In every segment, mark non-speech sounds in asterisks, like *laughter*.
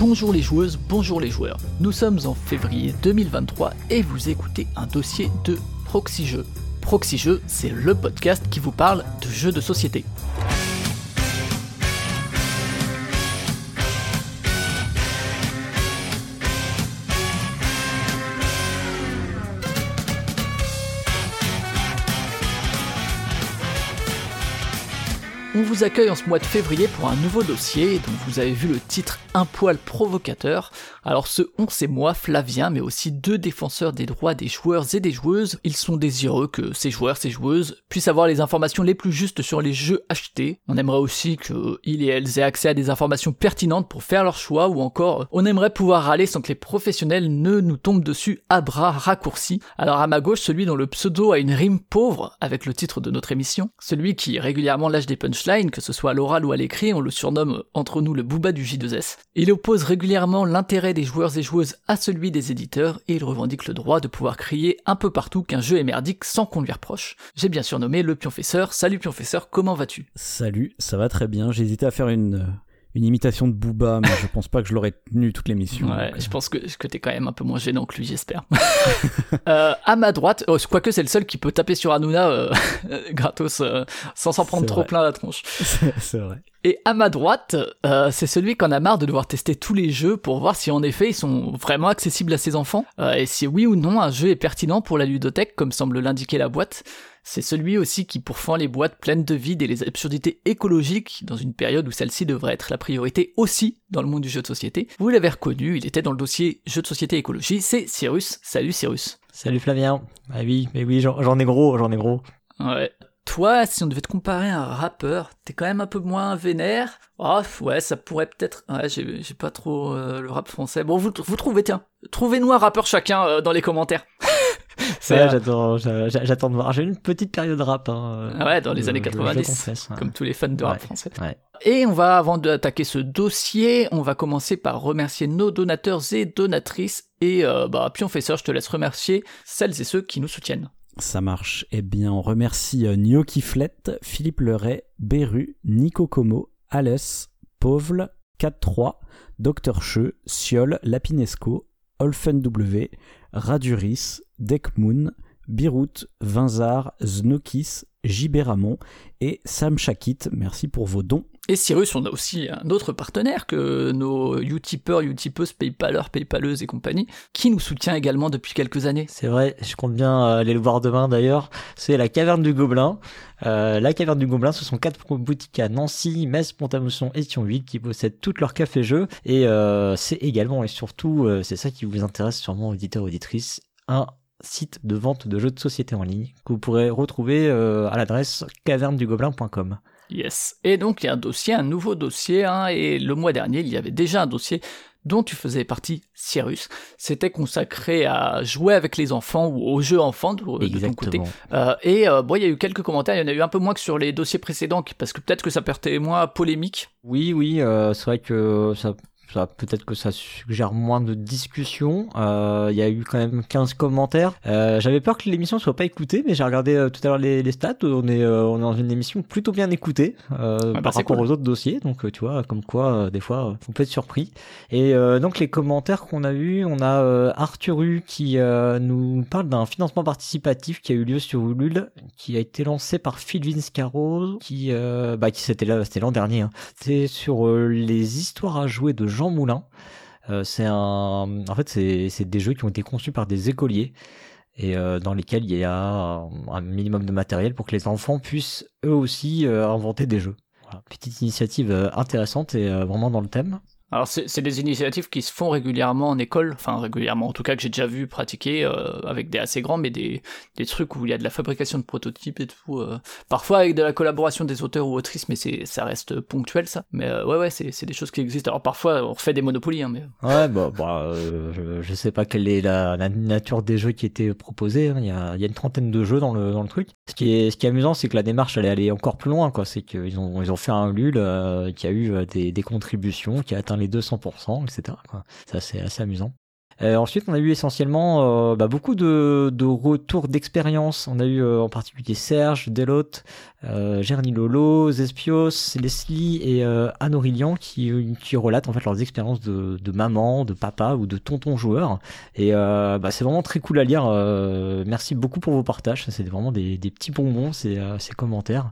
Bonjour les joueuses, bonjour les joueurs. Nous sommes en février 2023 et vous écoutez un dossier de Proxy Jeux. C'est le podcast qui vous parle de jeux de société. Vous en ce mois de février pour un nouveau dossier dont vous avez vu le titre Un poil provocateur. Alors ce on c'est moi, Flavien, mais aussi deux défenseurs des droits des joueurs et des joueuses. Ils sont désireux que ces joueurs, ces joueuses puissent avoir les informations les plus justes sur les jeux achetés. On aimerait aussi qu'ils et elles aient accès à des informations pertinentes pour faire leur choix ou encore on aimerait pouvoir râler sans que les professionnels ne nous tombent dessus à bras raccourcis. Alors à ma gauche, celui dont le pseudo a une rime pauvre avec le titre de notre émission, celui qui régulièrement lâche des punchlines que ce soit à l'oral ou à l'écrit, on le surnomme entre nous le booba du J2S. Il oppose régulièrement l'intérêt des joueurs et joueuses à celui des éditeurs et il revendique le droit de pouvoir crier un peu partout qu'un jeu est merdique sans qu'on lui reproche. J'ai bien surnommé le Pionfesseur. Salut Pionfesseur, comment vas-tu? Salut, ça va très bien. J'ai hésité à faire une une imitation de Booba, mais je pense pas que je l'aurais tenu toute l'émission. Ouais, je pense que, que t'es quand même un peu moins gênant que lui, j'espère. *laughs* euh, à ma droite, oh, quoique c'est le seul qui peut taper sur Hanouna euh, *laughs* gratos euh, sans s'en prendre trop plein la tronche. C'est vrai. Et à ma droite, euh, c'est celui qu'on a marre de devoir tester tous les jeux pour voir si en effet ils sont vraiment accessibles à ses enfants, euh, et si oui ou non un jeu est pertinent pour la ludothèque comme semble l'indiquer la boîte. C'est celui aussi qui pourfend les boîtes pleines de vide et les absurdités écologiques dans une période où celle-ci devrait être la priorité aussi dans le monde du jeu de société. Vous l'avez reconnu, il était dans le dossier jeu de société écologie, c'est Cyrus. Salut Cyrus. Salut Flavien. Ah oui, mais oui, j'en ai gros, j'en ai gros. Ouais. Toi, si on devait te comparer à un rappeur, t'es quand même un peu moins vénère. Oh, ouais, ça pourrait peut-être. Ouais, j'ai pas trop euh, le rap français. Bon, vous, vous trouvez, tiens, trouvez-nous un rappeur chacun euh, dans les commentaires. *laughs* *laughs* Ouais, j'attends, j'attends de voir. J'ai une petite période rap. Hein, ah ouais, dans les années 90, comme tous les fans de rap français. Et on va, avant d'attaquer ce dossier, on va commencer par remercier nos donateurs et donatrices. Et euh, bah, Pionfesseur, je te laisse remercier celles et ceux qui nous soutiennent. Ça marche. Eh bien, on remercie euh, Gnocchi Flette, Philippe Leray, Beru, Nico Como, Alès, Povle, 4-3, Dr Cheux, Siol, Lapinesco, Olfen W, Raduris, Dekmoon, Birut, Vinzar, Znokis, Gibéramon et Sam Shakit. Merci pour vos dons. Et Cyrus, on a aussi un autre partenaire que nos Utipeurs, Utipeuses, Paypalers, Paypaleuses et compagnie, qui nous soutient également depuis quelques années. C'est vrai, je compte bien euh, aller le voir demain d'ailleurs. C'est la Caverne du Gobelin. Euh, la Caverne du Gobelin, ce sont quatre boutiques à Nancy, Metz, Pont-à-Mousson et Thionville qui possèdent toutes leurs cafés-jeux. Et euh, c'est également et surtout, c'est ça qui vous intéresse sûrement, auditeurs, auditrices, un site de vente de jeux de société en ligne que vous pourrez retrouver à l'adresse cavernedugobelin.com. Yes. Et donc il y a un dossier, un nouveau dossier, hein, et le mois dernier, il y avait déjà un dossier dont tu faisais partie, Cyrus. C'était consacré à jouer avec les enfants ou aux jeux enfants de, ton côté. Euh, et euh, bon, il y a eu quelques commentaires, il y en a eu un peu moins que sur les dossiers précédents, parce que peut-être que ça portait moins polémique. Oui, oui, euh, c'est vrai que ça peut-être que ça suggère moins de discussions. Euh, il y a eu quand même 15 commentaires. Euh, j'avais peur que l'émission soit pas écoutée, mais j'ai regardé euh, tout à l'heure les, les, stats. On est, on est dans une émission plutôt bien écoutée bah, par rapport aux autres dossiers. Donc tu vois, comme quoi des fois on peut être surpris. Et donc les commentaires qu'on a eu, on a Arthuru qui nous parle d'un financement participatif qui a eu lieu sur Ulule, qui a été lancé par Phil Vinscaro, qui bah qui c'était là, c'était l'an dernier. Hein. C'est sur les histoires à jouer de Jean Moulin. Euh, c'est un, en fait, c'est des jeux qui ont été conçus par des écoliers et euh, dans lesquels il y a un minimum de matériel pour que les enfants puissent eux aussi euh, inventer des jeux. Petite initiative intéressante et vraiment dans le thème. Alors c'est des initiatives qui se font régulièrement en école, enfin régulièrement en tout cas que j'ai déjà vu pratiquer euh, avec des assez grands, mais des, des trucs où il y a de la fabrication de prototypes et tout. Euh, parfois avec de la collaboration des auteurs ou autrices, mais ça reste ponctuel ça. Mais euh, ouais ouais c'est des choses qui existent. Alors parfois on refait des monopolies, hein, mais ouais bah, bah je, je, sais pas quelle est la, nature des jeux qui étaient proposés. Hein. Il, y a, une trentaine de jeux dans le dans le truc. Ce qui est ce qui est amusant c'est que la démarche allait aller encore plus loin quoi. C'est qu'ils ont ils ont fait un lul qui a eu des, des contributions qui a atteint les 200%, etc. C'est assez, amusant. Euh, ensuite, on a eu essentiellement euh, bah, beaucoup de, de retours d'expérience. On a eu euh, en particulier Serge, Delotte, euh, Gerny Lolo, Zespios, Leslie et Anne Aurélien qui, qui relatent en fait leurs expériences de, de maman, de papa ou de tonton joueur. Et bah, c'est vraiment très cool à lire. Merci beaucoup pour vos partages. C'est vraiment des, des petits bonbons ces, ces commentaires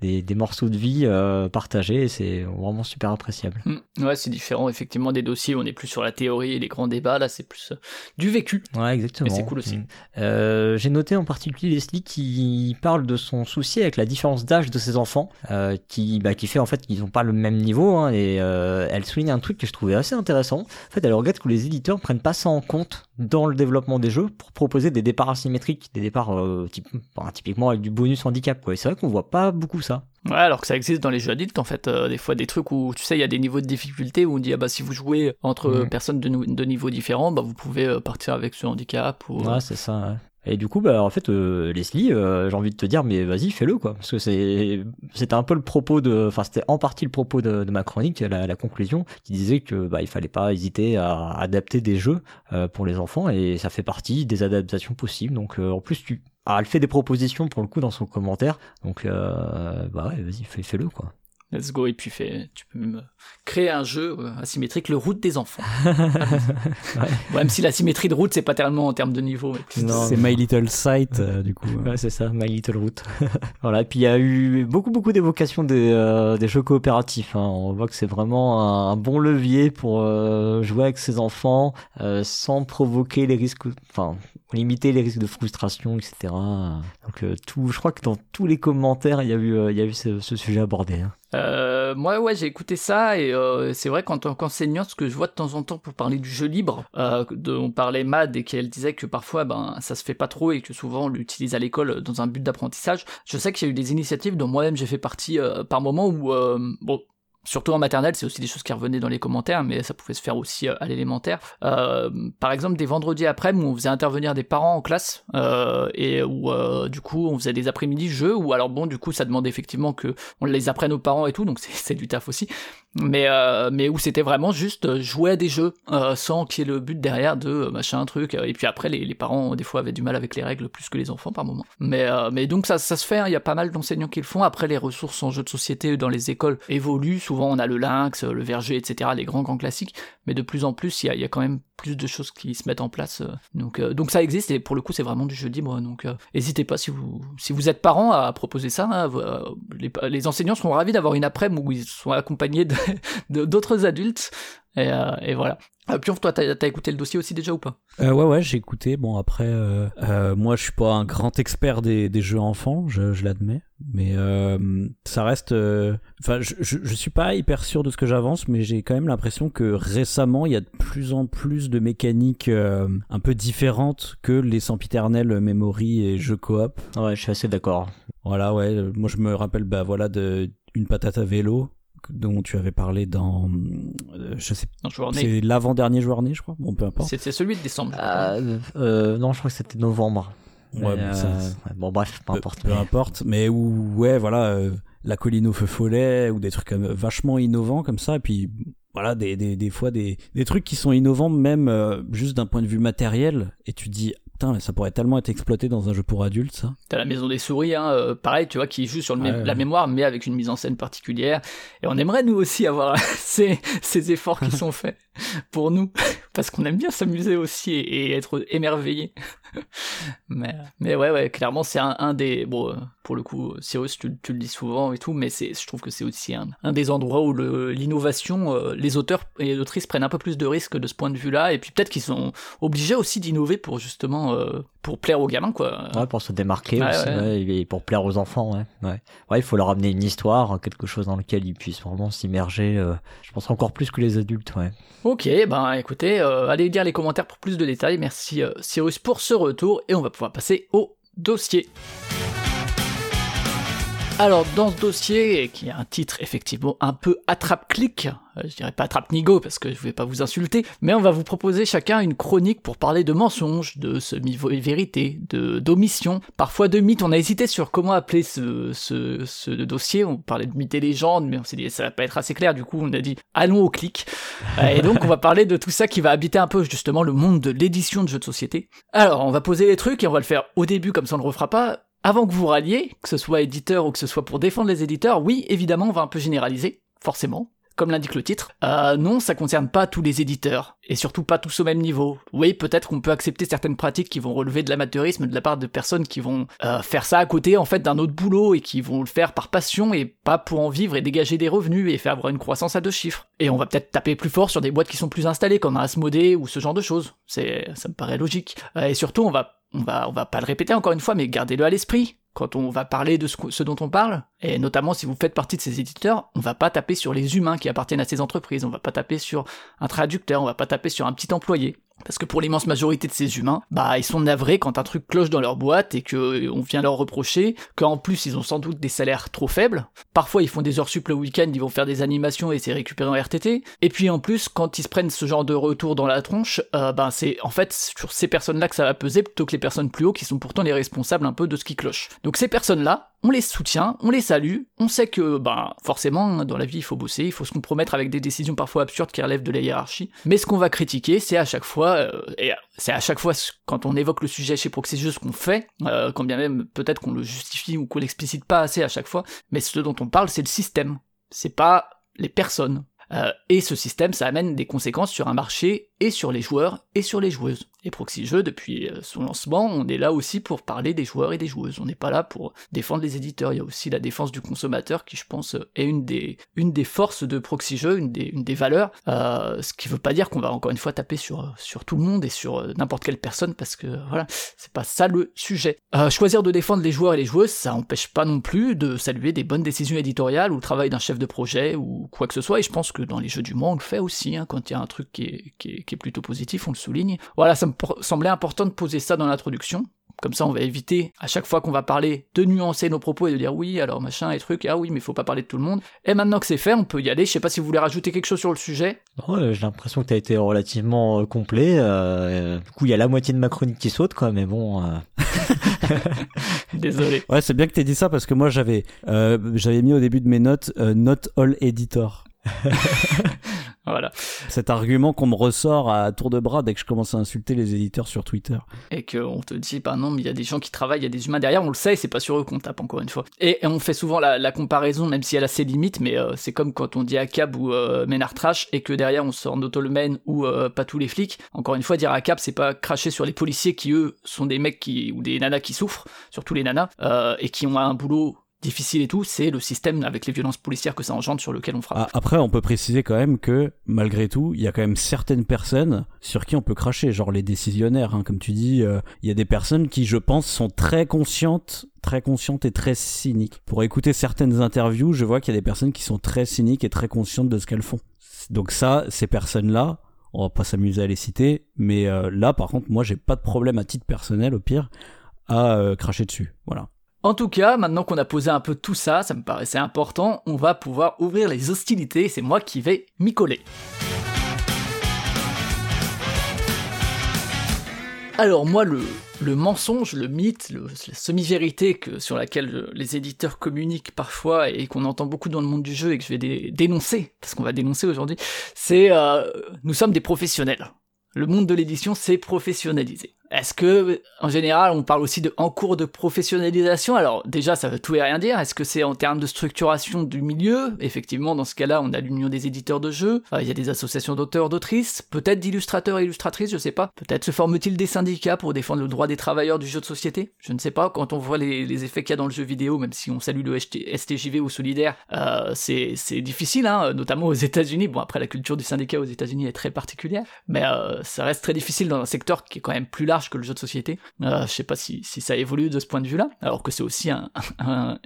des, des morceaux de vie euh, partagés c'est vraiment super appréciable. Mm. Ouais, c'est différent effectivement des dossiers où on est plus sur la théorie et les grands débats, là c'est plus euh, du vécu. Ouais, exactement. Mais c'est cool aussi. Mm. Euh, J'ai noté en particulier Leslie qui parle de son souci avec la différence d'âge de ses enfants, euh, qui, bah, qui fait en fait qu'ils n'ont pas le même niveau, hein, et elle souligne un truc que je trouvais assez intéressant. En fait, elle regrette que les éditeurs prennent pas ça en compte dans le développement des jeux pour proposer des départs asymétriques, des départs enfin, typiquement avec du bonus handicap. Et c'est vrai qu'on voit pas beaucoup ça. Ouais, alors que ça existe dans les jeux adultes en fait, euh, des fois des trucs où tu sais il y a des niveaux de difficulté où on dit ah bah si vous jouez entre Mhm. personnes de, niveaux différents, bah vous pouvez euh, partir avec ce handicap ou Ouais, c'est ça. ouais. Et du coup, bah, en fait, euh, Leslie, euh, j'ai envie de te dire, mais vas-y, fais-le, quoi. Parce que c'est, c'était un peu le propos de, enfin, c'était en partie le propos de, de ma chronique, la, la conclusion, qui disait que, bah, il fallait pas hésiter à adapter des jeux euh, pour les enfants, et ça fait partie des adaptations possibles. Donc, euh, en plus, tu, ah, elle fait des propositions pour le coup dans son commentaire. Donc, euh, bah ouais, vas-y, fais, fais-le, quoi. let's go et puis fais, tu peux même créer un jeu euh, asymétrique, le route des enfants. *laughs* Ouais, même si la symétrie de route c'est pas tellement en termes de niveau. C'est My Little Sight, euh, du coup. Ouais, c'est ça, My Little Root. *laughs* voilà, et puis il y a eu beaucoup beaucoup d'évocations des, euh, des jeux coopératifs. hein. On voit que c'est vraiment un, un bon levier pour euh, jouer avec ses enfants euh, sans provoquer les risques, enfin limiter les risques de frustration, etc. Donc euh, tout, je crois que dans tous les commentaires il y a eu euh, il y a eu ce, sujet abordé. hein. Euh, moi, ouais, j'ai écouté ça et euh, c'est vrai qu'en tant qu'enseignant, ce que je vois de temps en temps pour parler du jeu libre, dont on parlait Mad et qu'elle disait que parfois, ben, ça se fait pas trop et que souvent on l'utilise à l'école dans un but d'apprentissage. Je sais qu'il y a eu des initiatives dont moi-même j'ai fait partie par moment où, bon. Surtout en maternelle, c'est aussi des choses qui revenaient dans les commentaires, mais ça pouvait se faire aussi euh, à l'élémentaire. Euh, par exemple, des vendredis après, où on faisait intervenir des parents en classe, euh, et où euh, du coup on faisait des après-midi jeux, ou alors bon, du coup ça demande effectivement que on les apprenne aux parents et tout, donc c'est- *laughs* c'est du taf aussi. Mais, euh, mais où c'était vraiment juste euh, jouer à des jeux, euh, sans qu'il y ait le but derrière de euh, machin, truc. Et puis après, les, les parents, des fois, avaient du mal avec les règles plus que les enfants par moment. Mais, euh, mais donc ça, ça se fait, hein, il y a pas mal d'enseignants qui le font. Après, les ressources en jeux de société dans les écoles évoluent. Souvent, on a le lynx, le verger, etc., les grands, grands classiques. Mais de plus en plus, il y a, il y a quand même plus de choses qui se mettent en place. euh. Donc, euh, donc ça existe, et pour le coup, c'est vraiment du jeu libre. Donc, euh, n'hésitez pas, si vous, si vous êtes parent, à proposer ça. hein. Euh, les, les enseignants seront ravis d'avoir une après-midi où ils sont accompagnés *laughs* d'autres adultes. Et, euh, et voilà. Euh, Pionf, toi, t'as as écouté le dossier aussi déjà ou pas? Euh, ouais, ouais, j'ai écouté. Bon, après, euh, euh, moi, je suis pas un grand expert des, des jeux enfants, je, je l'admets. Mais euh, ça reste. euh, Enfin, je, je, je suis pas hyper sûr de ce que j'avance, mais j'ai quand même l'impression que récemment, il y a de plus en plus de mécaniques euh, un peu différentes que les sempiternels memory et jeux coop. Ouais, je suis assez d'accord. Voilà, ouais. Moi, je me rappelle, bah voilà, de une patate à vélo dont tu avais parlé dans, euh, je sais, c'est l'avant-dernier joueur né, je crois. Bon, peu importe. C'est c'est celui de décembre. Euh, euh, non, je crois que c'était novembre. Ouais, Mais, bon, ça- euh, ouais, bon, bref, peu peu, importe. peu importe, mais où, ouais, voilà, euh, la colline au feu follet, ou des trucs comme, vachement innovants comme ça, et puis voilà, des, des, des fois des, des trucs qui sont innovants même euh, juste d'un point de vue matériel, et tu dis, putain, mais ça pourrait tellement être exploité dans un jeu pour adultes, ça. T'as la maison des souris, hein, euh, pareil, tu vois, qui joue sur le mé- Ouais, ouais. la mémoire, mais avec une mise en scène particulière. Et on aimerait nous aussi avoir *laughs* ces, ces efforts qui *laughs* sont faits pour nous, *laughs* parce qu'on aime bien s'amuser aussi et, et être émerveillé. mais, mais ouais, ouais, clairement, c'est un, un des, bon, euh, pour le coup, Cyrus, tu, tu le dis souvent et tout, mais c'est, je trouve que c'est aussi un, un des endroits où le- l'innovation, euh, les auteurs et les autrices prennent un peu plus de risques de ce point de vue-là, et puis peut-être qu'ils sont obligés aussi d'innover pour justement, euh, pour plaire aux gamins, quoi. Ouais, pour se démarquer Ouais, aussi, ouais. et pour plaire aux enfants, ouais. Ouais, il faut leur amener une histoire, quelque chose dans lequel ils puissent vraiment s'immerger, euh, je pense encore plus que les adultes, ouais. Ok, ben écoutez, allez lire les commentaires pour plus de détails. Merci Cyrus pour ce retour et on va pouvoir passer au dossier. Alors dans ce dossier, qui a un titre effectivement un peu attrape-clic, euh, je dirais pas attrape-nigo parce que je vais pas vous insulter, mais on va vous proposer chacun une chronique pour parler de mensonges, de semi-vérité, de d'omission, parfois de mythes. On a hésité sur comment appeler ce dossier, on parlait de mythes et légendes, mais on s'est dit ça va pas être assez clair, du coup on a dit allons au clic. Euh, et donc on va parler de tout ça qui va habiter un peu justement le monde de l'édition de jeux de société. Alors on va poser les trucs et on va le faire au début comme ça on le refera pas avant que vous ralliez, que ce soit éditeur ou que ce soit pour défendre les éditeurs, oui, évidemment, on va un peu généraliser, forcément, comme l'indique le titre. Euh, non, ça concerne pas tous les éditeurs, et surtout pas tous au même niveau. Oui, peut-être qu'on peut accepter certaines pratiques qui vont relever de l'amateurisme de la part de personnes qui vont euh, faire ça à côté, en fait, d'un autre boulot, et qui vont le faire par passion, et pas pour en vivre et dégager des revenus, et faire avoir une croissance à deux chiffres. Et on va peut-être taper plus fort sur des boîtes qui sont plus installées, comme un Asmodée ou ce genre de choses. C'est, ça me paraît logique. Euh, et surtout, on va on va, on va pas le répéter encore une fois, mais gardez-le à l'esprit quand on va parler de ce, dont on parle, et notamment si vous faites partie de ces éditeurs, on va pas taper sur les humains qui appartiennent à ces entreprises, on va pas taper sur un traducteur, on va pas taper sur un petit employé. Parce que pour l'immense majorité de ces humains, bah ils sont navrés quand un truc cloche dans leur boîte et que on vient leur reprocher qu'en plus ils ont sans doute des salaires trop faibles. Parfois ils font des heures sup le week-end, ils vont faire des animations et c'est récupéré en RTT. Et puis en plus quand ils se prennent ce genre de retour dans la tronche, euh, ben c'est en fait sur ces personnes-là que ça va peser plutôt que les personnes plus haut qui sont pourtant les responsables un peu de ce qui cloche. Donc ces personnes-là, on les soutient, on les salue, on sait que, ben, forcément, dans la vie, il faut bosser, il faut se compromettre avec des décisions parfois absurdes qui relèvent de la hiérarchie. Mais ce qu'on va critiquer, c'est à chaque fois, euh, et c'est à chaque fois quand on évoque le sujet chez Proxy ce qu'on fait, euh, quand bien même peut-être qu'on le justifie ou qu'on l'explicite pas assez à chaque fois, mais ce dont on parle, c'est le système. C'est pas les personnes. Euh, et ce système, ça amène des conséquences sur un marché et sur les joueurs et sur les joueuses. Et Proxy Jeux, depuis euh, son lancement, on est là aussi pour parler des joueurs et des joueuses. On n'est pas là pour défendre les éditeurs. Il y a aussi la défense du consommateur qui, je pense, est une des, forces de Proxy Jeux, une des, valeurs. Euh, ce qui veut pas dire qu'on va encore une fois taper sur, tout le monde et sur euh, n'importe quelle personne parce que voilà, c'est pas ça le sujet. Euh, choisir de défendre les joueurs et les joueuses, ça empêche pas non plus de saluer des bonnes décisions éditoriales ou le travail d'un chef de projet ou quoi que ce soit. Et je pense que dans les jeux du monde, on le fait aussi. Hein, quand il y a un truc qui est, qui est plutôt positif, on le souligne. Voilà, ça me semblait important de poser ça dans l'introduction. Comme ça, on va éviter à chaque fois qu'on va parler de nuancer nos propos et de dire oui, alors machin et truc, ah oui, mais faut pas parler de tout le monde. Et maintenant que c'est fait, on peut y aller. Je sais pas si vous voulez rajouter quelque chose sur le sujet. J'ai l'impression que t'as été relativement euh, complet. Euh, du coup, il y a la moitié de ma chronique qui saute, quoi, mais bon. Euh... *laughs* *laughs* Désolé. Ouais, c'est bien que t'aies dit ça parce que moi j'avais euh, j'avais mis au début de mes notes euh, not all editor. *laughs* Voilà. Cet argument qu'on me ressort à tour de bras dès que je commence à insulter les éditeurs sur Twitter. Et qu'on te dit, bah non, mais il y a des gens qui travaillent, il y a des humains derrière, on le sait, c'est pas sur eux qu'on tape encore une fois. Et, on fait souvent la, comparaison, même si elle a ses limites, mais euh, c'est comme quand on dit ACAB ou euh, Ménard Trash et que derrière on sort Notolmen ou euh, pas tous les flics. Encore une fois, dire ACAB, c'est pas cracher sur les policiers qui eux sont des mecs qui, ou des nanas qui souffrent, surtout les nanas, euh, et qui ont un boulot difficile et tout, c'est le système avec les violences policières que ça engendre sur lequel on frappe. Ah, après, on peut préciser quand même que malgré tout, il y a quand même certaines personnes sur qui on peut cracher, genre les décisionnaires, hein, comme tu dis. euh, Il y a des personnes qui, je pense, sont très conscientes, très conscientes et très cyniques. Pour écouter certaines interviews, je vois qu'il y a des personnes qui sont très cyniques et très conscientes de ce qu'elles font. Donc ça, ces personnes-là, on va pas s'amuser à les citer, mais euh, là, par contre, moi, j'ai pas de problème à titre personnel, au pire, à euh, cracher dessus. Voilà. En tout cas, maintenant qu'on a posé un peu tout ça, ça me paraissait important, on va pouvoir ouvrir les hostilités, c'est moi qui vais m'y coller. Alors moi, le, mensonge, le mythe, la semi-vérité sur laquelle je- les éditeurs communiquent parfois et qu'on entend beaucoup dans le monde du jeu et que je vais dé- dénoncer, parce qu'on va dénoncer aujourd'hui, c'est euh, nous sommes des professionnels. Le monde de l'édition s'est professionnalisé. Est-ce que, en général, on parle aussi de en cours de professionnalisation? Alors déjà, ça veut tout et rien dire. Est-ce que c'est en termes de structuration du milieu? Effectivement, dans ce cas-là, on a l'union des éditeurs de jeux. Il y a des associations d'auteurs, d'autrices, peut-être d'illustrateurs et illustratrices, je sais pas. Peut-être se forme-t-il des syndicats pour défendre le droit des travailleurs du jeu de société? Je ne sais pas. Quand on voit les, effets qu'il y a dans le jeu vidéo, même si on salue le STJV ou Solidaire, euh, c'est difficile, hein, notamment aux États-Unis. Bon, après la culture du syndicat aux États-Unis est très particulière, mais euh, ça reste très difficile dans un secteur qui est quand même plus large que le jeu de société. Euh, je sais pas si, si ça évolue de ce point de vue-là, alors que c'est aussi *laughs* un, un,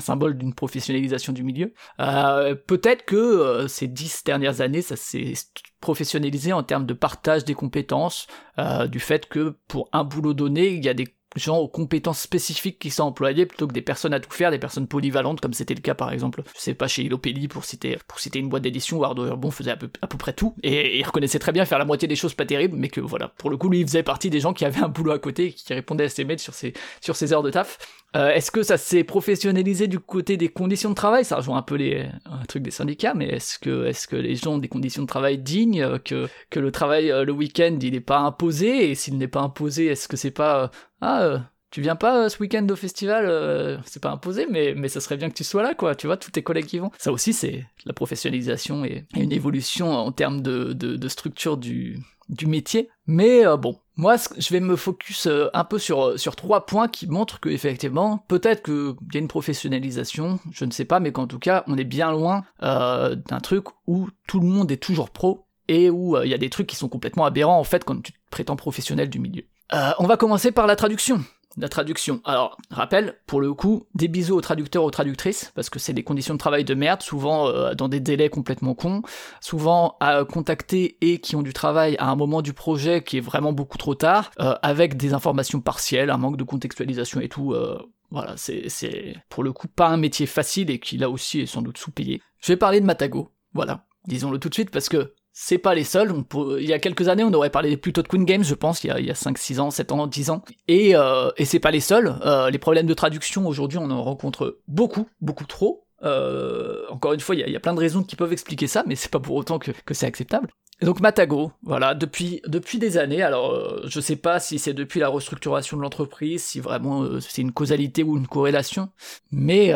symbole d'une professionnalisation du milieu. Euh, Peut-être que euh, ces dix dernières années, ça s'est professionnalisé en termes de partage des compétences, euh, du fait que pour un boulot donné, il y a des gens aux compétences spécifiques qui sont employés plutôt que des personnes à tout faire, des personnes polyvalentes comme c'était le cas par exemple, je sais pas chez Ilopelli pour citer pour citer une boîte d'édition Ardo Bon faisait à peu, à peu près tout. Et, il reconnaissait très bien faire la moitié des choses pas terribles, mais que voilà. Pour le coup lui il faisait partie des gens qui avaient un boulot à côté et qui répondaient à ses mails sur ses sur ses heures de taf. Euh, est-ce que ça s'est professionnalisé du côté des conditions de travail? Ça rejoint un peu les trucs des syndicats, mais est-ce que est-ce que les gens ont des conditions de travail dignes, euh, que que le travail euh, le week-end il n'est pas imposé? Et s'il n'est pas imposé, est-ce que c'est pas ah tu viens pas ce week-end au festival, c'est pas imposé, mais, mais ça serait bien que tu sois là, quoi. Tu vois, tous tes collègues qui vont. Ça aussi, c'est la professionnalisation et, une évolution en termes de, de, structure du, du métier. Mais euh, bon, moi je vais me focus euh, un peu sur, euh, sur trois points qui montrent que effectivement, peut-être qu'il y a une professionnalisation, je ne sais pas, mais qu'en tout cas on est bien loin d'un truc où tout le monde est toujours pro et où il y a des trucs qui sont complètement aberrants en fait quand tu te prétends professionnel du milieu. On va commencer par la traduction la traduction. Alors, rappel, pour le coup, des bisous aux traducteurs, aux traductrices, parce que c'est des conditions de travail de merde, souvent euh, dans des délais complètement cons, souvent à contacter et qui ont du travail à un moment du projet qui est vraiment beaucoup trop tard, euh, avec des informations partielles, un manque de contextualisation et tout. Euh, voilà, c'est pour le coup pas un métier facile et qui là aussi est sans doute sous-payé. Je vais parler de Matago, voilà, disons-le tout de suite parce que c'est pas les seuls. il y a quelques années, on aurait parlé plutôt de Queen Games, je pense, il y a, il y a 5, 6 ans, 7 ans, 10 ans. Et, euh, et c'est pas les seuls. Euh, les problèmes de traduction, aujourd'hui, on en rencontre beaucoup, beaucoup trop. Euh, encore une fois, il y, a, plein de raisons qui peuvent expliquer ça, mais c'est pas pour autant que, c'est acceptable. Donc Matago, voilà, depuis, depuis des années, alors euh, je sais pas si c'est depuis la restructuration de l'entreprise, si vraiment euh, c'est une causalité ou une corrélation, mais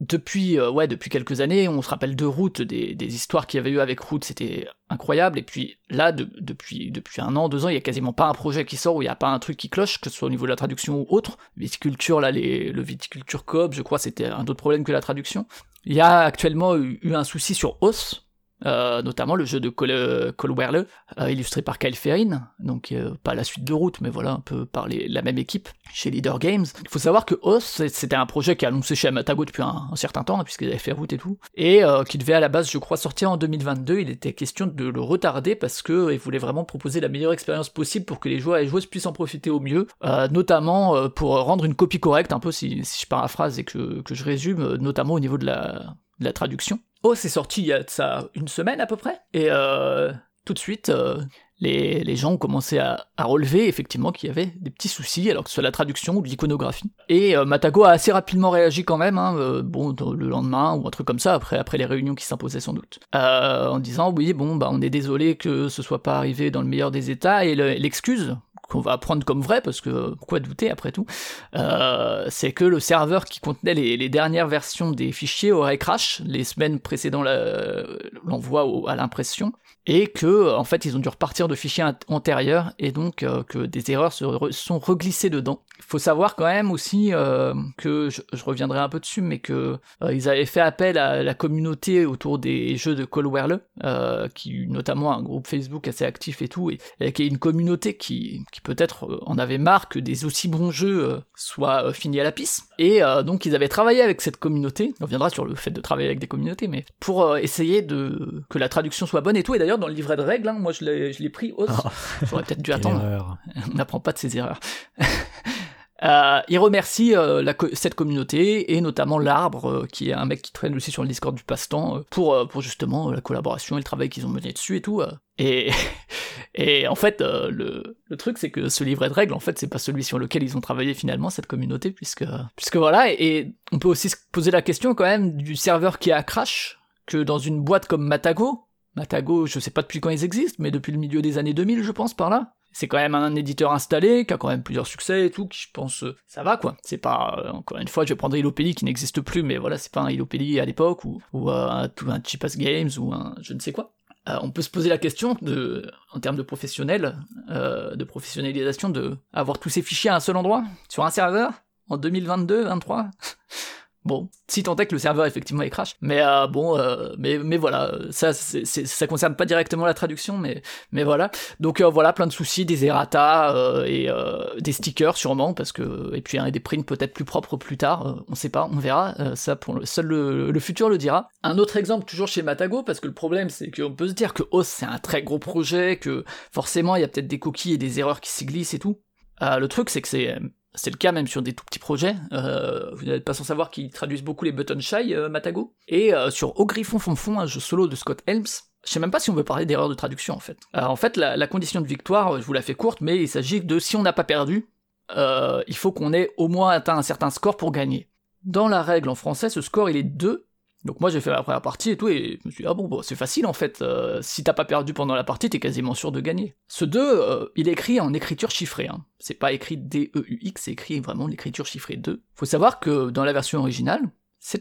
depuis euh, ouais depuis quelques années, on se rappelle de Route, des, des histoires qu'il y avait eu avec Route, c'était incroyable. Et puis là, depuis depuis un an, deux ans, il y a quasiment pas un projet qui sort où il y a pas un truc qui cloche, que ce soit au niveau de la traduction ou autre. Viticulture là, les, le viticulture coop, je crois, c'était un autre problème que la traduction. Il y a actuellement eu, eu un souci sur Os, euh, notamment le jeu de Cole, Cole Werle, euh, illustré par Kyle Ferrin, donc euh, pas la suite de route, mais voilà, un peu par la même équipe chez Leader Games. Il faut savoir que Os, c'était un projet qui a annoncé chez Amatago depuis un, certain temps, hein, puisqu'ils avaient fait route et tout, et qui devait à la base, je crois, sortir en 2022. Il était question de le retarder parce que il voulait vraiment proposer la meilleure expérience possible pour que les joueurs et joueuses puissent en profiter au mieux, notamment pour rendre une copie correcte, un peu si, si je paraphrase et que, que je résume, notamment au niveau de la, de la traduction. Oh, c'est sorti il y a ça une semaine à peu près, et euh, tout de suite, euh, les, les, gens ont commencé à, à relever effectivement qu'il y avait des petits soucis, alors que ce soit la traduction ou l'iconographie. Et euh, Matago a assez rapidement réagi quand même, hein, bon, le lendemain ou un truc comme ça, après, après les réunions qui s'imposaient sans doute, en disant oui, bon, bah on est désolé que ce soit pas arrivé dans le meilleur des états, et l'excuse, qu'on va prendre comme vrai, parce que pourquoi douter après tout, euh, c'est que le serveur qui contenait les, dernières versions des fichiers aurait crash les semaines précédant l'envoi à l'impression, et que en fait ils ont dû repartir de fichiers antérieurs et donc euh, que des erreurs se sont reglissées dedans. Il faut savoir quand même aussi euh, que je, reviendrai un peu dessus, mais que euh, ils avaient fait appel à la communauté autour des jeux de Colwerle, qui notamment un groupe Facebook assez actif et tout, et, qui est une communauté qui, qui peut-être en avait marre que des aussi bons jeux soient finis à la piste. Et donc ils avaient travaillé avec cette communauté. On reviendra sur le fait de travailler avec des communautés, mais pour essayer de que la traduction soit bonne et tout. Et d'ailleurs dans le livret de règles, hein, moi je l'ai pris oh, J'aurais peut-être dû attendre. *laughs* On n'apprend pas de ses erreurs. *laughs* Euh, il remercie euh, la cette communauté et notamment l'arbre, euh, qui est un mec qui traîne aussi sur le Discord du passe-temps, pour, pour justement la collaboration et le travail qu'ils ont mené dessus et tout. Et, *laughs* et en fait, le, le truc c'est que ce livret de règles, en fait, c'est pas celui sur lequel ils ont travaillé finalement cette communauté, puisque puisque voilà. Et, et on peut aussi se poser la question quand même du serveur qui a crash que dans une boîte comme Matago, Matago, je sais pas depuis quand ils existent, mais depuis le milieu des années 2000, je pense, par là. C'est quand même un éditeur installé, qui a quand même plusieurs succès et tout, qui je pense, euh, ça va quoi. C'est pas, euh, encore une fois, je vais prendre Ilopelli qui n'existe plus, mais voilà, c'est pas un Ilopelli à l'époque, ou, ou euh, un, un Cheapas Games, ou un je ne sais quoi. on peut se poser la question de, en termes de professionnel, de professionnalisation, de avoir tous ces fichiers à un seul endroit, sur un serveur, en 2022, 23 Bon, si tant est que le serveur effectivement est crash, mais euh, bon, euh, mais voilà, ça c'est, ça concerne pas directement la traduction, mais voilà. Donc euh, voilà, plein de soucis, des errata et des stickers sûrement parce que et puis des prints peut-être plus propres plus tard, on sait pas, on verra. ça pour le seul le, futur le dira. Un autre exemple toujours chez Matago parce que le problème c'est qu'on peut se dire que OS c'est un très gros projet, que forcément il y a peut-être des coquilles et des erreurs qui s'y glissent et tout. Euh, le truc, c'est que c'est c'est le cas même sur des tout petits projets. Euh, vous n'êtes pas sans savoir qu'ils traduisent beaucoup les Button Shy, euh, Matago. Et euh, sur Au Griffon Fonfon, un jeu solo de Scott Helms, je sais même pas si on veut parler d'erreur de traduction en fait. En fait, la, condition de victoire, je vous la fais courte, mais il s'agit de si on n'a pas perdu, il faut qu'on ait au moins atteint un certain score pour gagner. Dans la règle en français, ce score il est 2. Donc moi j'ai fait la première partie et tout, et je me suis dit, ah bon, bon c'est facile en fait, euh, si t'as pas perdu pendant la partie, t'es quasiment sûr de gagner. Ce 2, euh, il est écrit en écriture chiffrée, hein. c'est pas écrit D-E-U-X, c'est écrit vraiment l'écriture chiffrée 2. Faut savoir que dans la version originale, ce,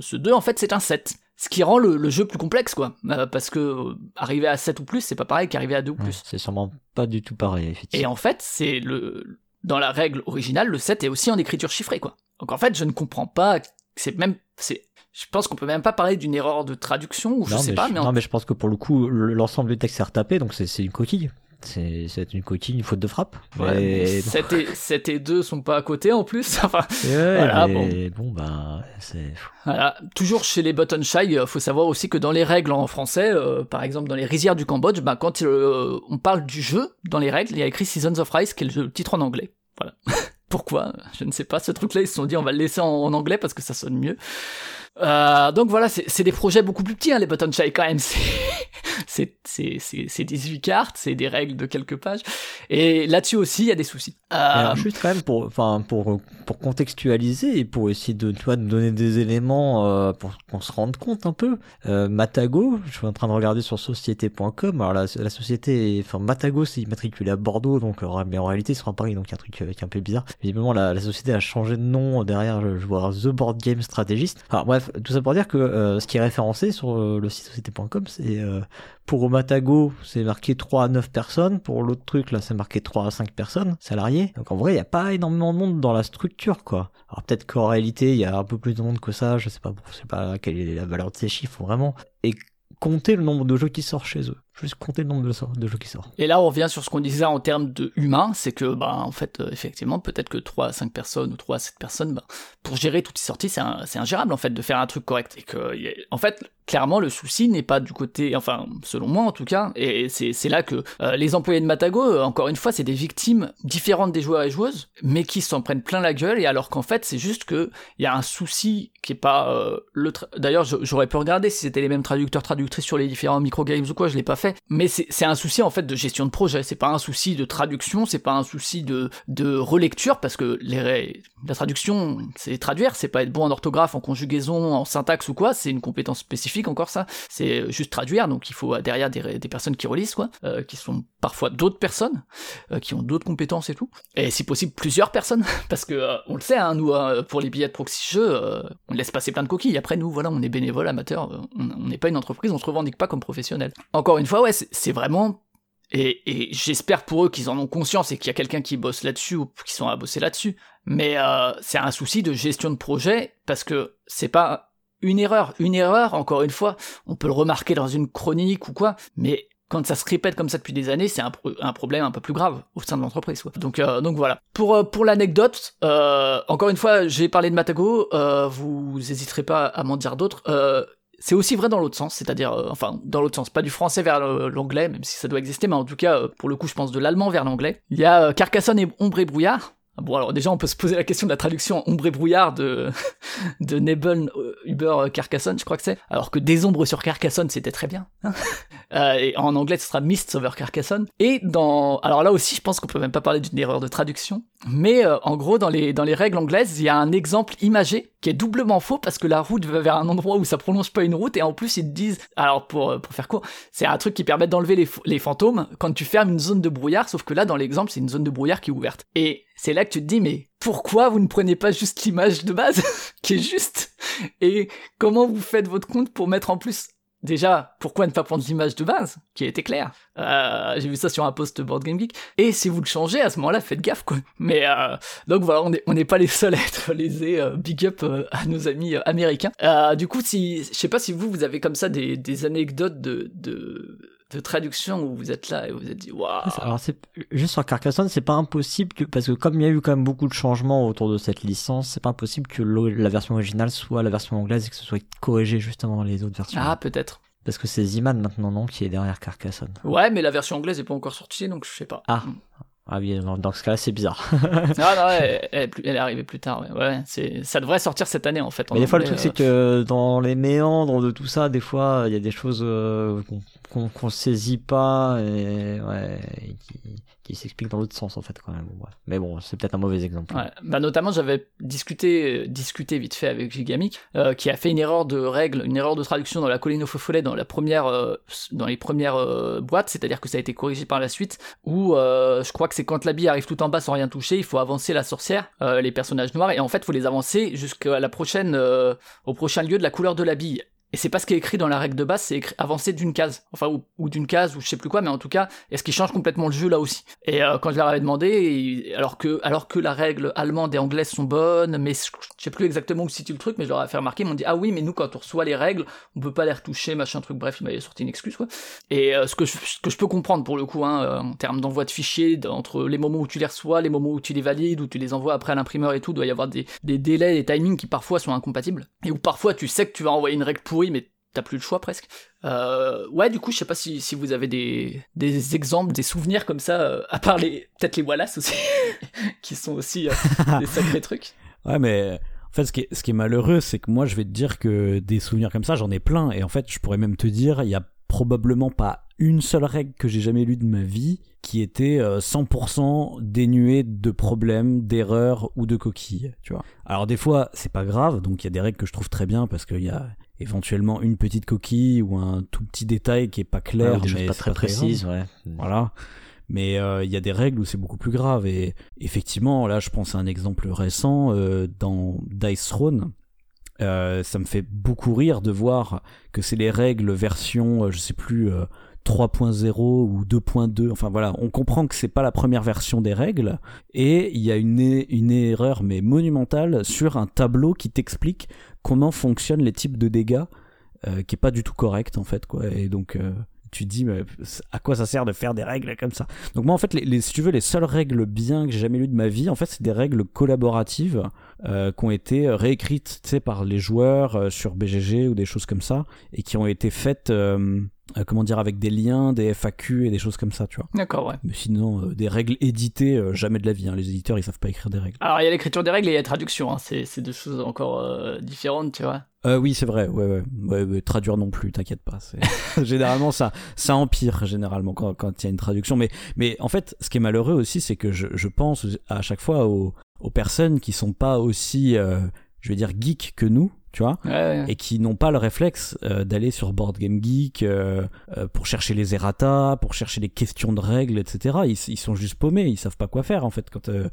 ce 2 en fait c'est un 7. Ce qui rend le, le jeu plus complexe, quoi. Euh, parce que euh, arriver à 7 ou plus, c'est pas pareil qu'arriver à 2 ou Ouais, plus. c'est sûrement pas du tout pareil, Et effectivement. en fait, c'est le dans la règle originale, le 7 est aussi en écriture chiffrée, quoi. Donc en fait, je ne comprends pas. C'est même, c'est, je pense qu'on peut même pas parler d'une erreur de traduction ou je non, sais pas, je, mais en- non, mais je pense que pour le coup, le- l'ensemble du texte est retapé, donc c'est une coquille. C'est une coquille, une faute de frappe. Ouais, Et- 7 et, 7 et 2 sont pas à côté en plus. *laughs* enfin, Et ouais, Voilà, bon, voilà. Toujours chez les Button Shy, euh, faut savoir aussi que dans les règles en français, euh, par exemple dans les rizières du Cambodge, bah, quand euh, on parle du jeu dans les règles, il y a écrit Seasons of Rise, qui est le le titre en anglais. Voilà. *laughs* Pourquoi? Je ne sais pas. Ce truc-là, ils se sont dit on va le laisser en, en anglais parce que ça sonne mieux. Euh, donc voilà, c'est c'est des projets beaucoup plus petits, hein, les Button Shy quand même. *laughs* C'est- C'est c'est- c'est- c'est 18 cartes, c'est des règles de quelques pages. Et là-dessus aussi, il y a des soucis. Euh, Alors, juste quand même pour, enfin, pour, pour contextualiser et pour essayer de, tu vois, de donner des éléments euh, pour qu'on se rende compte un peu. Euh, Matago, je suis en train de regarder sur société.com. Alors la, société, enfin Matago, c'est immatriculé à Bordeaux, donc mais en réalité, sont à Paris, donc il y a un truc qui un peu bizarre. La, la société a changé de nom derrière. Je, je vois The Board Game Strategist. Alors bref, tout ça pour dire que euh, ce qui est référencé sur euh, le site société.com, c'est euh, pour Matago, c'est marqué 3 à 9 personnes. Pour l'autre truc, là, c'est marqué 3 à 5 personnes salariés. Donc en vrai, il n'y a pas énormément de monde dans la structure, quoi. Alors peut-être qu'en réalité, il y a un peu plus de monde que ça. Je sais pas, sais pas quelle est la valeur de ces chiffres, vraiment. Et compter le nombre de jeux qui sortent chez eux. Juste compter le nombre de, jeux qui sortent. Et là, on revient sur ce qu'on disait en termes de humains, c'est que, bah, en fait, euh, effectivement, peut-être que 3 à 5 personnes ou 3 à 7 personnes, bah, pour gérer toutes ces sorties, c'est ingérable, en fait, de faire un truc correct. Et que, en fait, clairement, le souci n'est pas du côté, enfin, selon moi, en tout cas, et c'est là que euh, les employés de Matago, euh, encore une fois, c'est des victimes différentes des joueurs et joueuses, mais qui s'en prennent plein la gueule, et alors qu'en fait, c'est juste que il y a un souci qui est pas euh, le. D'ailleurs, j'aurais pu regarder si c'était les mêmes traducteurs traductrices sur les différents microgames ou quoi, je l'ai pas fait, mais c'est un souci en fait de gestion de projet, c'est pas un souci de traduction, c'est pas un souci de de relecture parce que les la traduction, c'est traduire, c'est pas être bon en orthographe, en conjugaison, en syntaxe ou quoi, c'est une compétence spécifique encore ça, c'est juste traduire, donc il faut euh, derrière des, personnes qui relisent quoi, euh, qui sont parfois d'autres personnes, euh, qui ont d'autres compétences et tout, et si possible plusieurs personnes, *laughs* parce que on le sait, hein, nous pour les billets de proxy jeux, on laisse passer plein de coquilles, après nous voilà, on est bénévole, amateur, on n'est pas une entreprise, on se revendique pas comme professionnel. Encore une fois, ouais, c'est vraiment et, j'espère pour eux qu'ils en ont conscience et qu'il y a quelqu'un qui bosse là-dessus ou qui sont à bosser là-dessus. Mais c'est un souci de gestion de projet parce que c'est pas une erreur. Une erreur, encore une fois, on peut le remarquer dans une chronique ou quoi, mais quand ça se répète comme ça depuis des années, c'est un, pro- un problème un peu plus grave au sein de l'entreprise. Donc, euh, donc voilà. Pour, euh, l'anecdote, euh, encore une fois, j'ai parlé de Matago, vous hésiterez pas à m'en dire d'autres. C'est aussi vrai dans l'autre sens, c'est-à-dire, enfin, dans l'autre sens, pas du français vers l'anglais, même si ça doit exister, mais en tout cas, pour le coup, je pense de l'allemand vers l'anglais. Il y a Carcassonne et Ombre et Brouillard. Bon, alors déjà, on peut se poser la question de la traduction Ombre et Brouillard de, de Nebel euh, Uber euh, Carcassonne, je crois que c'est. Alors que Des Ombres sur Carcassonne, c'était très bien. hein. *laughs* Euh, en anglais, ce sera Mist over Carcassonne. Et dans, alors là aussi, je pense qu'on peut même pas parler d'une erreur de traduction. Mais euh, en gros, dans les, dans les règles anglaises, il y a un exemple imagé qui est doublement faux parce que la route va vers un endroit où ça prolonge pas une route et en plus ils disent, alors pour, pour faire court, c'est un truc qui permet d'enlever les, les fantômes quand tu fermes une zone de brouillard, sauf que là dans l'exemple c'est une zone de brouillard qui est ouverte. Et c'est là que tu te dis mais pourquoi vous ne prenez pas juste l'image de base *laughs* qui est juste? Et comment vous faites votre compte pour mettre en plus Déjà, pourquoi ne pas prendre l'image de base, qui a été claire? Euh, J'ai vu ça sur un post Board Game Geek. Et si vous le changez, à ce moment-là, faites gaffe, quoi. Mais euh, donc voilà, on n'est pas les seuls à être lésés. euh, big up euh, à nos amis euh, américains. Euh, du coup, si, je sais pas si vous, vous avez comme ça des, des anecdotes de, de, de traduction où vous êtes là et vous vous êtes dit, waouh. Alors c'est juste sur Carcassonne, c'est pas impossible que parce que comme il y a eu quand même beaucoup de changements autour de cette licence, c'est pas impossible que la version originale soit la version anglaise et que ce soit corrigé justement les autres versions. Ah, peut-être. Parce que c'est Ziman maintenant non qui est derrière Carcassonne. Ouais, mais la version anglaise est pas encore sortie, donc je sais pas. Ah. Ah oui, dans, ce cas-là, c'est bizarre. *laughs* Ah non, elle, elle est plus- elle est arrivée plus tard. Ouais, ouais c'est, ça devrait sortir cette année en fait. en Mais des fois, le truc, c'est euh, que dans les méandres de tout ça, des fois, il y a des choses euh, qu'on qu'on qu'on saisit pas et, ouais, et qui, qui s'expliquent dans l'autre sens, en fait, quand même. Mais bon, c'est peut-être un mauvais exemple. Bah, notamment, j'avais discuté, euh, discuté vite fait avec Gigamic, euh, qui a fait une erreur de règle, une erreur de traduction dans la colline au faux follet dans la première, euh, dans les premières boîtes, c'est-à-dire que ça a été corrigé par la suite, où je crois que c'est quand la bille arrive tout en bas sans rien toucher, il faut avancer la sorcière, les personnages noirs, et en fait, il faut les avancer jusqu'à la prochaine, au prochain lieu de la couleur de la bille. Et c'est pas ce qui est écrit dans la règle de base, c'est avancer d'une case, enfin ou, d'une case ou je sais plus quoi, mais en tout cas, est-ce qui change complètement le jeu là aussi? Et euh, quand je leur avais demandé, alors que alors que la règle allemande et anglaise sont bonnes, mais je sais plus exactement où se situe le truc, mais je leur ai fait remarquer, ils m'ont dit ah oui, mais nous quand on reçoit les règles, on peut pas les retoucher, machin truc, bref, ils m'avaient sorti une excuse quoi. Et euh, ce que je, ce peux comprendre pour le coup, hein, euh, en termes d'envoi de fichiers, entre les moments où tu les reçois, les moments où tu les valides, où tu les envoies après à l'imprimeur et tout, doit y avoir des, des délais, des timings qui parfois sont incompatibles, et où parfois tu sais que tu vas envoyer une règle pourrie, mais t'as plus le choix presque. Euh, ouais, du coup, je sais pas si, si vous avez des, des exemples, des souvenirs comme ça, euh, à part les peut-être les Wallace aussi, *laughs* qui sont aussi euh, *laughs* des sacrés trucs. Ouais, mais en fait, ce qui est, ce qui est malheureux, c'est que moi, je vais te dire que des souvenirs comme ça, j'en ai plein. Et en fait, je pourrais même te dire, il y a probablement pas une seule règle que j'ai jamais lue de ma vie qui était euh, 100% dénuée de problèmes, d'erreurs ou de coquilles, tu vois. Alors des fois, c'est pas grave, donc il y a des règles que je trouve très bien parce qu'il y a éventuellement une petite coquille ou un tout petit détail qui est pas clair, Ouais, ou des choses mais pas très précises, ouais. Voilà. Mais euh, il y a des règles où c'est beaucoup plus grave. Et effectivement, là, je pense à un exemple récent euh, dans Dice Throne. Euh, ça me fait beaucoup rire de voir que c'est les règles version, euh, je sais plus, euh, 3.0 ou 2.2. Enfin voilà, on comprend que c'est pas la première version des règles. Et il y a une, une erreur, mais monumentale, sur un tableau qui t'explique comment fonctionnent les types de dégâts, euh, qui est pas du tout correct en fait, quoi. Et donc. euh, tu dis mais à quoi ça sert de faire des règles comme ça? Donc moi en fait si tu veux les seules règles bien que j'ai jamais lues de ma vie en fait c'est des règles collaboratives euh, qui ont été réécrites par les joueurs sur BGG ou des choses comme ça et qui ont été faites euh, comment dire avec des liens des FAQ et des choses comme ça tu vois D'accord, ouais. mais sinon euh, des règles éditées euh, jamais de la vie hein. les éditeurs ils savent pas écrire des règles Alors il y a l'écriture des règles et il y a la traduction, hein. c'est deux choses encore différentes, tu vois. Oui, c'est vrai. Ouais, ouais. Traduire non plus, t'inquiète pas. *laughs* généralement, ça, ça empire généralement quand quand il y a une traduction. Mais, mais en fait, ce qui est malheureux aussi, c'est que je, je pense à chaque fois aux, aux personnes qui sont pas aussi, je vais dire, geeks que nous, tu vois, Ouais, ouais. et qui n'ont pas le réflexe euh, d'aller sur Board Game Geek euh, euh, pour chercher les errata, pour chercher les questions de règles, etc. Ils, ils sont juste paumés. Ils savent pas quoi faire en fait quand. euh,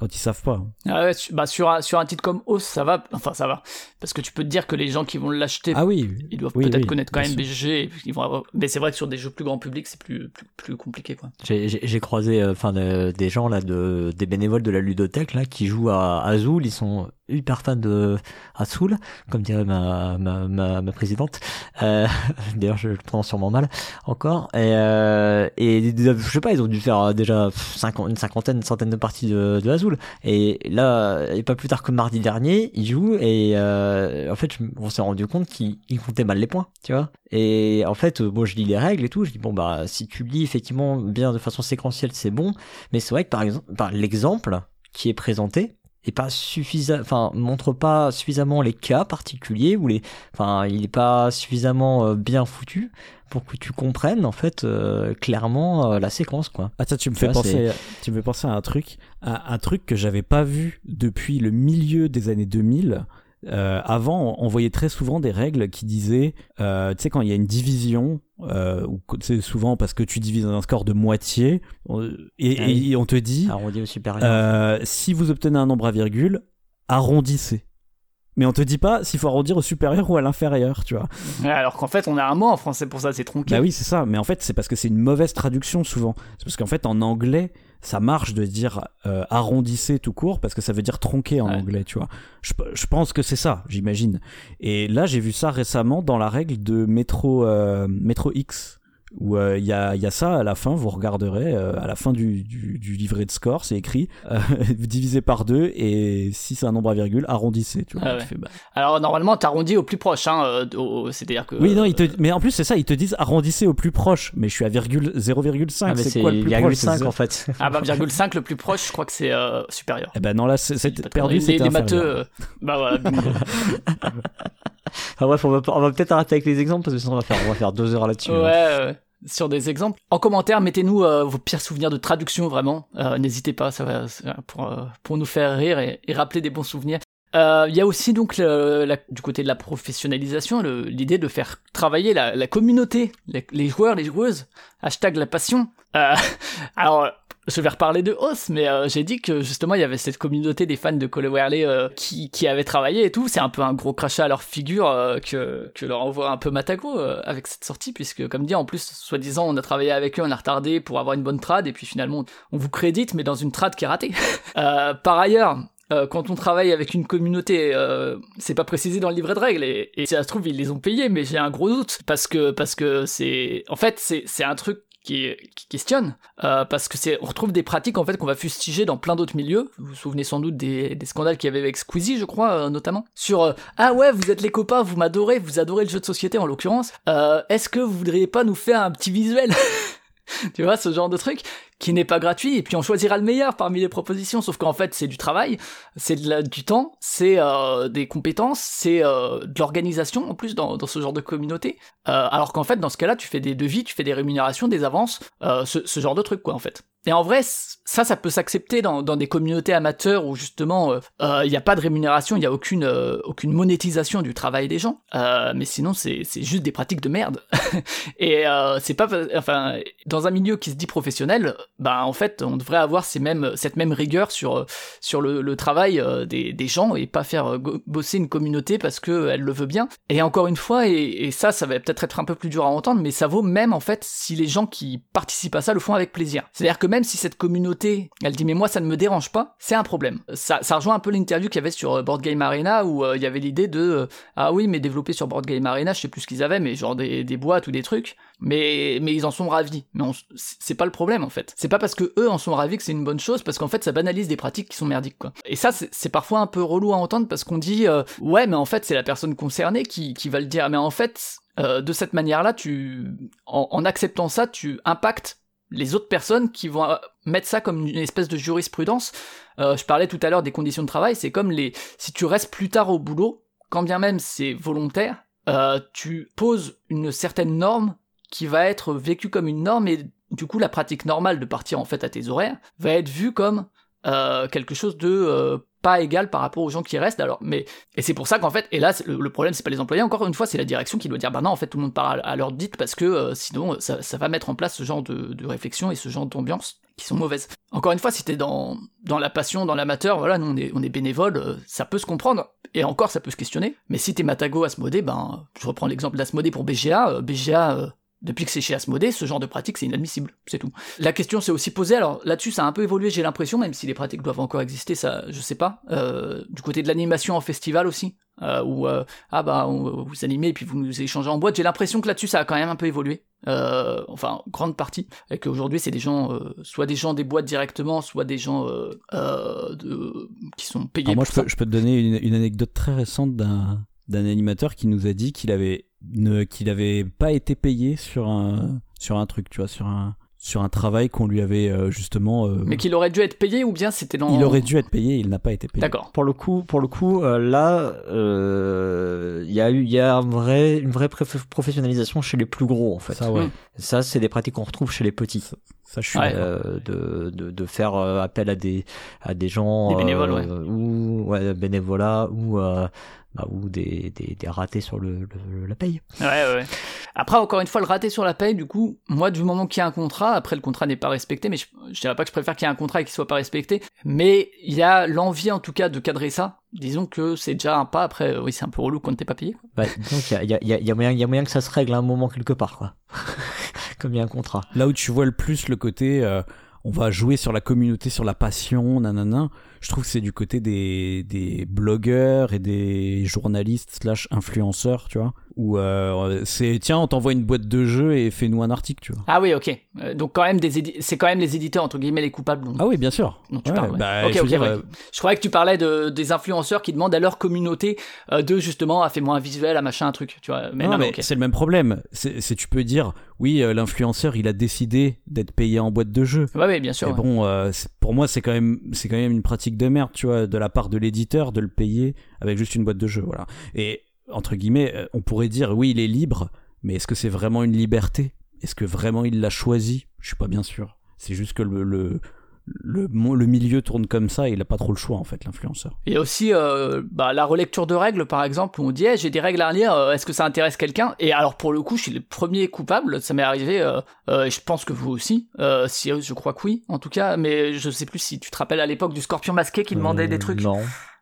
quand ils savent pas. Ah ouais, su- bah sur un, sur un titre comme Os, ça va, enfin ça va, parce que tu peux te dire que les gens qui vont l'acheter, Ah oui. ils doivent oui, peut-être oui, connaître quand bien même sûr. BGG, et ils vont avoir... mais c'est vrai que sur des jeux plus grand public, c'est plus, plus, plus compliqué quoi. J'ai- croisé euh, enfin de- des gens là de des bénévoles de la ludothèque là qui jouent à Azul, ils sont hyper fans de Azul, comme dirait ma ma ma, ma présidente. Euh, *laughs* D'ailleurs, je le prononce sûrement mal encore. Et euh, et je sais pas, ils ont dû faire euh, déjà une cinquantaine, une centaine de parties de, de Azul. Et là, et pas plus tard que mardi dernier, ils jouent et euh, en fait, on s'est rendu compte qu'ils ils comptaient mal les points, tu vois. Et en fait, euh, bon, je lis les règles et tout. Je dis bon bah si tu lis effectivement bien de façon séquentielle, c'est bon. Mais c'est vrai que par exemple, par l'exemple qui est présenté est pas suffisant, enfin montre pas suffisamment les cas particuliers ou les, enfin il est pas suffisamment euh, bien foutu pour que tu comprennes en fait euh, clairement euh, la séquence quoi. Ah ça tu me fais penser tu me fais penser à un truc à un truc que j'avais pas vu depuis le milieu des années 2000 Euh, avant, on voyait très souvent des règles qui disaient, euh, tu sais, quand il y a une division, euh, ou c'est souvent parce que tu divises un score de moitié, on- et, Ah oui. et on te dit, Arrondi au supérieur. euh, si vous obtenez un nombre à virgule, arrondissez. Mais on te dit pas s'il faut arrondir au supérieur ou à l'inférieur, tu vois. Alors qu'en fait, on a un mot en français pour ça, c'est tronqué. Bah oui, c'est ça. Mais en fait, c'est parce que c'est une mauvaise traduction souvent. C'est parce qu'en fait, en anglais, ça marche de dire euh, arrondissez tout court parce que ça veut dire tronquer en Ouais. anglais, tu vois. Je, je pense que c'est ça, j'imagine. Et là, j'ai vu ça récemment dans la règle de Metro, euh, Metro X où euh, il y, a, y, a, ça à la fin, vous regarderez, euh, à la fin du, du, du, livret de score, c'est écrit euh, *laughs* divisé par deux et si c'est un nombre à virgule, arrondissez. Tu vois, ah ouais. fais, bah... Alors normalement, t'arrondis au plus proche, hein, c'est-à-dire que. Oui, non, ils te... mais en plus, c'est ça, ils te disent arrondissez au plus proche, mais je suis à 0,5. Ah, c'est quoi le plus proche? 5 en fait. Ah bah, 5 le plus proche, je crois que c'est supérieur. Eh ben non, là, c'est perdu, c'est Les matheux, bah voilà. enfin *laughs* bref, on va, on va peut-être arrêter avec les exemples parce que sinon on va faire, on va faire deux heures là-dessus. Ouais, ouais sur des exemples. En commentaire, mettez-nous euh, vos pires souvenirs de traduction, vraiment. Euh, N'hésitez pas, ça va pour, euh, pour nous faire rire et, rappeler des bons souvenirs. Il y a aussi donc du côté de la professionnalisation l'idée de faire travailler la, la communauté, les, les, joueurs, les joueuses. Hashtag la passion. *laughs* alors je vais reparler de Hoss, mais euh, j'ai dit que justement il y avait cette communauté des fans de Cole Werley euh, qui, qui avaient travaillé et tout. C'est un peu un gros crachat à leur figure euh, que, que leur envoie un peu Matago avec cette sortie, puisque comme dit en plus, soi-disant on a travaillé avec eux, on a retardé pour avoir une bonne trad, et puis finalement on vous crédite, mais dans une trad qui est ratée. *laughs* par ailleurs, quand on travaille avec une communauté, euh, c'est pas précisé dans le livret de règles et, et si ça se trouve ils les ont payés, mais j'ai un gros doute parce que parce que c'est en fait c'est c'est un truc qui, qui questionne, euh, parce que c'est, on retrouve des pratiques en fait qu'on va fustiger dans plein d'autres milieux. Vous vous souvenez sans doute des, scandales qu'il y avait avec Squeezie, je crois, euh, notamment, sur euh, ah ouais, vous êtes les copains, vous m'adorez, vous adorez le jeu de société en l'occurrence. Euh, est-ce que vous voudriez pas nous faire un petit visuel *laughs* tu vois, ce genre de truc qui n'est pas gratuit, et puis on choisira le meilleur parmi les propositions, sauf qu'en fait c'est du travail, c'est du temps, c'est euh, des compétences, c'est euh, de l'organisation en plus dans, dans, ce genre de communauté, euh, alors qu'en fait dans ce cas-là tu fais des devis, tu fais des rémunérations, des avances, euh, ce, ce, genre de truc quoi en fait. Et en vrai, ça, ça peut s'accepter dans, dans, des communautés amateurs où justement il euh, n'y a pas de rémunération, il n'y a aucune, aucune monétisation du travail des gens. mais sinon, c'est juste des pratiques de merde. *laughs* et c'est pas, enfin, dans un milieu qui se dit professionnel, bah en fait on devrait avoir cette même rigueur sur, sur le, travail euh, des, gens et pas faire euh, bosser une communauté parce que elle le veut bien. Et encore une fois, et, ça ça va peut-être être un peu plus dur à entendre, mais ça vaut même en fait si les gens qui participent à ça le font avec plaisir. C'est-à-dire que même si cette communauté, elle dit mais moi ça ne me dérange pas, c'est un problème. Ça, rejoint un peu l'interview qu'il y avait sur euh, Board Game Arena où il y avait l'idée de ah oui mais développer sur Board Game Arena, je sais plus ce qu'ils avaient, mais genre des, des boîtes ou des trucs mais mais ils en sont ravis. Mais c'est pas le problème en fait. C'est pas parce que eux en sont ravis que c'est une bonne chose, parce qu'en fait ça banalise des pratiques qui sont merdiques quoi. Et ça c'est parfois un peu relou à entendre parce qu'on dit euh, ouais mais en fait c'est la personne concernée qui qui va le dire. Mais en fait euh, de cette manière-là tu en, en acceptant ça tu impactes les autres personnes qui vont euh, mettre ça comme une espèce de jurisprudence. Euh, je parlais tout à l'heure des conditions de travail, c'est comme les si tu restes plus tard au boulot, quand bien même c'est volontaire, euh, tu poses une certaine norme qui va être vécu comme une norme et du coup la pratique normale de partir en fait à tes horaires va être vue comme euh, quelque chose de euh, pas égal par rapport aux gens qui restent alors mais et c'est pour ça qu'en fait et là le, problème c'est pas les employés encore une fois c'est la direction qui doit dire bah non en fait tout le monde part à, l'heure dite parce que euh, sinon ça, va mettre en place ce genre de, réflexion et ce genre d'ambiance qui sont mauvaises. Encore une fois si t'es dans dans la passion dans l'amateur voilà nous on est bénévole ça peut se comprendre et encore ça peut se questionner. Mais si t'es Matago Asmodée ben je reprends l'exemple d'Asmodée pour BGA BGA depuis que c'est chez Asmodée, ce genre de pratique, c'est inadmissible, c'est tout. La question s'est aussi posée, alors là-dessus, ça a un peu évolué, j'ai l'impression, même si les pratiques doivent encore exister, ça, je sais pas. Euh, du côté de l'animation en festival aussi, euh, où euh, ah bah vous animez et puis vous nous échangez en boîte. J'ai l'impression que là-dessus, ça a quand même un peu évolué. Euh, enfin, grande partie, et qu'aujourd'hui, c'est des gens, euh, soit des gens des boîtes directement, soit des gens euh, de, qui sont payés. Alors moi, je peux, je peux, te donner une, une anecdote très récente d'un d'un animateur qui nous a dit qu'il avait ne, qu'il avait pas été payé sur un sur un truc, tu vois, sur un sur un travail qu'on lui avait euh, justement. Euh, Mais qu'il aurait dû être payé ou bien c'était dans. Il aurait dû être payé, il n'a pas été payé. D'accord. Pour le coup, pour le coup, euh, là, il y a eu, il y a un vrai, une vraie professionnalisation chez les plus gros en fait. Ça, ouais. Ça, c'est des pratiques qu'on retrouve chez les petits. Ça, je suis de, de, de faire appel à des à des gens. Des bénévoles, ouais. Ou ouais, bénévolat ou bah, ou des, des, des, ratés sur le, la paye. Ouais, ouais. Après, encore une fois, le raté sur la paye, du coup, moi, du moment qu'il y a un contrat, après le contrat n'est pas respecté, mais je, je dirais pas que je préfère qu'il y ait un contrat et qu'il soit pas respecté, mais il y a l'envie, en tout cas, de cadrer ça. Disons que c'est déjà un pas, après, oui, c'est un peu relou quand t'es pas payé. Bah, donc il y a, y, a, y, a moyen, y a moyen que ça se règle à un moment quelque part, quoi. *laughs* Comme il y a un contrat. Là où tu vois le plus le côté, euh, on va jouer sur la communauté, sur la passion, nanana je trouve que c'est du côté des, des blogueurs et des journalistes slash influenceurs, tu vois, où euh, c'est tiens, on t'envoie une boîte de jeux et fais-nous un article, tu vois. Ah oui, ok. Euh, donc quand même des c'est quand même les éditeurs entre guillemets les coupables. Ah oui, bien sûr. tu Ouais, parles, ouais. bah, Ok, je veux ok, dire, ouais. euh, Je croyais que tu parlais de, des influenceurs qui demandent à leur communauté euh, de justement à fais-moi un visuel, à machin, un truc, tu vois. Mais non, non, mais c'est le même problème. C'est tu peux dire, oui, l'influenceur, il a décidé d'être payé en boîte de jeu. Ouais, ouais, bien sûr. Mais bon, pour moi, c'est quand même, c'est quand même une pratique de merde, tu vois, de la part de l'éditeur de le payer avec juste une boîte de jeu, voilà. Et entre guillemets, euh, on pourrait dire, oui, il est libre, mais est-ce que c'est vraiment une liberté? Est-ce que vraiment il l'a choisi? Je suis pas bien sûr. C'est juste que le le, le milieu tourne comme ça, et il a pas trop le choix en fait, l'influenceur. Il y a aussi euh, bah, la relecture de règles, par exemple, où on dit Eh, j'ai des règles à lire, euh, est-ce que ça intéresse quelqu'un? Et alors pour le coup, je suis le premier coupable, ça m'est arrivé, euh, euh, et je pense que vous aussi, euh, si je crois que oui, en tout cas, mais je sais plus si tu te rappelles à l'époque du scorpion masqué qui demandait Euh, des trucs Non.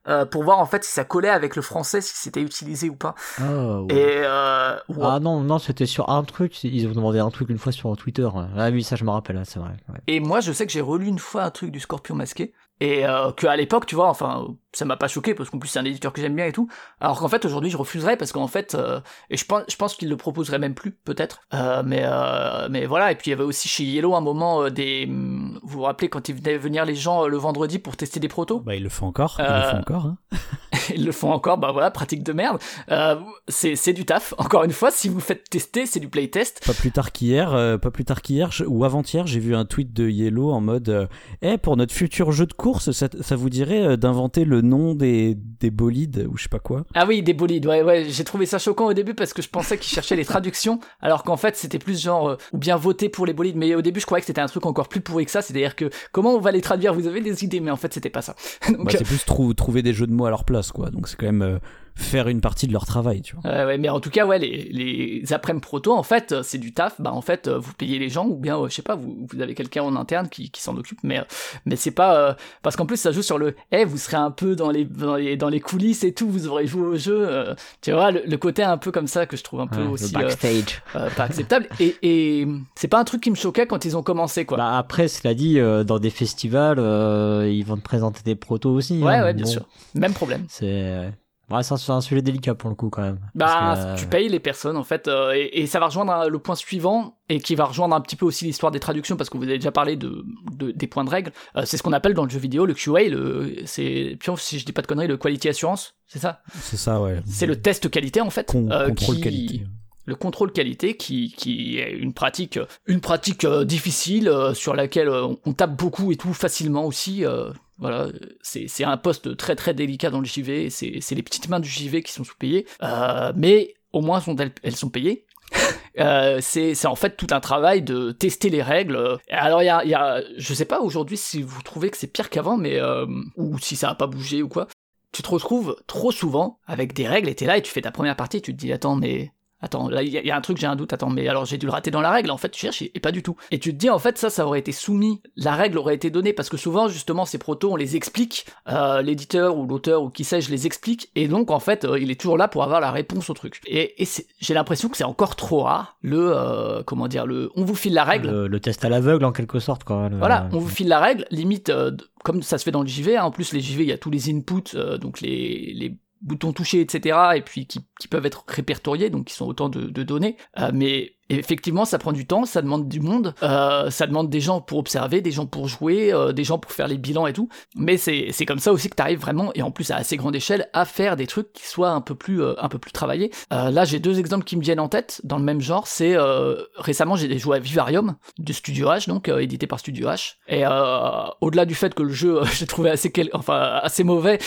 Euh, pour voir en fait si ça collait avec le français, si c'était utilisé ou pas. Ah, ouais. Et euh, ouais. Ah non, non, c'était sur un truc. Ils ont demandé un truc une fois sur Twitter. Ah oui, ça je me rappelle, c'est vrai. ouais. Et moi, je sais que j'ai relu une fois un truc du Scorpion masqué. Et euh, que à l'époque, tu vois, enfin, ça m'a pas choqué parce qu'en plus c'est un éditeur que j'aime bien et tout. Alors qu'en fait aujourd'hui je refuserais parce qu'en fait, euh, et je pense, je pense qu'il le proposerait même plus peut-être. Euh, mais euh, mais voilà. Et puis il y avait aussi chez Yellow un moment des, hum, vous vous rappelez quand ils venaient venir les gens le vendredi pour tester des protos? Bah, il le fait encore, il Euh, le fait encore. Hein. *laughs* Ils le font encore, bah voilà, pratique de merde. C'est c'est du taf. Encore une fois, si vous faites tester, c'est du playtest. Pas plus tard qu'hier, pas plus tard qu'hier ou avant-hier, j'ai vu un tweet de Yellow en mode Eh, pour notre futur jeu de course, ça, ça vous dirait d'inventer le nom des, des bolides ou je sais pas quoi. Ah oui, des bolides, ouais, ouais, j'ai trouvé ça choquant au début parce que je pensais qu'ils cherchaient les traductions, alors qu'en fait c'était plus genre, euh, ou bien voter pour les bolides, mais au début je croyais que c'était un truc encore plus pourri que ça, c'est-à-dire que comment on va les traduire, vous avez des idées, mais en fait c'était pas ça. *laughs* Bah, C'est plus trou- trouver des jeux de mots à leur place, quoi. Donc c'est quand même euh, faire une partie de leur travail, tu vois. euh, ouais, mais en tout cas, ouais, les, les après-midi proto, en fait, euh, c'est du taf, bah en fait, euh, vous payez les gens, ou bien, euh, je sais pas, vous, vous avez quelqu'un en interne qui, qui s'en occupe, mais, euh, mais c'est pas, euh, parce qu'en plus ça joue sur le, eh, vous serez un peu dans les, dans les, dans les coulisses et tout, vous aurez joué au jeu, tu vois, le, le côté un peu comme ça que je trouve un peu Ouais, aussi. backstage. pas acceptable. Et, et c'est pas un truc qui me choquait quand ils ont commencé, quoi. Bah après, cela dit, dans des festivals, ils vont te présenter des protos aussi. ouais, hein, ouais, bien bon, sûr. Même problème. C'est ouais, c'est un, sujet délicat pour le coup quand même. Bah, Parce que, euh, tu payes les personnes, en fait, euh, et, et ça va rejoindre un- le point suivant, et qui va rejoindre un petit peu aussi l'histoire des traductions, parce que vous avez déjà parlé de, de- des points de règle. Euh, c'est ce qu'on appelle dans le jeu vidéo le QA, le, c'est, si je dis pas de conneries, le Quality Assurance, c'est ça? C'est ça, ouais. C'est le test qualité, en fait. Con- euh, contrôle qui- qualité. le contrôle qualité qui, qui est une pratique une pratique euh, difficile euh, sur laquelle euh, on- on tape beaucoup et tout facilement aussi euh, voilà c'est c'est un poste très très délicat dans le JV et c'est les petites mains du JV qui sont sous-payées Euh, mais au moins elles, elles sont payées *laughs* Euh, c'est en fait tout un travail de tester les règles. Alors il y a, y a, je sais pas aujourd'hui si vous trouvez que c'est pire qu'avant, mais euh, ou si ça a pas bougé ou quoi. Tu te retrouves trop souvent avec des règles et t'es là et tu fais ta première partie, tu te dis attends mais Attends, là, il y, a- il y a un truc, j'ai un doute. Attends, mais alors j'ai dû le rater dans la règle. En fait, tu cherches et, et pas du tout. Et tu te dis, en fait, ça, ça aurait été soumis. La règle aurait été donnée parce que souvent, justement, ces protos, on les explique. Euh, L'éditeur ou l'auteur ou qui sais, je les explique. Et donc, en fait, euh, il est toujours là pour avoir la réponse au truc. Et, et j'ai l'impression que c'est encore trop rare. Le, euh, comment dire, le, on vous file la règle. le, le test à l'aveugle en quelque sorte quoi. le- Voilà, on vous file la règle, limite, euh, comme ça se fait dans le JV, hein, en plus les JV, il y a tous les inputs, euh, donc les, les boutons touchés, etc., et puis qui, peuvent être répertoriés, donc qui sont autant de, données, Euh, mais effectivement, ça prend du temps, ça demande du monde, euh, ça demande des gens pour observer, des gens pour jouer, euh, des gens pour faire les bilans et tout, mais c'est comme ça aussi que tu arrives vraiment, et en plus à assez grande échelle, à faire des trucs qui soient un peu plus, un peu plus travaillés. Là, j'ai deux exemples qui me viennent en tête, dans le même genre, c'est récemment j'ai joué à Vivarium, de Studio H, donc édité par Studio H, et au-delà du fait que le jeu, *laughs* j'ai trouvé assez, enfin, assez mauvais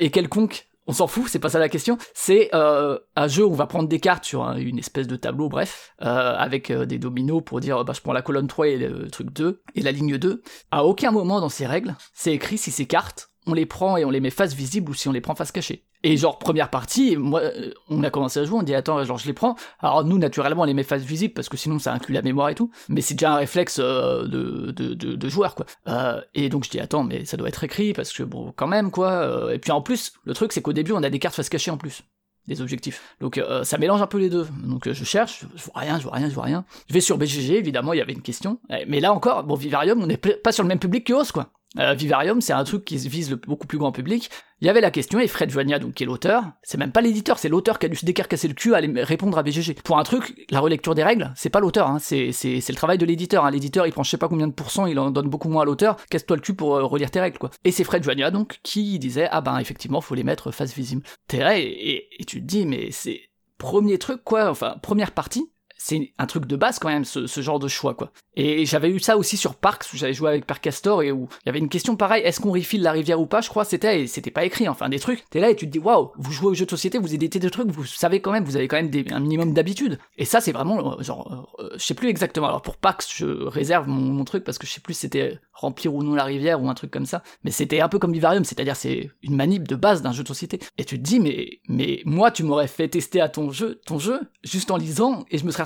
et quelconque, on s'en fout, c'est pas ça la question. C'est euh, un jeu où on va prendre des cartes sur un- une espèce de tableau, bref, euh, avec euh, des dominos pour dire bah, je prends la colonne 3 et le truc 2 et la ligne 2. À aucun moment dans ces règles, c'est écrit si ces cartes, on les prend et on les met face visible ou si on les prend face cachée. Et genre, première partie, moi, euh, on a commencé à jouer, on dit attends, genre je les prends. Alors nous, naturellement, on les met face visible parce que sinon ça inclut la mémoire et tout. Mais c'est déjà un réflexe euh, de, de, de, de joueur, quoi. Euh, et donc je dis attends, mais ça doit être écrit parce que bon, quand même, quoi. Euh, Et puis en plus, le truc c'est qu'au début, on a des cartes face cachée en plus des objectifs. Donc euh, ça mélange un peu les deux. Donc euh, je cherche, je vois rien, je vois rien, je vois rien. Je vais sur BGG, évidemment, il y avait une question. Eh, Mais là encore, bon, Vivarium, on n'est pas sur le même public que OS, quoi. Euh, Vivarium, c'est un truc qui vise le beaucoup plus grand public. Il y avait la question, et Fred Joigna, donc, qui est l'auteur, c'est même pas l'éditeur, c'est l'auteur qui a dû se décarcasser le cul à aller répondre à BGG. Pour un truc, la relecture des règles, c'est pas l'auteur, hein, c'est, le travail de l'éditeur. Hein. L'éditeur, il prend je sais pas combien de pourcents, il en donne beaucoup moins à l'auteur, casse-toi le cul pour euh, relire tes règles, quoi. Et c'est Fred Joigna, donc, qui disait, ah ben, effectivement, faut les mettre face visible. T'es là, et, et tu te dis, mais c'est premier truc, quoi, enfin, première partie, c'est un truc de base quand même, ce, ce genre de choix, quoi. Et j'avais eu ça aussi sur Parks, où j'avais joué avec Park Castor, et où il y avait une question pareille, est-ce qu'on refill la rivière ou pas, je crois, c'était, et c'était pas écrit, enfin, des trucs. T'es là et tu te dis, waouh, vous jouez au jeu de société, vous éditez des trucs, vous savez quand même, vous avez quand même un minimum d'habitude. Et ça, c'est vraiment, euh, genre, euh, je sais plus exactement. Alors pour Parks, je réserve mon, truc, parce que je sais plus si c'était remplir ou non la rivière, ou un truc comme ça. Mais c'était un peu comme Vivarium, c'est-à-dire c'est une manip de base d'un jeu de société. Et tu te dis, mais, mais moi, tu m'aurais fait tester à ton jeu, ton jeu, juste en lisant, et je me serais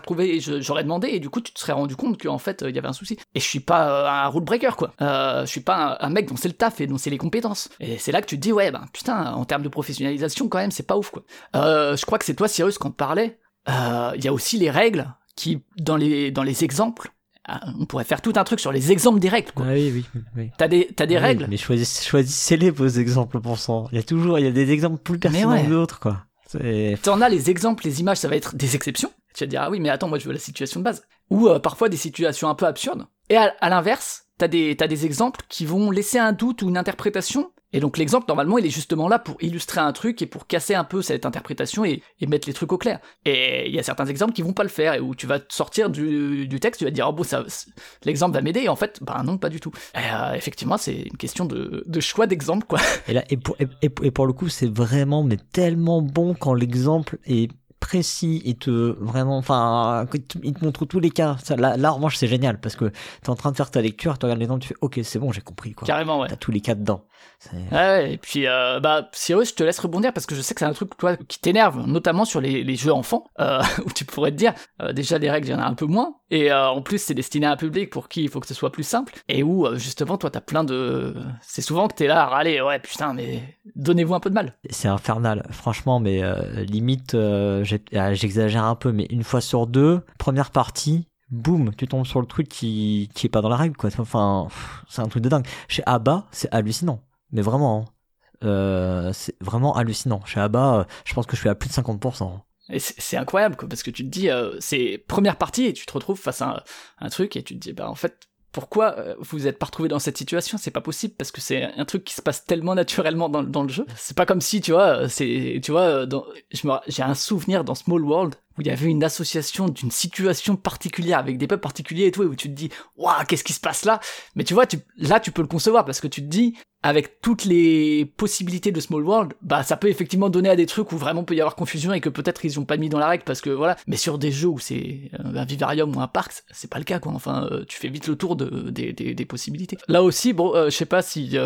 j'aurais demandé, et du coup, tu te serais rendu compte qu'en fait, euh, il y avait un souci. Et je suis pas euh, un rule breaker, quoi. Euh, je suis pas un, un mec dont c'est le taf et dont c'est les compétences. Et c'est là que tu te dis, ouais, ben putain, en termes de professionnalisation, quand même, c'est pas ouf, quoi. Je crois que c'est toi, Cyrus, quand on parlait. Il y a aussi les règles qui, dans les, dans les exemples, on pourrait faire tout un truc sur les exemples des règles, quoi. Ah oui, oui, oui. T'as des, t'as des Oui, règles Mais choisissez, choisissez-les vos exemples pour ça. Il y a toujours, il y a des exemples plus pertinents ouais. que d'autres, quoi. T'en as les exemples, les images, ça va être des exceptions. Tu vas te dire, ah oui, mais attends, moi je veux la situation de base. Ou euh, parfois des situations un peu absurdes. Et à, l'inverse, t'as des, t'as des exemples qui vont laisser un doute ou une interprétation. Et donc l'exemple, normalement, il est justement là pour illustrer un truc et pour casser un peu cette interprétation et, et mettre les trucs au clair. Et il y a certains exemples qui vont pas le faire et où tu vas sortir du, du texte, tu vas te dire, oh bon, ça, l'exemple va m'aider. Et en fait, bah non, pas du tout. Et, euh, effectivement, c'est une question de, de choix d'exemple, quoi. Et là, et pour, et- et pour le coup, c'est vraiment, mais tellement bon quand l'exemple est précis et te vraiment enfin il te- il montre tous les cas ça, là, là en revanche c'est génial parce que t'es en train de faire ta lecture tu regardes l'exemple tu fais ok c'est bon j'ai compris quoi Carrément, ouais. t'as tous les cas dedans Ouais, et puis euh, bah Cyrus, je te laisse rebondir parce que je sais que c'est un truc toi qui t'énerve, notamment sur les, les jeux enfants, euh, *laughs* où tu pourrais te dire euh, déjà les règles il y en a un peu moins, et en plus c'est destiné à un public pour qui il faut que ce soit plus simple, et où justement toi t'as plein de, c'est souvent que t'es là à râler, ouais putain mais donnez-vous un peu de mal. c'est infernal franchement mais limite j'exagère un peu mais une fois sur deux première partie boum tu tombes sur le truc qui qui est pas dans la règle quoi. Enfin c'est un truc de dingue. Chez Abba c'est hallucinant. Mais vraiment hein. Euh, c'est vraiment hallucinant. Chez Abba euh, je pense que je suis à plus de 50% Et c'est incroyable parce que tu te dis euh, c'est première partie et tu te retrouves face à un, un truc et tu te dis bah en fait pourquoi euh, vous êtes pas retrouvé dans cette situation? C'est pas possible parce que c'est un truc qui se passe tellement naturellement dans, dans le jeu. C'est pas comme si tu vois, euh, c'est tu vois, euh, j'ai un souvenir dans Small World où il y avait une association d'une situation particulière avec des peuples particuliers et tout, et où tu te dis waouh qu'est-ce qui se passe là? Mais tu vois, là tu peux le concevoir parce que tu te dis avec toutes les possibilités de Small World, bah ça peut effectivement donner à des trucs où vraiment peut y avoir confusion et que peut-être ils ont pas mis dans la règle parce que voilà. Mais sur des jeux où c'est euh, un Vivarium ou un Parc, c'est pas le cas quoi. Enfin, euh, tu fais vite le tour de, des, des, possibilités. Là aussi, bon, euh, je sais pas si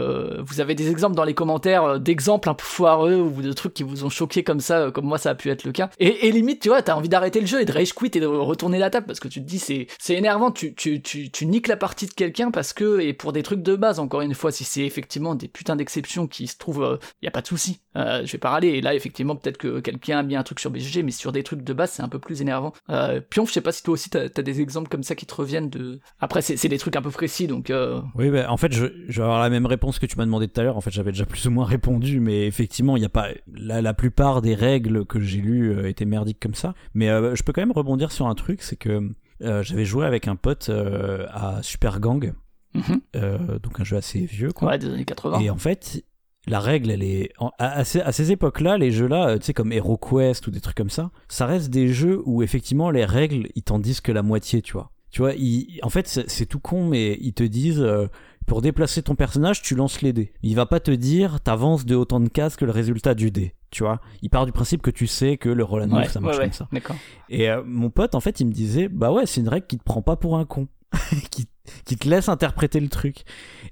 vous avez des exemples dans les commentaires d'exemples un peu foireux ou de trucs qui vous ont choqué comme ça, comme moi ça a pu être le cas. Et, et limite, tu vois, t'as envie d'arrêter le jeu et de rage quit et de retourner la table parce que tu te dis c'est c'est énervant. Tu, tu, tu, tu niques la partie de quelqu'un parce que et pour des trucs de base encore une fois, si c'est effectivement des putains d'exceptions qui se trouvent, euh, y a pas de souci. Euh, je vais pas râler. Et là, effectivement, peut-être que quelqu'un a mis un truc sur BGG, mais sur des trucs de base, c'est un peu plus énervant. Euh, Pionf, je sais pas si toi aussi t'as as des exemples comme ça qui te reviennent de. Après, c'est des trucs un peu précis, donc. Oui, bah, en fait, je, vais avoir la même réponse que tu m'as demandé tout à l'heure. En fait, j'avais déjà plus ou moins répondu, mais effectivement, il n'y a pas la, la plupart des règles que j'ai lues étaient merdiques comme ça. Mais je peux quand même rebondir sur un truc, c'est que j'avais joué avec un pote à Super Gang, mhm. euh, donc un jeu assez vieux, quoi. Ouais, des années 80. Et en fait, la règle, elle est. à, ces, à ces époques-là, les jeux-là, euh, tu sais, comme HeroQuest ou des trucs comme ça, ça reste des jeux où effectivement les règles, ils t'en disent que la moitié, tu vois. Tu vois, ils- en fait, c'est tout con, mais ils te disent. euh, pour déplacer ton personnage, tu lances les dés. Il va pas te dire t'avances de autant de cases que le résultat du dé. Tu vois, il part du principe que tu sais que le roll and ouais, ça marche ouais, ouais, comme ça. Et euh, mon pote, en fait, il me disait, bah ouais, c'est une règle qui te prend pas pour un con, *laughs* qui, qui te laisse interpréter le truc.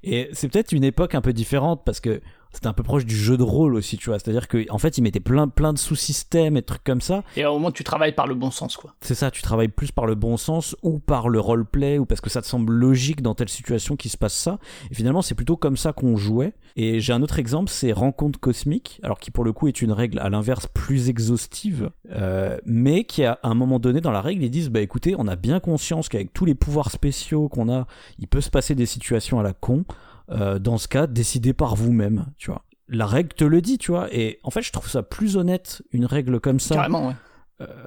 Et c'est peut-être une époque un peu différente parce que c'était un peu proche du jeu de rôle aussi, tu vois. C'est-à-dire que en fait, il mettait plein, plein de sous-systèmes et trucs comme ça. Et au moins, tu travailles par le bon sens, quoi. C'est ça, tu travailles plus par le bon sens ou par le roleplay ou parce que ça te semble logique dans telle situation qu'il se passe ça. Et finalement, c'est plutôt comme ça qu'on jouait. Et j'ai un autre exemple, c'est Rencontre cosmique, alors qui pour le coup est une règle à l'inverse plus exhaustive, euh, mais qui à un moment donné dans la règle, ils disent bah écoutez, on a bien conscience qu'avec tous les pouvoirs spéciaux qu'on a, il peut se passer des situations à la con. Euh, dans ce cas, décidez par vous-même, tu vois. La règle te le dit, tu vois. Et en fait, je trouve ça plus honnête, une règle comme ça. Carrément, ouais.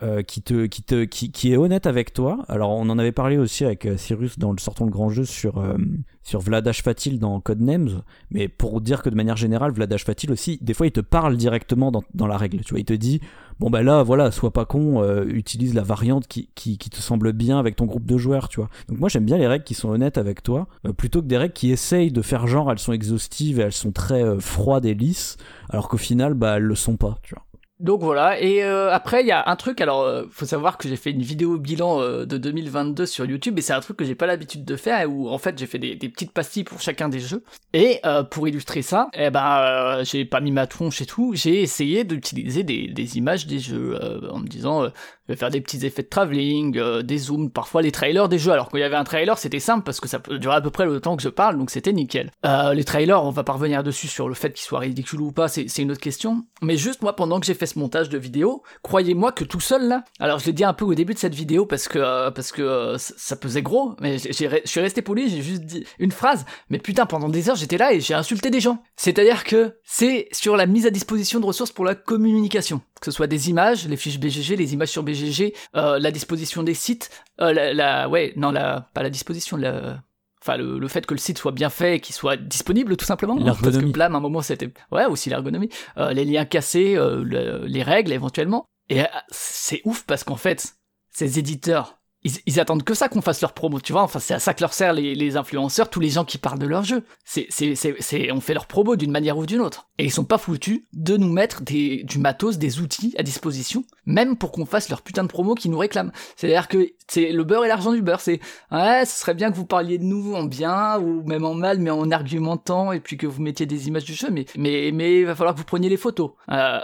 Euh, qui te qui te qui, est honnête avec toi. Alors on en avait parlé aussi avec euh, Cyrus dans le sortant le grand jeu sur euh, sur Vladash Fatil dans Codenames, mais pour dire que de manière générale Vladash Fatil aussi, des fois il te parle directement dans, dans la règle. Tu vois, il te dit bon bah là voilà, sois pas con, utilise la variante qui, qui qui te semble bien avec ton groupe de joueurs, tu vois. Donc moi j'aime bien les règles qui sont honnêtes avec toi, plutôt que des règles qui essayent de faire genre elles sont exhaustives et elles sont très froides et lisses, alors qu'au final bah elles le sont pas, tu vois. Donc voilà, et euh, après il y a un truc, alors euh, faut savoir que j'ai fait une vidéo bilan euh, de 2022 sur YouTube et c'est un truc que j'ai pas l'habitude de faire où en fait j'ai fait des, petites pastilles pour chacun des jeux et pour illustrer ça, eh ben j'ai pas mis ma tronche et tout, j'ai essayé d'utiliser des, images des jeux en me disant je vais faire des petits effets de travelling, des zooms, parfois les trailers des jeux. Alors quand il y avait un trailer, c'était simple parce que ça durer à peu près le temps que je parle, donc c'était nickel. Les trailers, on va pas revenir dessus sur le fait qu'ils soient ridicules ou pas, c'est une autre question. Mais juste moi, pendant que j'ai fait montage de vidéo, croyez-moi que tout seul là, alors je l'ai dit un peu au début de cette vidéo parce que euh, parce que euh, ça pesait gros, mais je suis resté poli, j'ai juste dit une phrase, mais putain pendant des heures j'étais là et j'ai insulté des gens. C'est-à-dire que c'est sur la mise à disposition de ressources pour la communication. Que ce soit des images, les fiches BGG, les images sur BGG, euh, la disposition des sites, euh, la, ouais, non, la, pas la disposition, la, enfin le, fait que le site soit bien fait, qu'il soit disponible tout simplement. Parce que Blam, à un moment, c'était, ouais, aussi l'ergonomie, euh, les liens cassés, les règles éventuellement. Et c'est ouf parce qu'en fait, ces éditeurs ils, attendent que ça qu'on fasse leur promo, tu vois. Enfin, c'est à ça que leur sert les, influenceurs, tous les gens qui parlent de leur jeu. C'est, c'est, c'est, on fait leur promo d'une manière ou d'une autre. Et ils sont pas foutus de nous mettre des, du matos, des outils à disposition, même pour qu'on fasse leur putain de promo qui nous réclament. C'est-à-dire que c'est le beurre et l'argent du beurre. C'est, ouais, ce serait bien que vous parliez de nous en bien, ou même en mal, mais en argumentant, et puis que vous mettiez des images du jeu, mais, mais, mais il va falloir que vous preniez les photos. Euh,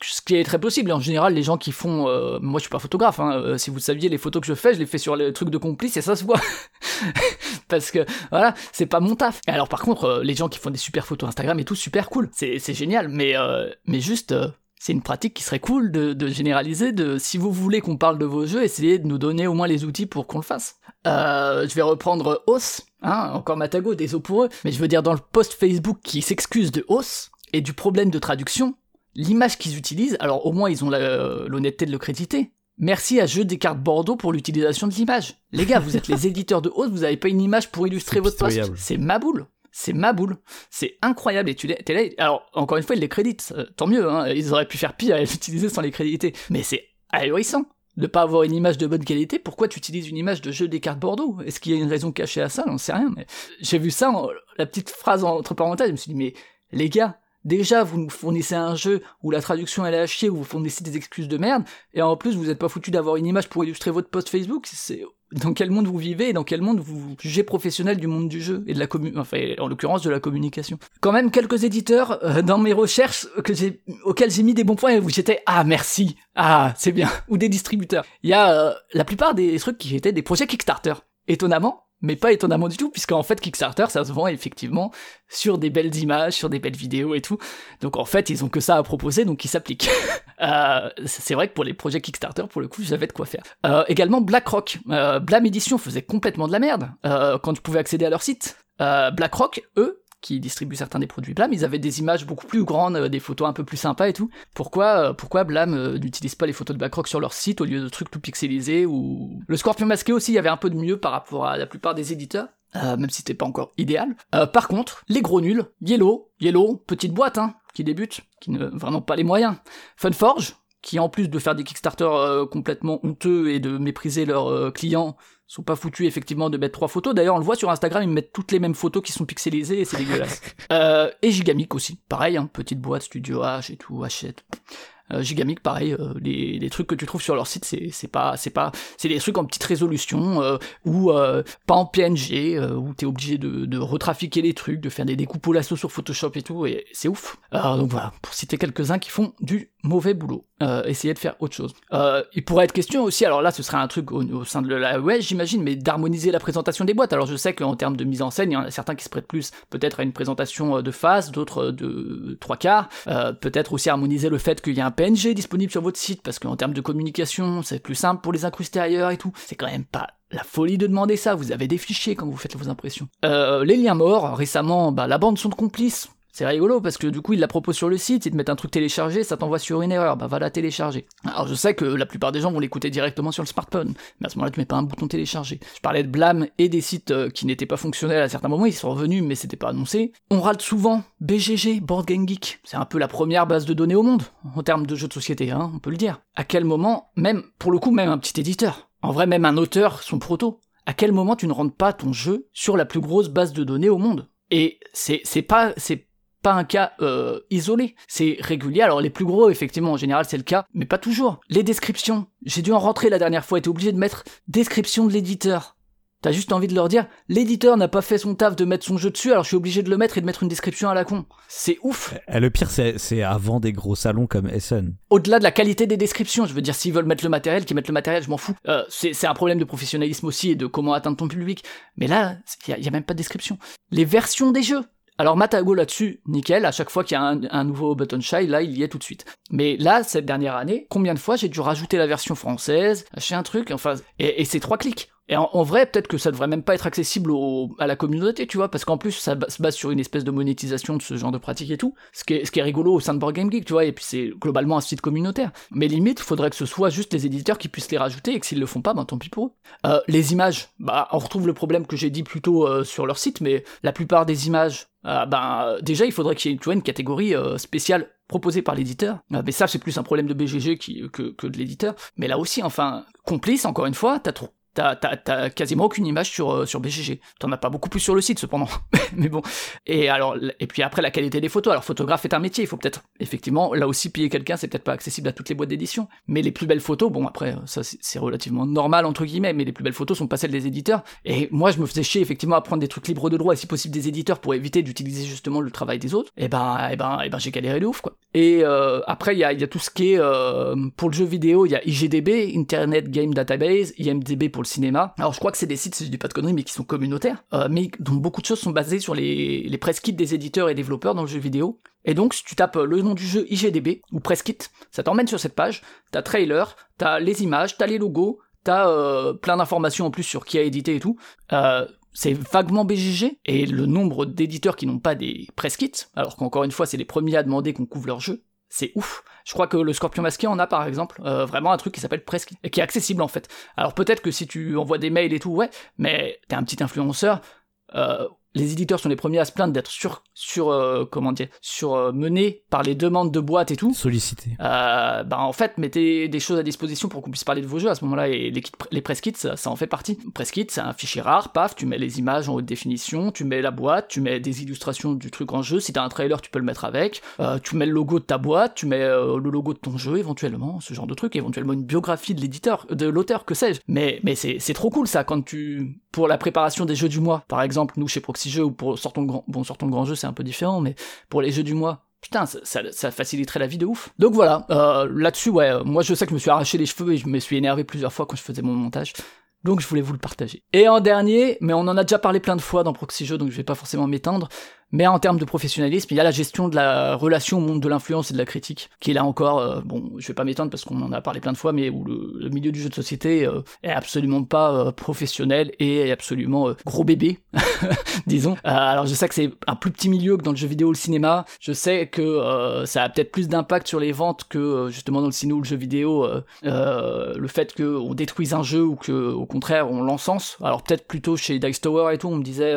ce qui est très possible. En général, les gens qui font, euh, moi je suis pas photographe. Hein, euh, si vous saviez les photos que je fais, je les fais sur les trucs de complice et ça se voit *laughs* parce que voilà, c'est pas mon taf. Alors par contre, euh, les gens qui font des super photos Instagram et tout, super cool, c'est génial. Mais mais juste, c'est une pratique qui serait cool de, généraliser. De si vous voulez qu'on parle de vos jeux, essayez de nous donner au moins les outils pour qu'on le fasse. je vais reprendre Os, hein, encore Matago, des os pour eux. Mais je veux dire dans le post Facebook qui s'excuse de Os et du problème de traduction l'image qu'ils utilisent, alors au moins ils ont l'honnêteté de le créditer. Merci à Jeux des cartes Bordeaux pour l'utilisation de l'image. Les gars, vous êtes les *laughs* éditeurs de hausse, vous avez pas une image pour illustrer votre poste. C'est ma boule. C'est ma boule. C'est incroyable. Et tu là. Alors, encore une fois, ils les créditent. Euh, tant mieux, hein. Ils auraient pu faire pire et l'utiliser sans les créditer. Mais c'est ahurissant de pas avoir une image de bonne qualité, pourquoi tu utilises une image de jeu des cartes Bordeaux? Est-ce qu'il y a une raison cachée à ça? On sait rien. Mais j'ai vu ça, la petite phrase entre parenthèses, je me suis dit mais les gars, Déjà, vous nous fournissez un jeu où la traduction elle est à chier, où vous fournissez des excuses de merde, et en plus vous êtes pas foutu d'avoir une image pour illustrer votre post Facebook. C'est dans quel monde vous vivez et dans quel monde vous jugez professionnel du monde du jeu et de la commu enfin en l'occurrence de la communication. Quand même quelques éditeurs euh, dans mes recherches j'ai auxquels j'ai mis des bons points et où j'étais ah merci ah c'est bien ou des distributeurs. Il y a euh, la plupart des trucs qui étaient des projets Kickstarter. Étonnamment, mais pas étonnamment du tout, puisqu'en fait Kickstarter ça se vend effectivement sur des belles images, sur des belles vidéos et tout. Donc en fait ils ont que ça à proposer, donc ils s'appliquent. *laughs* euh, c'est vrai que pour les projets Kickstarter, pour le coup, j'avais de quoi faire. Euh, également BlackRock, euh, Blam Edition faisait complètement de la merde euh, quand tu pouvais accéder à leur site. BlackRock, eux, qui distribuent certains des produits Blam, ils avaient des images beaucoup plus grandes, euh, des photos un peu plus sympas et tout. Pourquoi, euh, pourquoi Blam euh, n'utilise pas les photos de BlackRock sur leur site au lieu de trucs tout pixelisés ou le Scorpion masqué aussi, il y avait un peu de mieux par rapport à la plupart des éditeurs. même si c'était pas encore idéal. par contre, les gros nuls, Yellow, Yellow, petite boîte, hein, qui débute, qui ne vraiment pas les moyens. Funforge, qui en plus de faire des Kickstarter complètement honteux et de mépriser leurs clients, sont pas foutus effectivement de mettre trois photos. D'ailleurs, on le voit sur Instagram, ils mettent toutes les mêmes photos qui sont pixelisées et c'est dégueulasse. *laughs* euh, et Gigamic aussi, pareil, hein, petite boîte Studio H et tout, achète. Euh, Gigamic, pareil, euh, les, trucs que tu trouves sur leur site, c'est, c'est pas, c'est pas, c'est des trucs en petite résolution euh, ou euh, pas en PNG, où t'es obligé de, de retrafiquer les trucs, de faire des découpes au lasso sur Photoshop et tout, et c'est ouf. Donc voilà, pour citer quelques-uns qui font du mauvais boulot. essayez de faire autre chose. il pourrait être question aussi, alors là, ce serait un truc au, sein de la j'imagine j'imagine, mais d'harmoniser la présentation des boîtes. Alors je sais qu'en termes de mise en scène, il y en a certains qui se prêtent plus peut-être à une présentation de face, d'autres de trois quarts. peut-être aussi harmoniser le fait qu'il y a un PNG disponible sur votre site, parce qu'en termes de communication, c'est plus simple pour les incruster ailleurs et tout. C'est quand même pas la folie de demander ça, vous avez des fichiers quand vous faites vos impressions. les liens morts, récemment, bah, la bande son de complices, c'est rigolo parce que du coup, il la propose sur le site, ils te mettent un truc téléchargé, ça t'envoie sur une erreur, bah va la télécharger. Alors je sais que la plupart des gens vont l'écouter directement sur le smartphone, mais à ce moment-là, tu mets pas un bouton télécharger. Je parlais de blâme et des sites euh, qui n'étaient pas fonctionnels à certains moments, ils sont revenus, mais c'était pas annoncé. On râle souvent BGG, Board Game Geek. C'est un peu la première base de données au monde, en termes de jeux de société, hein, on peut le dire. À quel moment, même, pour le coup, même un petit éditeur, en vrai, même un auteur, son proto, à quel moment tu ne rentres pas ton jeu sur la plus grosse base de données au monde? Et c'est pas c'est pas un cas euh, isolé, c'est régulier. Alors les plus gros, effectivement, en général, c'est le cas, mais pas toujours. Les descriptions, j'ai dû en rentrer la dernière fois, et obligé de mettre description de l'éditeur. T'as juste envie de leur dire, l'éditeur n'a pas fait son taf de mettre son jeu dessus, alors je suis obligé de le mettre et de mettre une description à la con. C'est ouf. Eh, le pire, c'est avant des gros salons comme Essen. Au-delà de la qualité des descriptions, je veux dire, s'ils veulent mettre le matériel, qu'ils mettent le matériel, je m'en fous. Euh, c'est un problème de professionnalisme aussi et de comment atteindre ton public. Mais là, il y, y, a même pas de description. Les versions des jeux. Alors Matago là-dessus, nickel, à chaque fois qu'il y a un, nouveau Button Shy, là il y est tout de suite. Mais là, cette dernière année, combien de fois j'ai dû rajouter la version française, acheter un truc, enfin, et, c'est trois clics. Et en, vrai, peut-être que ça devrait même pas être accessible à la communauté, tu vois, parce qu'en plus, ça se base sur une espèce de monétisation de ce genre de pratique et tout, ce qui est, rigolo au sein de Board Game Geek, tu vois, et puis c'est globalement un site communautaire. Mais limite, faudrait que ce soit juste les éditeurs qui puissent les rajouter, et que s'ils le font pas, ben tant pis pour eux. Euh, les images, bah, on retrouve le problème que j'ai dit plus tôt euh, sur leur site, mais la plupart des images, euh, ben déjà il faudrait qu'il y ait une catégorie spéciale proposée par l'éditeur. mais ça c'est plus un problème de BGG que de l'éditeur. Mais là aussi, enfin, complice encore une fois, t'as trop T'as, quasiment aucune image sur, euh, sur BGG. T'en as pas beaucoup plus sur le site cependant. *laughs* Mais bon. Et alors, et puis après la qualité des photos. Alors photographe est un métier. Il faut peut-être effectivement là aussi payer quelqu'un. C'est peut-être pas accessible à toutes les boîtes d'édition. Mais les plus belles photos, bon après ça c'est, relativement normal entre guillemets. Mais les plus belles photos sont pas celles des éditeurs. Et moi je me faisais chier effectivement à prendre des trucs libres de droit et si possible des éditeurs pour éviter d'utiliser justement le travail des autres. Et ben et ben et ben j'ai galéré de ouf quoi. Et euh, après il y a, tout ce qui est euh, pour le jeu vidéo. Il y a IGDB, Internet Game Database, IMDB le cinéma. Alors je crois que c'est des sites, si je dis pas de conneries, mais qui sont communautaires, euh, mais dont beaucoup de choses sont basées sur les, les kits des éditeurs et développeurs dans le jeu vidéo. Et donc, si tu tapes le nom du jeu IGDB ou press kit, ça t'emmène sur cette page, t'as trailer, t'as les images, t'as les logos, t'as euh, plein d'informations en plus sur qui a édité et tout. Euh, c'est vaguement BGG, et le nombre d'éditeurs qui n'ont pas des press kits, alors qu'encore une fois, c'est les premiers à demander qu'on couvre leur jeu, c'est ouf. Je crois que le Scorpion masqué en a par exemple, euh, vraiment un truc qui s'appelle Presque, et qui est accessible en fait. Alors peut-être que si tu envoies des mails et tout, ouais, mais t'es un petit influenceur, euh, les éditeurs sont les premiers à se plaindre d'être sur sur euh, comment dire sur euh, mené par les demandes de boîtes et tout. Sollicité euh, bah en fait mettez des choses à disposition pour qu'on puisse parler de vos jeux à ce moment-là et les, les press kits ça, en fait partie. Press kit c'est un fichier rare paf tu mets les images en haute définition tu mets la boîte tu mets des illustrations du truc en jeu. Si t'as un trailer tu peux le mettre avec. Euh, tu mets le logo de ta boîte tu mets le logo de ton jeu éventuellement ce genre de truc éventuellement une biographie de l'éditeur de l'auteur que sais-je. Mais mais c'est c'est trop cool ça quand tu pour la préparation des jeux du mois par exemple nous chez Proxy Jeux ou pour sortons le grand bon sortons le grand jeu c'est un peu différent, mais pour les jeux du mois, putain, ça, faciliterait la vie de ouf. Donc voilà, euh, là-dessus, ouais, moi je sais que je me suis arraché les cheveux et je me suis énervé plusieurs fois quand je faisais mon montage. Donc je voulais vous le partager. Et en dernier, mais on en a déjà parlé plein de fois dans Proxy Jeux, donc je vais pas forcément m'étendre, mais en termes de professionnalisme, il y a la gestion de la relation au monde de l'influence et de la critique, qui est là encore, euh, bon, je vais pas m'étendre parce qu'on en a parlé plein de fois, mais où le, milieu du jeu de société euh, est absolument pas euh, professionnel et est absolument gros bébé, *laughs* disons. alors je sais que c'est un plus petit milieu que dans le jeu vidéo ou le cinéma, je sais que ça a peut-être plus d'impact sur les ventes que justement dans le cinéma ou le jeu vidéo, le fait qu'on détruise un jeu ou que au contraire on l'encense. Alors peut-être plutôt chez Dice Tower et tout, on me disait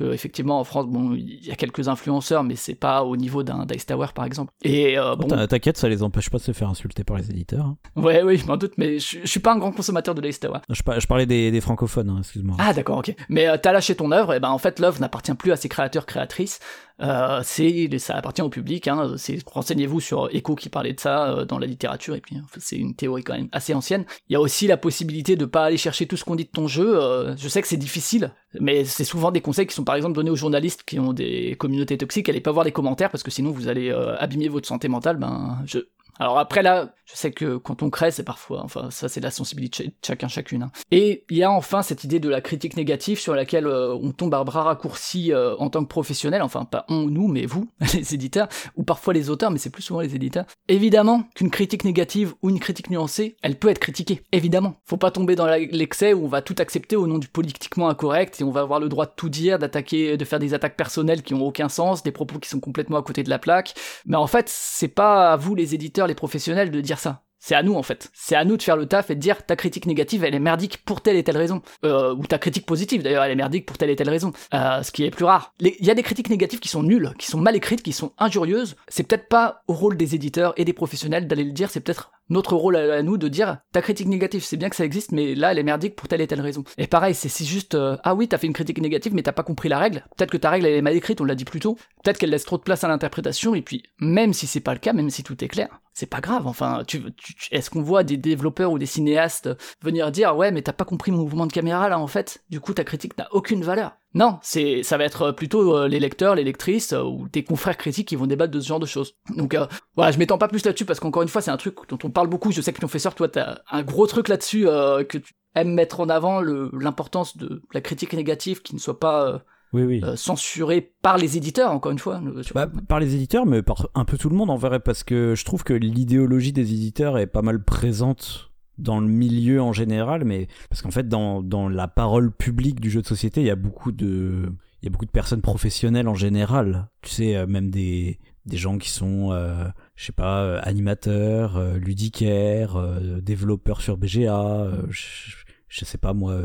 effectivement en France, bon, il y a quelques influenceurs, mais c'est pas au niveau d'un Dice Tower par exemple. Et euh, bon, t'inquiète, ça les empêche pas de se faire insulter par les éditeurs. Hein. Ouais, oui, je m'en doute, mais je, suis pas un grand consommateur de Dice Tower. Je, parlais des, francophones, hein, excuse-moi. Ah d'accord, ok. Mais euh, t'as lâché ton œuvre, et ben en fait l'œuvre n'appartient plus à ses créateurs créatrices. Euh, c'est ça appartient au public. Hein, renseignez-vous sur Echo qui parlait de ça euh, dans la littérature et puis c'est une théorie quand même assez ancienne. Il y a aussi la possibilité de pas aller chercher tout ce qu'on dit de ton jeu. Euh, je sais que c'est difficile, mais c'est souvent des conseils qui sont par exemple donnés aux journalistes qui ont des communautés toxiques. Allez pas voir les commentaires parce que sinon vous allez abîmer votre santé mentale. Ben je Alors après là, je sais que quand on crée, c'est parfois, enfin ça c'est la sensibilité de chacun chacune. Hein. Et il y a enfin cette idée de la critique négative sur laquelle euh, on tombe à bras raccourcis euh, en tant que professionnel, enfin pas on, nous, mais vous, *laughs* les éditeurs, ou parfois les auteurs, mais c'est plus souvent les éditeurs. Évidemment qu'une critique négative ou une critique nuancée, elle peut être critiquée, évidemment. Faut pas tomber dans l'excès où on va tout accepter au nom du politiquement incorrect et on va avoir le droit de tout dire, d'attaquer, de faire des attaques personnelles qui ont aucun sens, des propos qui sont complètement à côté de la plaque. Mais en fait, c'est pas à vous les éditeurs, les professionnels de dire ça. C'est à nous en fait. C'est à nous de faire le taf et de dire ta critique négative elle est merdique pour telle et telle raison. Euh, ou ta critique positive d'ailleurs elle est merdique pour telle et telle raison. Euh, ce qui est plus rare. Il y a des critiques négatives qui sont nulles, qui sont mal écrites, qui sont injurieuses. C'est peut-être pas au rôle des éditeurs et des professionnels d'aller le dire, c'est peut-être notre rôle à, nous de dire ta critique négative, c'est bien que ça existe, mais là elle est merdique pour telle et telle raison. Et pareil, c'est juste euh, ah oui, t'as fait une critique négative, mais t'as pas compris la règle. Peut-être que ta règle elle est mal écrite, on l'a dit plus tôt. Peut-être qu'elle laisse trop de place à l'interprétation, et puis même si c'est pas le cas, même si tout est clair, c'est pas grave. Enfin, tu, est-ce qu'on voit des développeurs ou des cinéastes venir dire ouais, mais t'as pas compris mon mouvement de caméra là en fait, du coup ta critique n'a aucune valeur. Non, c'est ça va être plutôt euh, les lecteurs, les lectrices euh, ou des confrères critiques qui vont débattre de ce genre de choses. Donc euh, voilà, je m'étends pas plus là-dessus parce qu'encore une fois, c'est un truc dont on parle beaucoup. Je sais que professeur, toi, t'as un gros truc là-dessus que tu aimes mettre en avant l'importance de la critique négative qui ne soit pas oui, oui. censurée par les éditeurs, encore une fois. Bah, par les éditeurs, mais par un peu tout le monde en vrai, parce que je trouve que l'idéologie des éditeurs est pas mal présente dans le milieu en général, mais parce qu'en fait, dans, dans la parole publique du jeu de société, il y a beaucoup de, il y a beaucoup de personnes professionnelles en général. Tu sais, euh, même des, des gens qui sont, euh, je sais pas, euh, animateurs, euh, ludicaires, développeurs sur BGA, je, sais pas moi.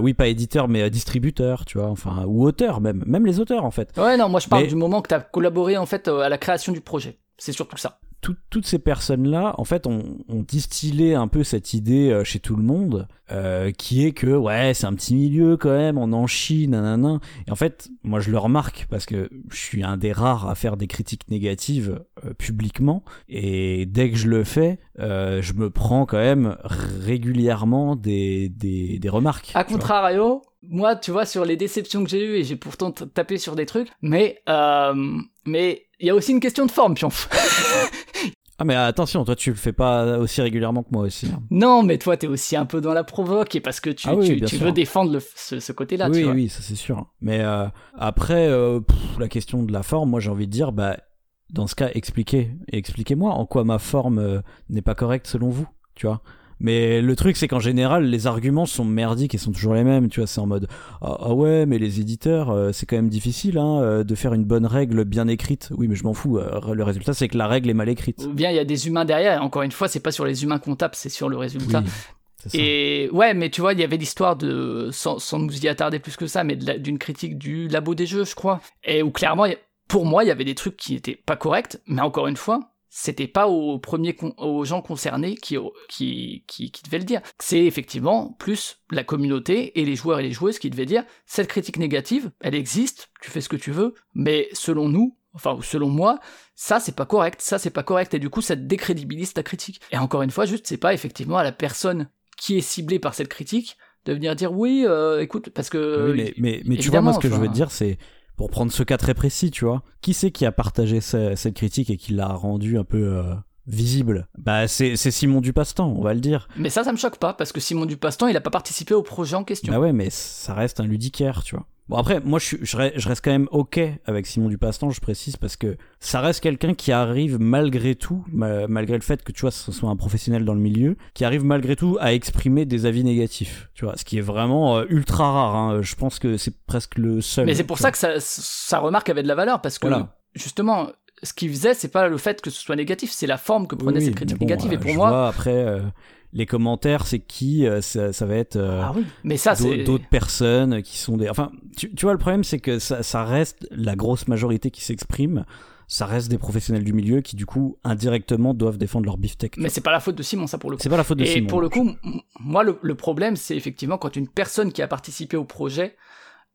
oui, pas éditeur, mais distributeur, tu vois, enfin, ou auteur même, même les auteurs en fait. Ouais, non, moi je parle du moment que tu as collaboré en fait à la création du projet. C'est surtout ça toutes ces personnes-là, en fait, ont, distillé un peu cette idée euh, chez tout le monde, euh, qui est que, ouais, c'est un petit milieu quand même, on en chie, nanana. Et en fait, moi, je le remarque parce que je suis un des rares à faire des critiques négatives euh, publiquement. Et dès que je le fais, je me prends quand même régulièrement des, des, des remarques. A contrario, moi, tu vois, sur les déceptions que j'ai eues, et j'ai pourtant tapé sur des trucs, mais, mais il y a aussi une question de forme, Pionf. *laughs* Ah mais attention, toi tu le fais pas aussi régulièrement que moi aussi. Hein. Non, mais toi t'es aussi un peu dans la provoque et parce que tu, ah tu, veux défendre ce, côté-là. Oui, oui, ça c'est sûr. Mais euh, après, euh, la question de la forme, moi j'ai envie de dire, bah dans ce cas, expliquez, expliquez-moi en quoi ma forme euh, n'est pas correcte selon vous, tu vois. Mais le truc, c'est qu'en général, les arguments sont merdiques et sont toujours les mêmes. Tu vois, c'est en mode ah, ah, ouais, mais les éditeurs, euh, c'est quand même difficile hein, euh, de faire une bonne règle bien écrite. Oui, mais je m'en fous. Euh, le résultat, c'est que la règle est mal écrite. Ou bien il y a des humains derrière. Encore une fois, c'est pas sur les humains comptables, c'est sur le résultat. Et ouais, mais tu vois, il y avait l'histoire de, sans, sans, nous y attarder plus que ça, mais d'une critique du labo des jeux, je crois. Et où clairement, pour moi, il y avait des trucs qui étaient pas corrects, mais encore une fois, c'était pas aux premiers aux gens concernés qui, qui, qui, qui devaient le dire. C'est effectivement plus la communauté et les joueurs et les joueuses qui devaient dire cette critique négative, elle existe, tu fais ce que tu veux, mais selon nous, enfin selon moi, ça c'est pas correct, ça c'est pas correct, et du coup ça décrédibilise ta critique. Et encore une fois, juste c'est pas effectivement à la personne qui est ciblée par cette critique de venir dire oui, euh, écoute, parce que. mais, mais, mais tu vois, moi ce que je veux dire, c'est pour prendre ce cas très précis, tu vois. Qui c'est qui a partagé cette critique et qui l'a rendu un peu euh, visible? Bah c'est Simon Dupastan, on va le dire. Mais ça, ça me choque pas parce que Simon Dupastan, il a pas participé au projet en question. Bah ouais, mais ça reste un ludicaire, tu vois. Bon après, moi je, je, reste quand même ok avec Simon Dupastan, je précise, parce que ça reste quelqu'un qui arrive malgré tout, malgré le fait que tu vois ce soit un professionnel dans le milieu, qui arrive malgré tout à exprimer des avis négatifs, tu vois, ce qui est vraiment euh, ultra rare. Hein. Je pense que c'est presque le seul. Mais c'est pour ça que ça, sa remarque avait de la valeur, parce que justement, ce qu'il faisait, c'est pas le fait que ce soit négatif, c'est la forme que prenait cette critique négative. Et pour moi, après. Euh, les commentaires, c'est qui euh, ça, ça, va être euh, ah oui. mais ça c'est d'autres personnes qui sont des. Enfin, tu, tu vois, le problème, c'est que ça, ça, reste la grosse majorité qui s'exprime. Ça reste des professionnels du milieu qui, du coup, indirectement doivent défendre leur beefsteak. Mais c'est pas la faute de Simon, ça pour le coup. C'est pas la faute de Simon. Et pour le coup, moi, le, le problème, c'est effectivement quand une personne qui a participé au projet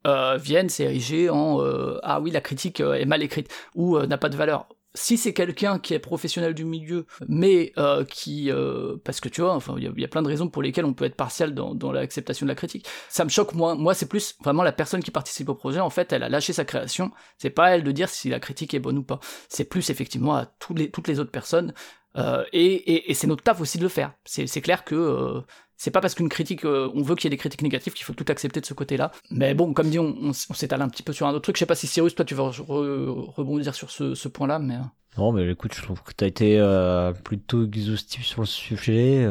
euh, vienne s'ériger en euh, ah oui la critique est mal écrite ou n'a pas de valeur si c'est quelqu'un qui est professionnel du milieu, mais euh, qui, euh, parce que tu vois, enfin, il y, a plein de raisons pour lesquelles on peut être partial dans, l'acceptation de la critique. Ça me choque moins. Moi, c'est plus vraiment la personne qui participe au projet. En fait, elle a lâché sa création. C'est pas elle de dire si la critique est bonne ou pas. C'est plus effectivement à toutes les autres personnes Euh, et, c'est notre taf aussi de le faire. C'est clair que c'est pas parce qu'une critique, euh, on veut qu'il y ait des critiques négatives qu'il faut tout accepter de ce côté-là. Mais bon, comme dit, on, s'étale un petit peu sur un autre truc. Je sais pas si Cyrus, toi, tu veux rebondir sur ce, point-là, mais. Non, mais écoute, je trouve que tu as été plutôt exhaustif sur le sujet.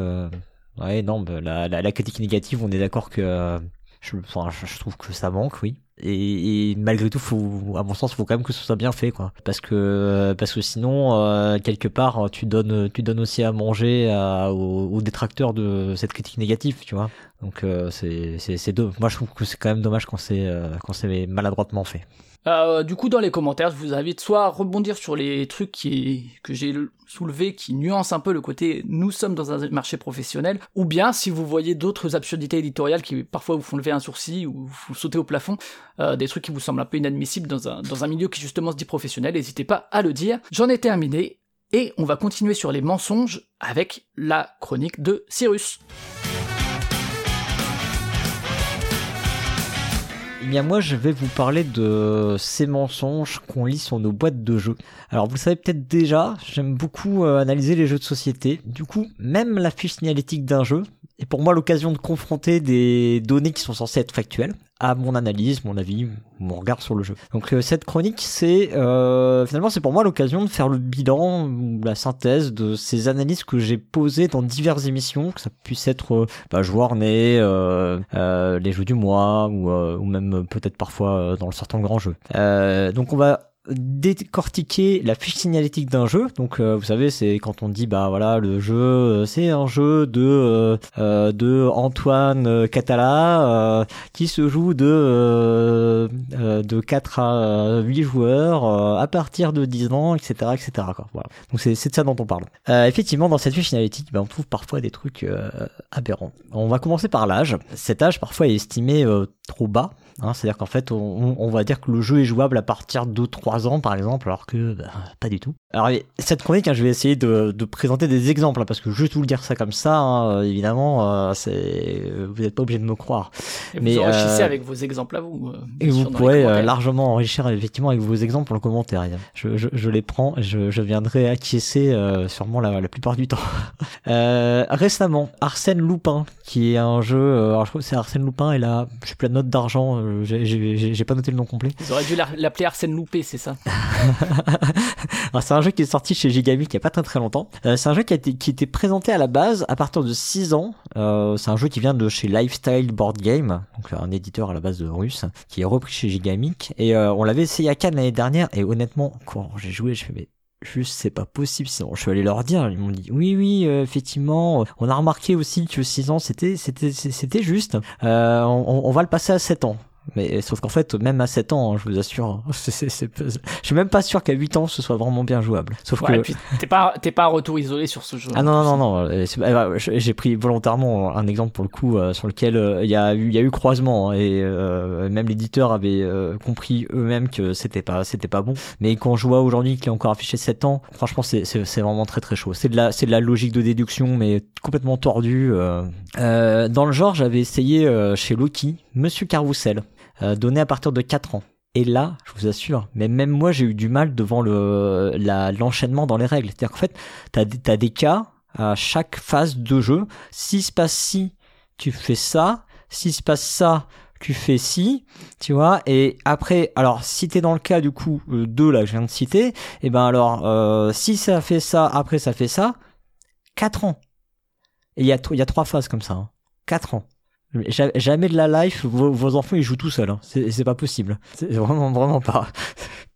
Ouais, non, bah, la, critique négative, on est d'accord que enfin, je trouve que ça manque, oui et, malgré tout, faut, à mon sens, faut quand même que ce soit bien fait, quoi. Parce que, parce que sinon, euh, quelque part, tu donnes, tu donnes aussi à manger aux, détracteurs de cette critique négative, tu vois. Donc, euh, c'est, c'est, c'est Moi, je trouve que c'est quand même dommage quand c'est, euh, quand c'est maladroitement fait. Euh, du coup, dans les commentaires, je vous invite soit à rebondir sur les trucs que j'ai soulevés, qui nuancent un peu le côté nous sommes dans un marché professionnel, ou bien si vous voyez d'autres absurdités éditoriales qui parfois vous font lever un sourcil ou vous sautez au plafond, euh, des trucs qui vous semblent un peu inadmissibles dans un, dans un milieu qui justement se dit professionnel, n'hésitez pas à le dire. J'en ai terminé, et on va continuer sur les mensonges avec la chronique de Cyrus. Eh bien moi je vais vous parler de ces mensonges qu'on lit sur nos boîtes de jeux. Alors vous le savez peut-être déjà, j'aime beaucoup euh, analyser les jeux de société. Du coup, même la fiche signalétique d'un jeu est pour moi l'occasion de confronter des données qui sont censées être factuelles à mon analyse, mon avis, mon regard sur le jeu. Donc euh, cette chronique, c'est euh, finalement c'est pour moi l'occasion de faire le bilan ou la synthèse de ces analyses que j'ai posées dans diverses émissions, que ça puisse être euh, bah, joueur né, euh, euh, les jeux du mois ou, ou même peut-être parfois dans le certain grand jeu. donc on va décortiquer la fiche signalétique d'un jeu. Donc euh, vous savez, c'est quand on dit bah voilà le jeu euh, c'est un jeu de euh, de Antoine Catala qui se joue de de 4 à 8 joueurs à partir de 10 ans, etc. etc. Quoi. Voilà. Donc c'est de ça dont on parle. effectivement, dans cette fiche signalétique, bah, on trouve parfois des trucs aberrants. On va commencer par l'âge. Cet âge parfois est estimé trop bas Hein, C'est-à-dire qu'en fait, on, on, va dire que le jeu est jouable à partir de 3 ans, par exemple, alors que bah, pas du tout. Alors, cette chronique, hein, je vais essayer de, de, présenter des exemples, hein, parce que juste vous le dire ça comme ça, hein, évidemment, euh, c'est vous n'êtes pas obligé de me croire. Et Mais vous enrichissez euh, avec vos exemples à vous. Euh, et vous pourrez largement enrichir effectivement avec vos exemples en commentaire. Je, je, je les prends, je, je viendrai acquiescer sûrement la, la plupart du temps. *laughs* récemment, Arsène Lupin, qui est un jeu, alors je crois que c'est Arsène Lupin et là, je suis plein de notes d'argent euh, j'ai pas noté le nom complet. Ils auraient dû l'appeler Arsène Loupé, c'est ça *laughs* C'est un jeu qui est sorti chez Gigamic il y a pas très très longtemps. Euh, c'est un jeu qui a été, qui était présenté à la base à partir de 6 ans. Euh, c'est un jeu qui vient de chez Lifestyle Board Game, donc un éditeur à la base de russe, qui est repris chez Gigamic. Et on l'avait essayé à Cannes l'année dernière. Et honnêtement, quand j'ai joué, je fais mais juste c'est pas possible sinon je suis allé leur dire ils m'ont dit oui oui effectivement on a remarqué aussi que 6 ans c'était c'était c'était juste euh, on, on, va le passer à 7 ans mais sauf qu'en fait, même à 7 ans, hein, je vous assure, *laughs* je suis même pas sûr qu'à 8 ans ce soit vraiment bien jouable. Sauf que t'es pas t'es pas un retour isolé sur ce jeu. Ah non non non, non. Eh ben, j'ai pris volontairement un exemple pour le coup euh, sur lequel euh, il y a eu il y a eu croisement hein, et euh, même l'éditeur avait compris eux-mêmes que c'était pas c'était pas bon. Mais quand je vois aujourd'hui qu'il est encore affiché 7 ans, franchement c'est c'est vraiment très très chaud. C'est de la c'est de la logique de déduction mais complètement tordue. dans le genre, j'avais essayé chez Loki Monsieur Carrousel. Euh, donné à partir de 4 ans. Et là, je vous assure, mais même moi j'ai eu du mal devant le l'enchaînement dans les règles. C'est-à-dire qu'en fait, t'as as des cas à chaque phase de jeu. S'il se passe ci, tu fais ça. S'il se passe ça, tu fais ci, tu vois. Et après, alors si t'es dans le cas du coup euh, 2 là que je viens de citer, et eh ben alors euh, si ça fait ça, après ça fait ça, 4 ans. Et il y a, y a trois phases comme ça. Hein. 4 ans. Jamais de la life, vos, enfants ils jouent tout seuls. Hein. C'est pas possible. C'est vraiment vraiment pas.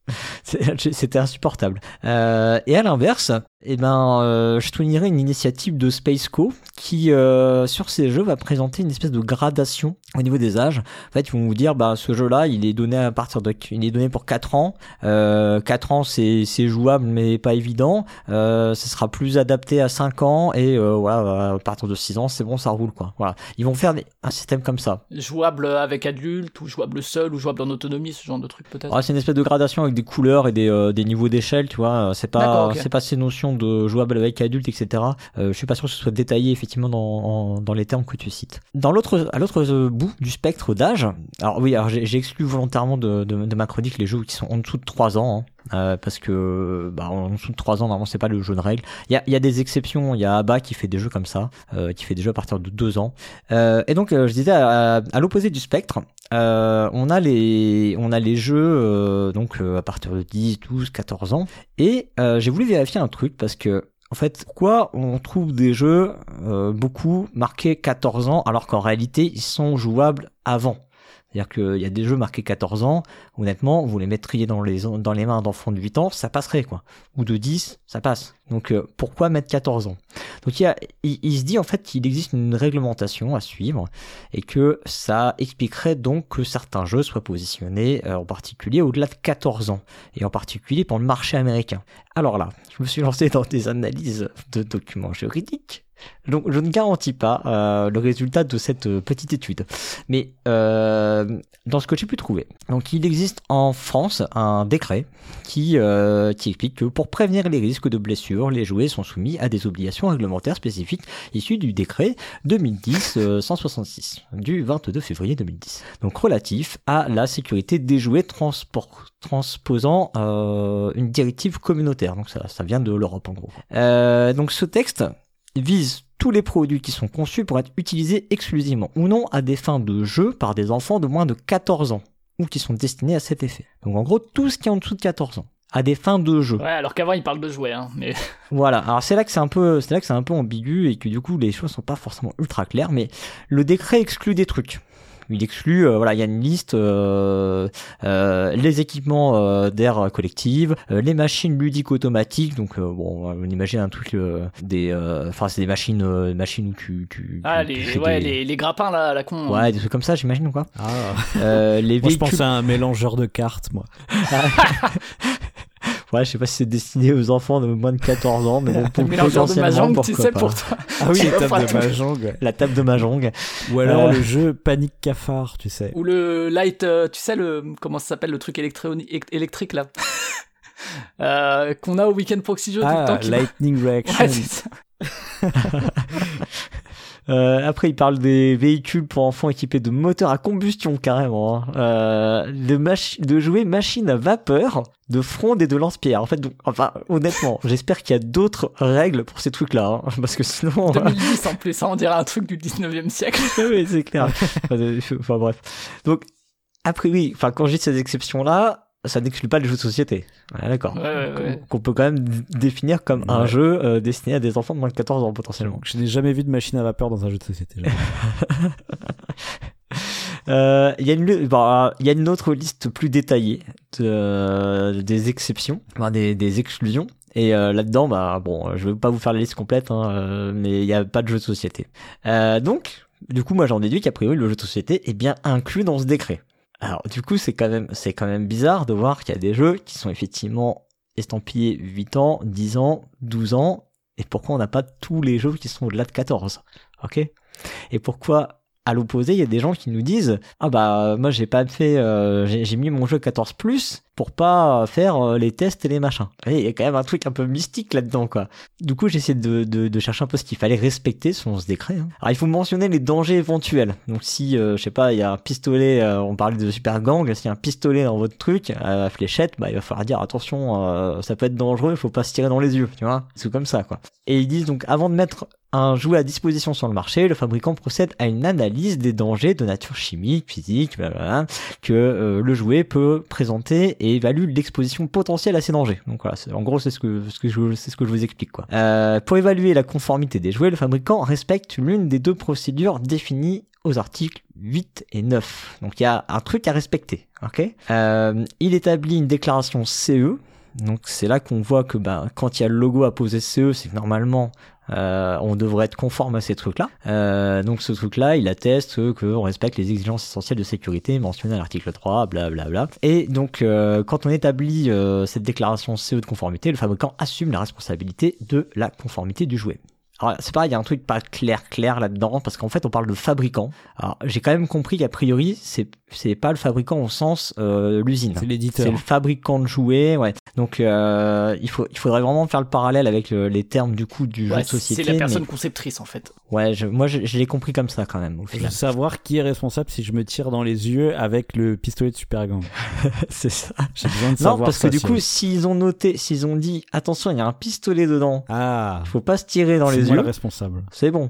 *laughs* C'était insupportable. Euh, et à l'inverse, eh ben, euh, je soulignerai une initiative de Spaceco qui, euh, sur ces jeux, va présenter une espèce de gradation au niveau des âges. En fait, ils vont vous dire, bah, ce jeu-là, il est donné à partir de, il est donné pour 4 ans. Euh, 4 ans, c'est, c'est jouable, mais pas évident. Euh, ce sera plus adapté à 5 ans et euh, voilà, à partir de 6 ans, c'est bon, ça roule, quoi. Voilà. Ils vont faire un système comme ça. Jouable avec adulte ou jouable seul ou jouable en autonomie, ce genre de truc peut-être. Ouais, c'est une espèce de gradation avec des couleurs et des, euh, des niveaux d'échelle, tu vois. C'est pas, c'est pas ces notions de jouable avec adulte, etc. Euh, je suis pas sûr que ce soit détaillé effectivement dans, dans les termes que tu cites. Dans l'autre, à l'autre bout du spectre d'âge, alors oui, alors j'ai exclu volontairement de, de, de, ma chronique les jeux qui sont en dessous de 3 ans. Hein. Euh, parce que bah, en dessous de 3 ans, normalement, c'est pas le jeu de règles. Il y a, y a, des exceptions. Il y a Abba qui fait des jeux comme ça, euh, qui fait des jeux à partir de 2 ans. Euh, et donc, je disais, à, à l'opposé du spectre, on a les on a les jeux donc à partir de 10, 12, 14 ans. Et j'ai voulu vérifier un truc parce que en fait, pourquoi on trouve des jeux beaucoup marqués 14 ans alors qu'en réalité ils sont jouables avant? C'est-à-dire qu'il y a des jeux marqués 14 ans, honnêtement, vous les mettriez dans les, mains d'enfants de 8 ans, ça passerait, quoi. Ou de 10, ça passe. Donc euh, pourquoi mettre 14 ans? Donc il, il, se dit en fait qu'il existe une réglementation à suivre et que ça expliquerait donc que certains jeux soient positionnés euh, en particulier au-delà de 14 ans et en particulier pour le marché américain. Alors là, je me suis lancé dans des analyses de documents juridiques donc je ne garantis pas euh, le résultat de cette euh, petite étude. Mais euh, dans ce que j'ai pu trouver, donc il existe en France un décret qui, euh, qui explique que pour prévenir les risques de blessures, les jouets sont soumis à des obligations réglementaires spécifiques issues du décret 2010-166 du 22 février 2010. Donc relatif à la sécurité des jouets transposant une directive communautaire. Donc ça, ça vient de l'Europe en gros. donc ce texte vise tous les produits qui sont conçus pour être utilisés exclusivement ou non à des fins de jeu par des enfants de moins de 14 ans ou qui sont destinés à cet effet. Donc en gros, tout ce qui est en dessous de 14 ans à des fins de jeu. Ouais, alors qu'avant il parle de jouer, hein, mais. *laughs* Voilà. Alors c'est là que c'est un peu, c'est là que c'est un peu ambigu et que du coup les choses sont pas forcément ultra claires, mais le décret exclut des trucs il exclut, euh, voilà, il y a une liste, euh, euh, les équipements d'air collective, les machines ludiques automatiques, donc bon, on imagine un truc des, enfin c'est des machines, machines où tu, tu, ah les, ouais, les, les, grappins là, la con. Ouais, des trucs comme ça, j'imagine quoi. Ah. les moi, je pense à un mélangeur de cartes, moi. *laughs* Ouais, je sais pas si c'est destiné aux enfants de moins de 14 ans, mais bon, pour *laughs* de Mahjong, tu sais, pour toi. Ah oui, la table de Mahjong. La table de Mahjong. Ou alors euh, le jeu Panique Cafard, tu sais. Ou le Light, euh, tu sais, le, comment ça s'appelle, le truc électrique là. *laughs* euh, qu'on a au Weekend Proxy Jeux ah, tout le temps. Qui... Lightning *laughs* Reaction. Ouais, ça. Euh, après, il parle des véhicules pour enfants équipés de moteurs à combustion carrément, hein. euh, de, de jouer machines à vapeur, de fronde et de lance-pierre. En fait, donc, enfin, honnêtement, *laughs* j'espère qu'il y a d'autres règles pour ces trucs-là, hein, *laughs* parce que sinon. 2010 en plus, ça on dirait un truc du 19e siècle. *laughs* oui, c'est clair. enfin bref. Donc après oui, enfin quand j'ai ces exceptions là, ça n'exclut pas les jeux de société. D'accord. Qu'on peut quand même définir comme un jeu euh, destiné à des enfants de moins de 14 ans potentiellement. Je n'ai jamais vu de machine à vapeur dans un jeu de société. *laughs* Euh, il y, bah, a une autre liste plus détaillée de, des exceptions, enfin, des, des exclusions. Et euh, là-dedans, bah bon, je vais pas vous faire la liste complète, hein, mais il n'y a pas de jeu de société. donc, du coup, moi j'en déduis qu'a priori le jeu de société est bien inclus dans ce décret. Alors du coup c'est quand même c'est quand même bizarre de voir qu'il y a des jeux qui sont effectivement estampillés 8 ans, 10 ans, 12 ans et pourquoi on n'a pas tous les jeux qui sont au-delà de 14. OK? Et pourquoi à l'opposé, il y a des gens qui nous disent "Ah bah moi j'ai pas fait euh, j'ai mis mon jeu 14 plus pour pas faire euh, les tests et les machins." Il y a quand même un truc un peu mystique là-dedans quoi. Du coup, j'ai essayé de, de, de, chercher un peu ce qu'il fallait respecter selon ce décret. Hein. Alors il faut mentionner les dangers éventuels. Donc si euh, je sais pas, il y a un pistolet on parlait de super gang, s'il y a un pistolet dans votre truc à fléchette, bah il va falloir dire attention, ça peut être dangereux, il faut pas se tirer dans les yeux, tu vois. C'est comme ça quoi. Et ils disent donc avant de mettre un jouet à disposition sur le marché, le fabricant procède à une analyse des dangers de nature chimique, physique, que euh, le jouet peut présenter et évalue l'exposition potentielle à ces dangers. Donc voilà, en gros c'est ce que, je, c'est ce que je vous explique quoi. Euh, pour évaluer la conformité des jouets, le fabricant respecte l'une des deux procédures définies aux articles 8 et 9. Donc il y a un truc à respecter. ok? Euh, il établit une déclaration CE. Donc c'est là qu'on voit que ben, quand il y a le logo poser CE, c'est que normalement euh, on devrait être conforme à ces trucs-là. Euh, donc ce truc-là, il atteste qu'on respecte les exigences essentielles de sécurité mentionnées à l'article 3, blablabla. Bla, bla. Et donc euh, quand on établit cette déclaration CE de conformité, le fabricant assume la responsabilité de la conformité du jouet. Alors c'est pareil, il y a un truc pas clair clair là-dedans parce qu'en fait on parle de fabricant. Alors j'ai quand même compris qu'a priori c'est c'est pas le fabricant au sens euh, l'usine. C'est l'éditeur. C'est le fabricant de jouets, ouais. Donc euh, il faut il faudrait vraiment faire le parallèle avec le- les termes du coup du jeu de société. c'est la personne mais- conceptrice en fait. Ouais, je, moi je, je l'ai compris comme ça quand même au Je veux final. savoir qui est responsable si je me tire dans les yeux avec le pistolet de super gang. *laughs* c'est ça. J'ai besoin de Non, savoir parce que du coup s'ils ont noté, s'ils ont dit attention il y a un pistolet dedans, Ah, il faut pas se tirer dans c'est les le yeux, responsable. c'est bon.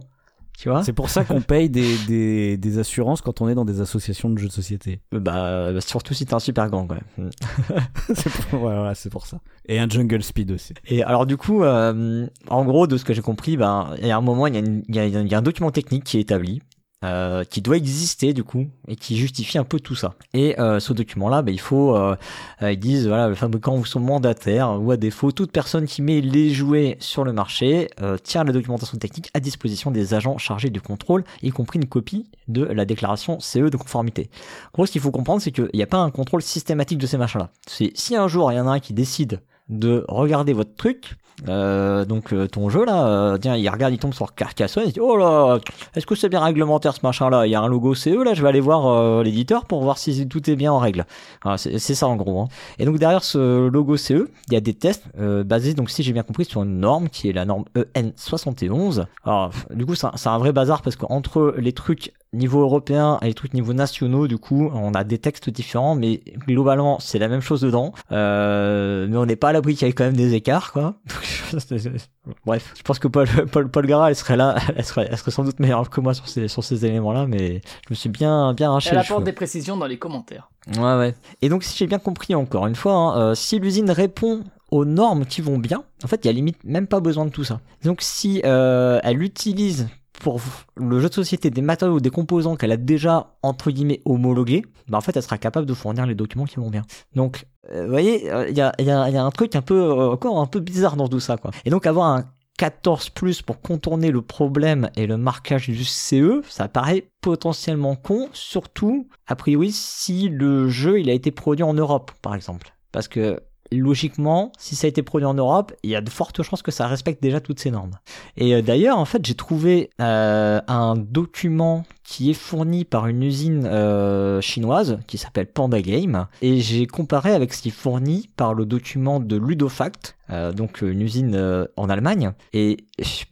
Tu vois? C'est pour ça qu'on paye des, des, des assurances quand on est dans des associations de jeux de société. bah, bah, surtout si t'es un super gang ouais. *laughs* c'est pour, ouais, voilà, c'est pour ça. Et un jungle speed aussi. Et alors du coup, euh, en gros, de ce que j'ai compris, ben, il y a un moment, il y, y a- y a un document technique qui est établi, euh, qui doit exister du coup, et qui justifie un peu tout ça. Et euh, ce document-là, ben, il faut, euh, ils disent, voilà, le fabricant ou son mandataire, ou à défaut, toute personne qui met les jouets sur le marché, euh, tient la documentation technique à disposition des agents chargés du contrôle, y compris une copie de la déclaration CE de conformité. En gros, ce qu'il faut comprendre, c'est qu'il n'y a pas un contrôle systématique de ces machins-là. C'est si un jour il y en a un qui décide de regarder votre truc, euh, donc euh, ton jeu là, euh, tiens, il regarde, il tombe sur Carcassonne, il dit oh là, est-ce que c'est bien réglementaire ce machin là Il y a un logo CE là, je vais aller voir euh, l'éditeur pour voir si tout est bien en règle. Voilà, c'est ça en gros. hein. Et donc derrière ce logo CE, il y a des tests euh, basés, donc si j'ai bien compris, sur une norme qui est la norme E EN71. Alors du coup, c'est un vrai bazar parce qu'entre les trucs niveau européen et les trucs niveau nationaux, du coup, on a des textes différents, mais globalement, c'est la même chose dedans. Euh, mais on n'est pas à l'abri qu'il y ait quand même des écarts, quoi. *laughs* Bref, je pense que Paul, *laughs* Paul, Paul Gara, elle serait là, *laughs* elle serait, elle serait sans doute meilleure que moi sur ces, sur ces éléments-là, mais je me suis bien, bien arraché Elle le apporte des précisions dans les commentaires. Ouais, ouais. Et donc, si j'ai bien compris encore une fois, hein, euh, si l'usine répond aux normes qui vont bien, en fait, il y a limite même pas besoin de tout ça. Donc, si euh, elle utilise pour le jeu de société des matériaux ou des composants qu'elle a déjà, entre guillemets, homologués, bah, en fait, elle sera capable de fournir les documents qui vont bien. Donc, euh, vous voyez, euh, il y, a, y, a, y a un truc un peu, euh, encore un peu bizarre dans tout ça, quoi. Et donc, avoir un 14 plus pour contourner le problème et le marquage du CE, ça paraît potentiellement con, surtout a priori si le jeu il a été produit en Europe par exemple. Parce que logiquement, si ça a été produit en Europe, il y a de fortes chances que ça respecte déjà toutes ces normes. Et euh, d'ailleurs, en fait, j'ai trouvé euh, un document qui est fourni par une usine euh, chinoise qui s'appelle Panda Game. Et j'ai comparé avec ce qui est fourni par le document de Ludofact, euh, donc une usine euh, en Allemagne. Et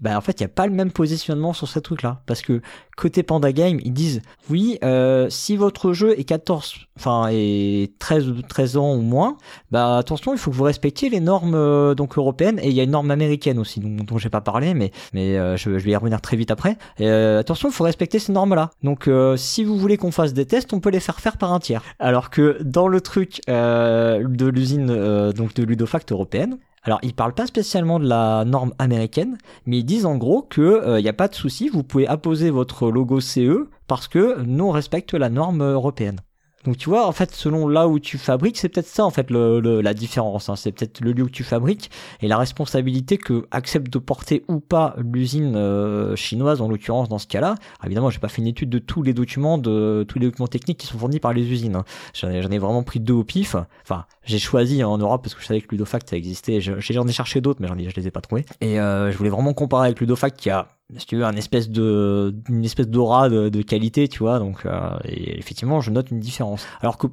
bah, en fait il n'y a pas le même positionnement sur ce truc là parce que côté Panda Game ils disent oui euh, si votre jeu est 14 enfin est 13 13 ans ou moins bah attention il faut que vous respectiez les normes euh, donc européennes. Et il y a une norme américaine aussi dont, dont j'ai pas parlé mais mais euh, je, vais y revenir très vite après. Et, euh, attention il faut respecter ces normes donc euh, si vous voulez qu'on fasse des tests on peut les faire faire par un tiers alors que dans le truc euh, de l'usine euh, donc de Ludofact européenne alors, ils parlent pas spécialement de la norme américaine, mais ils disent en gros que il n'y a pas de souci, vous pouvez apposer votre logo CE parce que nous on respecte la norme européenne. Donc tu vois, en fait, selon là où tu fabriques, c'est peut-être ça en fait la différence. hein. C'est peut-être le lieu où tu fabriques et la responsabilité que accepte de porter ou pas l'usine euh, chinoise en l'occurrence dans ce cas-là. Évidemment, j'ai pas fait une étude de tous les documents, de tous les documents techniques qui sont fournis par les usines. hein. J'en ai, vraiment pris deux au pif. Enfin, j'ai choisi en Europe parce que je savais que Ludofact ça existait. Je- J'en ai cherché d'autres, mais j'en ai, je les ai pas trouvés. Et euh, je voulais vraiment comparer avec Ludofact qui a si tu veux, un espèce de, une espèce d'aura de, de qualité, tu vois. Donc, euh, et effectivement, je note une différence. Alors que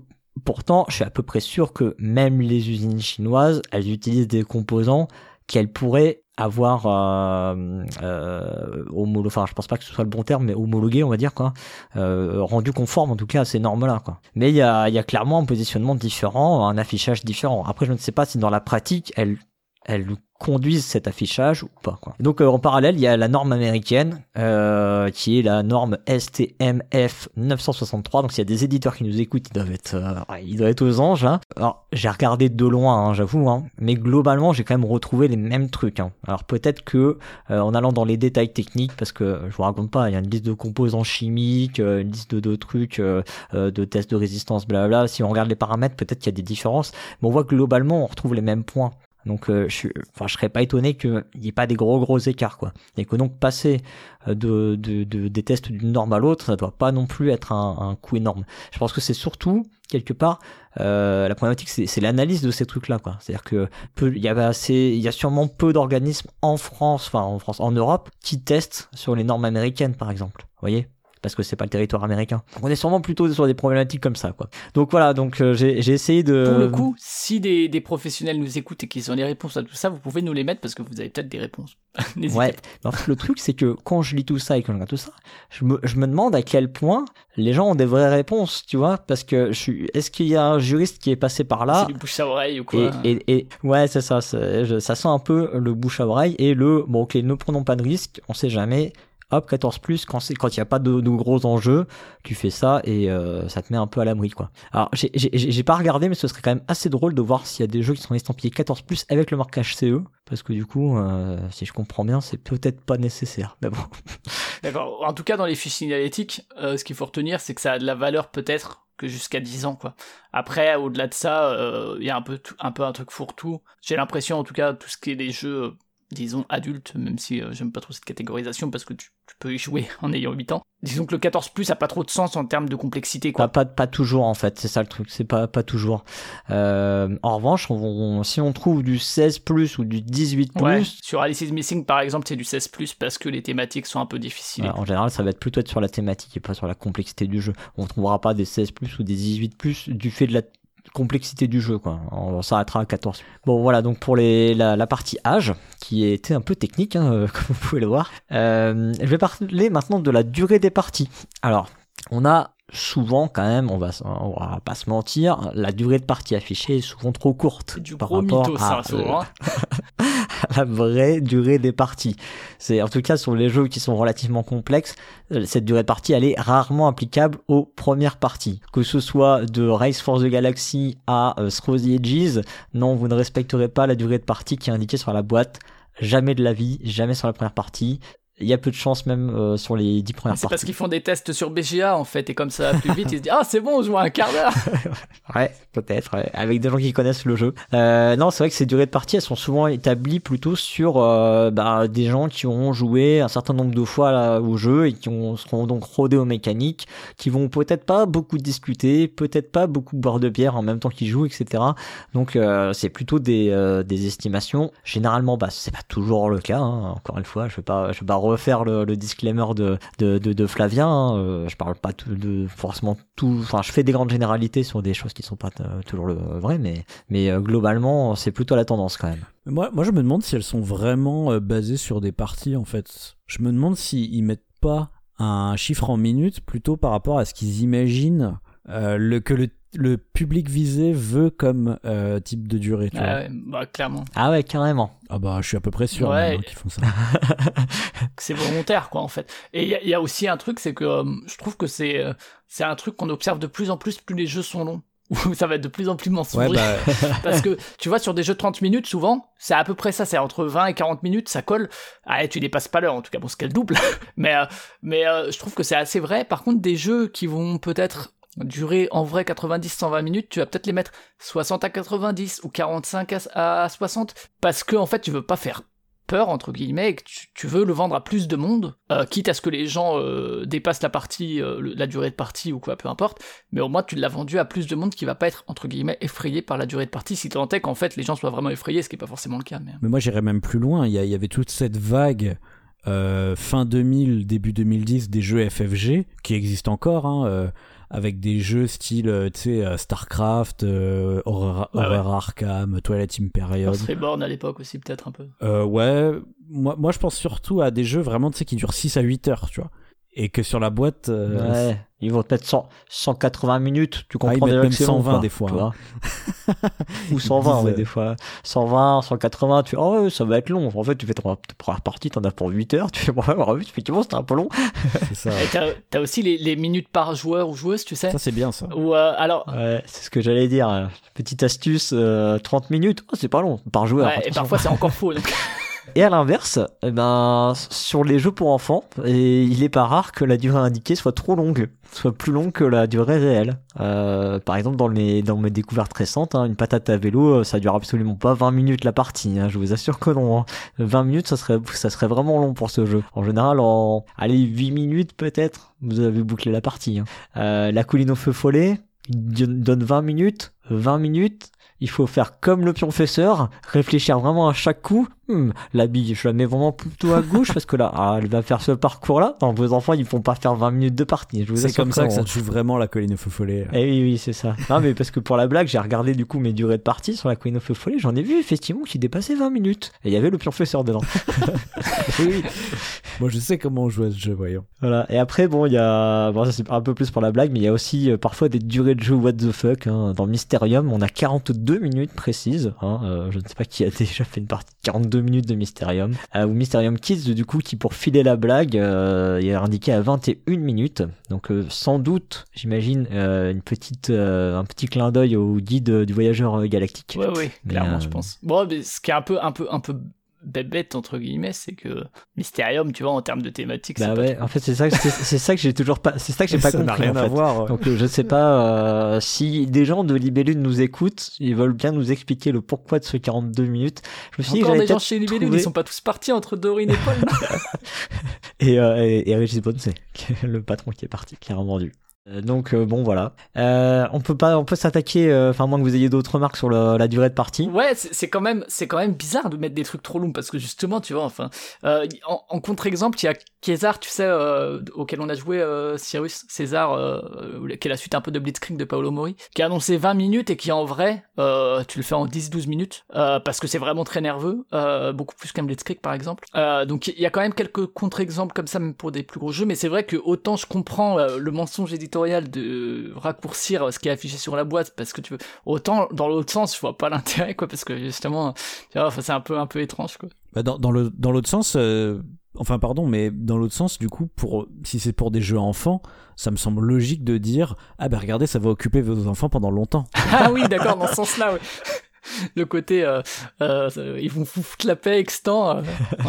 pourtant, je suis à peu près sûr que même les usines chinoises, elles utilisent des composants qu'elles pourraient avoir euh, euh, homolo- enfin je pense pas que ce soit le bon terme mais homologué on va dire quoi euh, rendu conforme en tout cas à ces normes là quoi mais il y a, y a clairement un positionnement différent un affichage différent après je ne sais pas si dans la pratique elles elles conduisent cet affichage ou pas quoi. Donc euh, en parallèle, il y a la norme américaine euh, qui est la norme STMF 963. Donc s'il y a des éditeurs qui nous écoutent, ils doivent être euh, ils doivent être aux anges là. Alors j'ai regardé de loin, hein, j'avoue, hein, mais globalement j'ai quand même retrouvé les mêmes trucs. hein. Alors peut-être que euh, en allant dans les détails techniques, parce que je vous raconte pas, il y a une liste de composants chimiques, euh, une liste de, de trucs, euh, de tests de résistance, blablabla. Si on regarde les paramètres, peut-être qu'il y a des différences, mais on voit que globalement on retrouve les mêmes points. Donc euh, je enfin je serais pas étonné qu'il n'y ait pas des gros gros écarts quoi. Et que donc passer euh, de, de, de des tests d'une norme à l'autre, ça doit pas non plus être un, un coût énorme. Je pense que c'est surtout quelque part euh, la problématique c'est l'analyse de ces trucs là quoi. C'est-à-dire que il y a assez, il y a sûrement peu d'organismes en France, enfin en France, en Europe qui testent sur les normes américaines par exemple. Vous voyez? Parce que c'est pas le territoire américain. Donc on est sûrement plutôt sur des problématiques comme ça, quoi. Donc voilà, donc euh, j'ai essayé de. Pour le coup, si des, des, professionnels nous écoutent et qu'ils ont des réponses à tout ça, vous pouvez nous les mettre parce que vous avez peut-être des réponses. *laughs* ouais. En fait, le truc, c'est que quand je lis tout ça et que je regarde tout ça, je me, je me demande à quel point les gens ont des vraies réponses, tu vois, parce que je suis. Est-ce qu'il y a un juriste qui est passé par là C'est du bouche à oreille ou quoi et, et, et ouais, c'est ça. Ça sent un peu le bouche à oreille et le bon, ok, ne prenons pas de risques, on sait jamais hop 14 plus quand il y a pas de, gros enjeux tu fais ça et euh, ça te met un peu à l'abri quoi alors j'ai pas regardé mais ce serait quand même assez drôle de voir s'il y a des jeux qui sont estampillés 14 plus avec le marquage CE parce que du coup euh, si je comprends bien c'est peut-être pas nécessaire mais bon *laughs* d'accord en tout cas dans les fiches signalétiques euh, ce qu'il faut retenir c'est que ça a de la valeur peut-être que jusqu'à 10 ans quoi. Après au-delà de ça, il y a un peu un peu un truc fourre-tout. J'ai l'impression en tout cas tout ce qui est les jeux disons adulte, même si euh, j'aime pas trop cette catégorisation parce que tu, peux y jouer *laughs* en ayant 8 ans. Disons que le 14 plus a pas trop de sens en termes de complexité quoi. Pas, pas, toujours en fait, c'est ça le truc, c'est pas, pas toujours. Euh, en revanche, si on trouve du 16 plus ou du 18 plus... sur Alice is Missing par exemple c'est du 16 plus parce que les thématiques sont un peu difficiles. en général ça va être plutôt être sur la thématique et pas sur la complexité du jeu. On trouvera pas des 16 plus ou des 18 plus du fait de la complexité du jeu quoi. On s'arrêtera à 14. Bon voilà donc pour les, la, partie âge qui était un peu technique hein, *laughs* comme vous pouvez le voir. Euh, je vais parler maintenant de la durée des parties. Alors on a souvent quand même, on va, on va pas se mentir, la durée de partie affichée est souvent trop courte du par rapport à, euh, *laughs* *laughs* la vraie durée des parties. C'est en tout cas sur les jeux qui sont relativement complexes, euh, cette durée de partie elle est rarement applicable aux premières parties. Que ce soit de Race for the Galaxy à euh, the Edges, non, vous ne respecterez pas la durée de partie qui est indiquée sur la boîte jamais de la vie, jamais sur la première partie il y a peu de chance même euh, sur les 10 premières parties. C'est parce qu'ils font des tests sur BGA en fait, et comme ça plus vite, ils se disent Ah, c'est bon, on joue un quart d'heure *laughs* Ouais, peut-être, avec des gens qui connaissent le jeu. Euh, non, c'est vrai que ces durées de partie, elles sont souvent établies plutôt sur euh, bah, des gens qui ont joué un certain nombre de fois là, au jeu et qui ont, seront donc rodés aux mécaniques, qui vont peut-être pas beaucoup discuter, peut-être pas beaucoup boire de bière en même temps qu'ils jouent, etc. Donc c'est plutôt des, des estimations. Généralement, bah, c'est pas toujours le cas, hein. encore une fois, je vais pas, je vais pas refaire le, disclaimer de, de, de, Flavien. Hein. Euh, je parle pas de forcément tout. Enfin, je fais des grandes généralités sur des choses qui sont pas euh, toujours le vrai, mais, mais euh, globalement, c'est plutôt la tendance quand même. Moi, moi, je me demande si elles sont vraiment basées sur des parties en fait. Je me demande s'ils mettent pas un chiffre en minutes plutôt par rapport à ce qu'ils imaginent le, que le le public visé veut comme euh, type de durée. Tu ah Ouais, bah, clairement. Ah ouais, carrément. Ah bah je suis à peu près sûr ouais. qu'ils font ça. *laughs* c'est volontaire quoi en fait. Et il y, a aussi un truc, c'est que euh, je trouve que c'est euh, c'est un truc qu'on observe de plus en plus plus les jeux sont longs. *laughs* Où ça va être de plus en plus mensuel. Bah, *laughs* Parce que tu vois, sur des jeux de 30 minutes, souvent, c'est à peu près ça, c'est entre 20 et 40 minutes, ça colle. Ah, tu dépasses pas l'heure, en tout cas, bon, ce qu'elle double. mais mais je trouve que c'est assez vrai. Par contre, des jeux qui vont peut-être durer en vrai 90-120 minutes, tu vas peut-être les mettre 60 à 90 ou 45 à, 60 parce que en fait tu veux pas faire peur entre guillemets et que tu, veux le vendre à plus de monde, euh, quitte à ce que les gens euh, dépassent la partie, euh, la durée de partie ou quoi, peu importe, mais au moins tu l'as vendu à plus de monde qui va pas être entre guillemets effrayé par la durée de partie si tant est qu'en fait les gens soient vraiment effrayés, ce qui est pas forcément le cas. Mais, moi j'irais même plus loin, il y, y, avait toute cette vague fin 2000, début 2010 des jeux FFG qui existent encore, hein, avec des jeux style, euh, tu sais, euh, StarCraft, euh, Horror, Arkham, Twilight Imperium. Reborn à l'époque aussi, peut-être un peu. Euh, ouais, moi, moi je pense surtout à des jeux vraiment, tu sais, qui durent 6 à 8 heures, tu vois et que sur la boîte ouais, ils vont peut-être 180 minutes tu comprends ah, ils même 120 des fois hein. *laughs* ou 120 ouais, des fois. 120 180 tu oh ouais, ça va être long. En fait tu fais ta première partie t'en as pour 8 heures tu fais *laughs* bon, ouais, effectivement c'était un peu long. *laughs* C'est ça. T'as aussi les, les, minutes par joueur ou joueuse tu sais. Ça c'est bien ça. Ou euh, alors ouais c'est ce que j'allais dire. Petite astuce 30 euh, minutes oh, c'est pas long par joueur et parfois c'est encore faux donc Et à l'inverse, eh ben, sur les jeux pour enfants, il est pas rare que la durée indiquée soit trop longue, soit plus longue que la durée réelle. Euh, par exemple, dans mes, dans mes découvertes récentes, hein, une patate à vélo, ça dure absolument pas 20 minutes la partie, hein, je vous assure que non. 20 hein. minutes, ça serait, ça serait vraiment long pour ce jeu. En général, en, allez, 8 minutes peut-être, vous avez bouclé la partie. Hein. Euh, la colline au feu follet, donne 20 minutes, 20 minutes, il faut faire comme le pionfesseur, réfléchir vraiment à chaque coup. Hmm, la bille, je la mets vraiment plutôt à gauche *laughs* parce que là, ah, elle va faire ce parcours-là. vos enfants, ils vont pas faire 20 minutes de partie. C'est comme ça que ça joue vraiment la colline au feu follet. Eh oui, oui, c'est ça. non, mais parce que pour la blague, j'ai regardé du coup mes durées de partie sur la colline au feu follet. J'en ai vu effectivement qui dépassaient 20 minutes. Et il y avait le pionfesseur dedans. *laughs* oui. Moi, je sais comment on joue à ce jeu, voyons. Voilà. Et après, bon, il y a, bon, ça c'est un peu plus pour la blague, mais il y a aussi euh, parfois des durées de jeu what the fuck. Hein. Dans Mysterium, on a 42 minutes précises. Hein. Euh, je ne sais pas qui a *laughs* déjà fait une partie de 42 minutes de Mysterium. Euh, ou Mysterium Kids, du coup, qui pour filer la blague, euh, il est indiqué à 21 minutes. Donc, euh, sans doute, j'imagine, une petite, un petit clin d'œil au guide du voyageur galactique. Ouais, oui, clairement, je pense. Bon, mais ce qui est un peu, un peu, un peu bête entre guillemets c'est que Mysterium tu vois en termes de thématique bah ouais en fait c'est ça c'est ça que j'ai toujours pas c'est ça que j'ai pas compris rien à voir donc euh, je sais pas euh, si des gens de Libellune nous écoutent ils veulent bien nous expliquer le pourquoi de ce 42 minutes. Je me suis Encore dit des gens chez Libellune ils sont pas tous partis entre Dorine et Paul *laughs* et, euh, et, et Régis c'est *laughs* le patron qui est parti qui a vendu euh, donc euh, bon voilà. Euh, on peut pas, on peut s'attaquer. Enfin, à moins que vous ayez d'autres remarques sur la durée de partie. Ouais, c'est quand même, c'est quand même bizarre de mettre des trucs trop longs parce que justement, tu vois, enfin, en, contre-exemple, il y a César, tu sais, auquel on a joué Cyrus César, qui est la suite un peu de Blitzkrieg de Paolo Mori, qui a annoncé 20 minutes et qui en vrai, tu le fais en 10-12 minutes parce que c'est vraiment très nerveux, beaucoup plus qu'un Blitzkrieg par exemple. donc il y a quand même quelques contre-exemples comme ça même pour des plus gros jeux, mais c'est vrai que autant je comprends le mensonge éditorial de raccourcir ce qui est affiché sur la boîte parce que tu veux autant dans l'autre sens je vois pas l'intérêt quoi parce que justement c'est un peu un peu étrange quoi. Bah dans, dans le dans l'autre sens euh, enfin pardon mais dans l'autre sens du coup pour si c'est pour des jeux enfants ça me semble logique de dire ah ben regardez ça va occuper vos enfants pendant longtemps. *laughs* Ah oui d'accord dans ce sens là oui. *laughs* Le côté euh, euh, ils vont foutre la paix extant euh,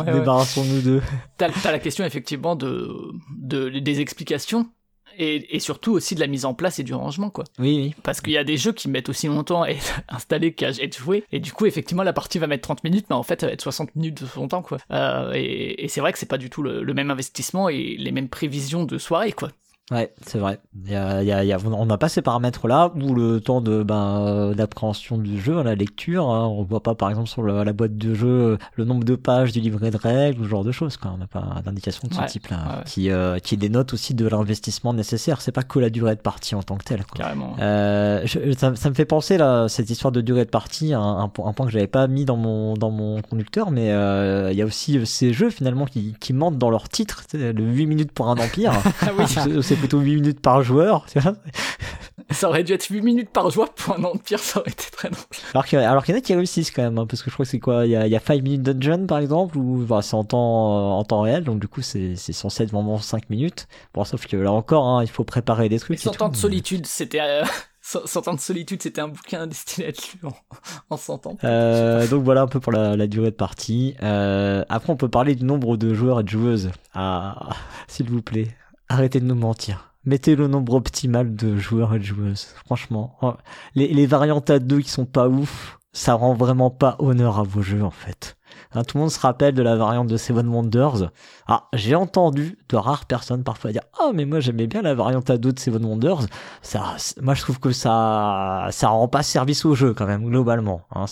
débarrassons-nous d'eux. T'as as la question effectivement de, de des explications et, surtout aussi de la mise en place et du rangement quoi. Oui, oui. Parce qu'il y a des jeux qui mettent aussi longtemps à être *laughs* installés qu'à être joués et du coup effectivement la partie va mettre 30 minutes mais en fait ça va être 60 minutes de son temps quoi. Euh, et, c'est vrai que c'est pas du tout le, même investissement et les mêmes prévisions de soirée quoi. Ouais, c'est vrai. Il y a, y a, on n'a pas ces paramètres-là, ou le temps de ben, d'appréhension du jeu, la lecture. Hein. On voit pas, par exemple, sur la boîte de jeu, le nombre de pages du livret de règles, ou ce genre de choses. Quoi. On n'a pas d'indication de ce type-là, qui, euh, qui dénote aussi de l'investissement nécessaire. C'est pas que la durée de partie en tant que telle. Quoi. Carrément. Euh, ça, ça, me fait penser là, cette histoire de durée de partie, un, un, point que j'avais pas mis dans mon dans mon conducteur, mais euh, il y a aussi ces jeux finalement qui, qui mentent dans leur titre. Le 8 minutes pour un empire. *laughs* Ah oui plutôt 8 minutes par joueur. ça aurait dû être 8 minutes par joueur pour un empire, ça aurait été très drôle. Alors qu'il y, en a qui réussissent quand même, hein, parce que je crois que c'est quoi Il y a, il y a 5 minutes dungeon par exemple, où bah, c'est en temps, en temps réel, donc du coup c'est censé être vraiment 5 minutes. Bon, sauf que là encore, hein, il faut préparer des trucs. 100 ans de solitude, c'était. Euh... *laughs* 100 ans de solitude, c'était un bouquin destiné à être lu en, 100 ans. Euh, donc voilà un peu pour la, la durée de partie. Euh, après, on peut parler du nombre de joueurs et de joueuses. Ah, *laughs* s'il vous plaît, arrêtez de nous mentir. Mettez le nombre optimal de joueurs et de joueuses. Franchement, oh, les, variantes à deux qui sont pas ouf, ça rend vraiment pas honneur à vos jeux en fait. Hein, tout le monde se rappelle de la variante de Seven Wonders. Ah, j'ai entendu de rares personnes parfois dire Ah, mais moi j'aimais bien la variante à deux de Seven Wonders. Ça, moi je trouve que ça, ça rend pas service au jeu quand même, globalement. Hein.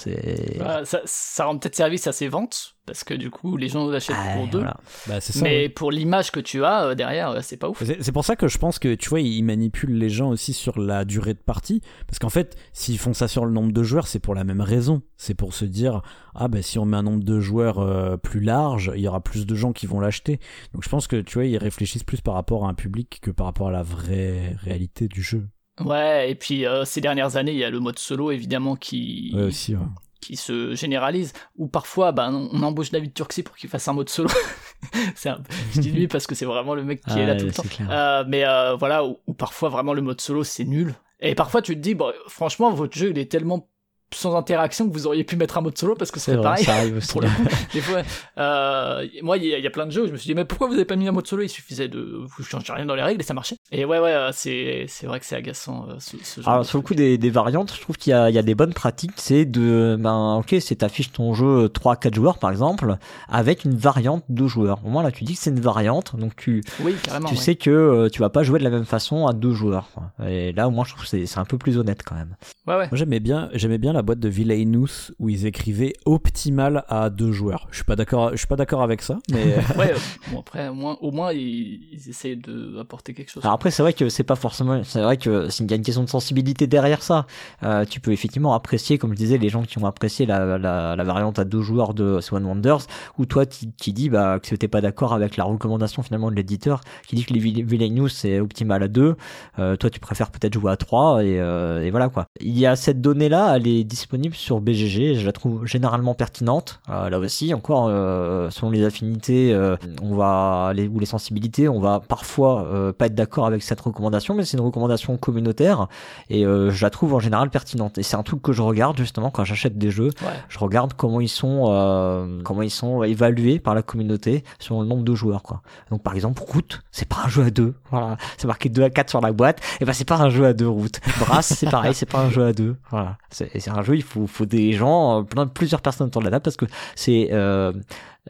Bah, ça rend peut-être service à ses ventes, parce que du coup les gens l'achètent pour deux. Bah, mais pour l'image que tu as euh, derrière, euh, c'est pas ouf. C'est pour ça que je pense que tu vois, ils manipulent les gens aussi sur la durée de partie, parce qu'en fait, s'ils font ça sur le nombre de joueurs, c'est pour la même raison. C'est pour se dire ah ben si on met un nombre de joueurs euh, plus large, il y aura plus de gens qui vont l'acheter. Donc je pense que tu vois, ils réfléchissent plus par rapport à un public que par rapport à la vraie réalité du jeu. Ouais, et puis ces dernières années, il y a le mode solo évidemment qui ouais, aussi, ouais qui se généralise, ou parfois bah, on, embauche David Turksy pour qu'il fasse un mode solo. *laughs* c'est Je dis lui parce que c'est vraiment le mec qui est là tout le temps. Euh, mais euh, voilà, ou, parfois vraiment le mode solo c'est nul. Et parfois tu te dis, bon, franchement, votre jeu il est tellement sans interaction que vous auriez pu mettre un mode solo parce que c'est pareil. ça arrive *laughs* aussi. pour le coup. Des fois, euh, moi, il y, a- il y a plein de jeux où je me suis dit, mais pourquoi vous avez pas mis un mode solo? Il suffisait de. Vous changez rien dans les règles et ça marchait. Et ouais, ouais, euh, c'est c'est vrai que c'est agaçant euh, ce, ce genre Alors de sur le coup des, des variantes, je trouve qu'il y a, il y a des bonnes pratiques, c'est de, ben ok, c'est t'affiches ton jeu 3-4 joueurs par exemple, avec une variante de joueurs. Au moins là tu dis que c'est une variante, donc tu, Oui, tu ouais. sais que tu vas pas jouer de la même façon à deux joueurs. Et là au moins je trouve que c'est, c'est un peu plus honnête quand même. Ouais, ouais. Moi j'aimais bien, j'aimais bien la boîte de Villainous où ils écrivaient optimal à deux joueurs. Je suis pas d'accord, je suis pas d'accord avec ça, mais *laughs* Ouais, euh, bon, après, au moins, au moins ils, ils essayent d'apporter quelque chose. Alors après c'est vrai que c'est pas forcément, c'est vrai que c'est une, il y a une question de sensibilité derrière ça. Euh, tu peux effectivement apprécier, comme je disais, les gens qui ont apprécié la, la, la variante à deux joueurs de Seven Wonders, ou toi qui, qui dis bah, que t'es pas d'accord avec la recommandation finalement de l'éditeur, qui dit que les Vill- Villainous c'est optimal à deux, euh, toi tu préfères peut-être jouer à trois, et, euh, et voilà quoi. Il y a cette donnée-là, elle est disponible sur BGG, je la trouve généralement pertinente. Euh, là aussi, encore, euh, selon les affinités, euh, on va les, ou les sensibilités, on va parfois pas être d'accord avec cette recommandation, mais c'est une recommandation communautaire et je la trouve en général pertinente. Et c'est un truc que je regarde justement quand j'achète des jeux. Ouais. Je regarde comment ils sont, comment ils sont évalués par la communauté sur le nombre de joueurs, quoi. Donc par exemple, Route, c'est pas un jeu à deux. Voilà, c'est marqué 2 à 4 sur la boîte. Et ben c'est pas un jeu à deux Route. Brass, c'est pareil, c'est pas un jeu à deux. Voilà, c'est c'est un jeu. Il faut, des gens, euh, plusieurs personnes autour de la table parce que c'est euh,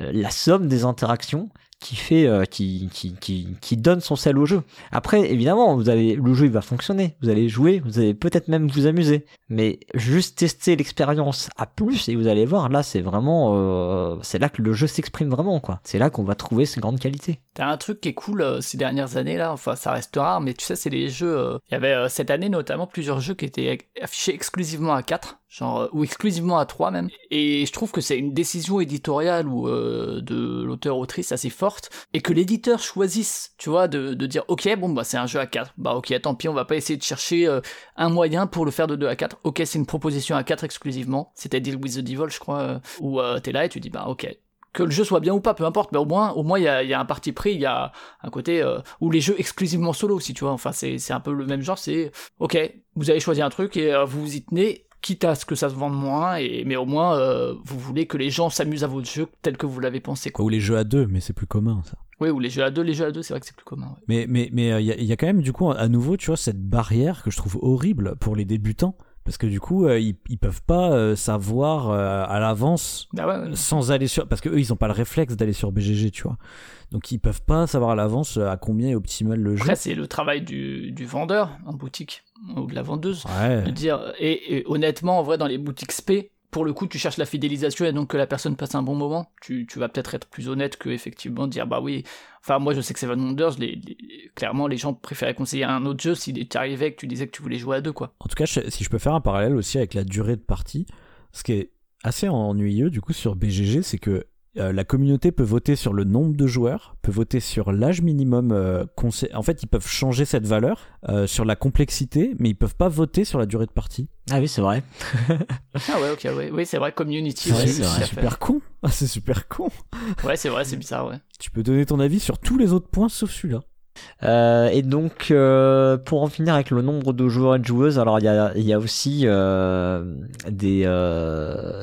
euh, la somme des interactions qui fait euh, qui, qui, qui, donne son sel au jeu. Après évidemment, vous allez le jeu il va fonctionner, vous allez jouer, vous allez peut-être même vous amuser, mais juste tester l'expérience à plus et vous allez voir là c'est vraiment euh, c'est là que le jeu s'exprime vraiment quoi. C'est là qu'on va trouver ses grandes qualités. T'as un truc qui est cool euh, ces dernières années là, enfin ça reste rare, mais tu sais, c'est les jeux. Il y avait cette année notamment plusieurs jeux qui étaient affichés exclusivement à 4, genre, ou exclusivement à 3 même. Et je trouve que c'est une décision éditoriale ou de l'auteur-autrice assez forte, et que l'éditeur choisisse, tu vois, de, dire ok, bon bah c'est un jeu à 4, bah ok, tant pis, on va pas essayer de chercher euh, un moyen pour le faire de 2 à 4. Ok, c'est une proposition à 4 exclusivement, c'était Deal with the Devil, je crois, euh, où euh, t'es là et tu dis bah ok, que le jeu soit bien ou pas, peu importe, mais au moins, au moins il y a, un parti pris, il y a un côté euh, ou les jeux exclusivement solo aussi, tu vois. Enfin, c'est un peu le même genre. C'est ok, vous avez choisi un truc et euh, vous vous y tenez, quitte à ce que ça se vende moins, et mais au moins euh, vous voulez que les gens s'amusent à votre jeu tel que vous l'avez pensé. Quoi. ou les jeux à deux, mais c'est plus commun ça. Oui, ou les jeux à deux, les jeux à deux, c'est vrai que c'est plus commun. ouais. Mais mais mais il y, a, y a quand même du coup à nouveau tu vois cette barrière que je trouve horrible pour les débutants parce que du coup euh, ils, ils peuvent pas euh, savoir euh, à l'avance Ah ouais, ouais. sans aller sur parce que eux ils ont pas le réflexe d'aller sur BGG tu vois donc ils peuvent pas savoir à l'avance à combien est optimal le jeu Après, c'est le travail du, du vendeur en boutique ou de la vendeuse. ouais de dire et, et honnêtement en vrai dans les boutiques SP pour le coup tu cherches la fidélisation et donc que la personne passe un bon moment. Tu, vas peut-être être plus honnête que effectivement dire bah oui. Enfin moi je sais que Seven Wonders les, clairement les gens préféraient conseiller un autre jeu si tu arrivais et que tu disais que tu voulais jouer à deux quoi. En tout cas, si je peux faire un parallèle aussi avec la durée de partie, ce qui est assez ennuyeux du coup sur BGG, c'est que euh, la communauté peut voter sur le nombre de joueurs, peut voter sur l'âge minimum. euh, en fait, ils peuvent changer cette valeur euh, sur la complexité, mais ils peuvent pas voter sur la durée de partie. Ah oui c'est vrai. *laughs* ah ouais ok ouais. oui c'est vrai community Ouais, c'est super con. *laughs* Ah, c'est super con. ouais c'est vrai c'est bizarre ouais Tu peux donner ton avis sur tous les autres points sauf celui-là. Euh, et donc, euh, pour en finir avec le nombre de joueurs et de joueuses, alors il y a, aussi euh, des,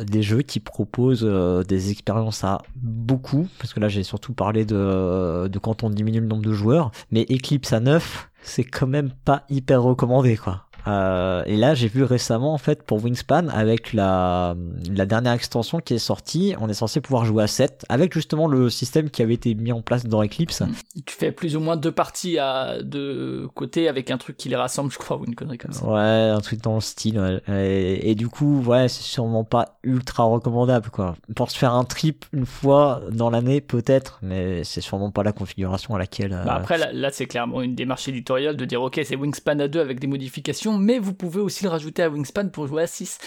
des jeux qui proposent des expériences à beaucoup, parce que là j'ai surtout parlé de, de quand on diminue le nombre de joueurs, mais Eclipse à 9, c'est quand même pas hyper recommandé quoi. Euh, et là, j'ai vu récemment, en fait, pour Wingspan, avec la, la dernière extension qui est sortie, on est censé pouvoir jouer à 7, avec justement le système qui avait été mis en place dans Eclipse. tu fais plus ou moins deux parties à deux côtés avec un truc qui les rassemble je crois ou une connerie comme ça Ouais, un truc dans le style. ouais. Et, et du coup, ouais, c'est sûrement pas ultra recommandable, quoi. Pour se faire un trip une fois dans l'année, peut-être, mais c'est sûrement pas la configuration à laquelle. euh, Bah après, là, là, c'est clairement une démarche éditoriale de dire ok, c'est Wingspan à 2 avec des modifications, mais vous pouvez aussi le rajouter à Wingspan pour jouer à 6.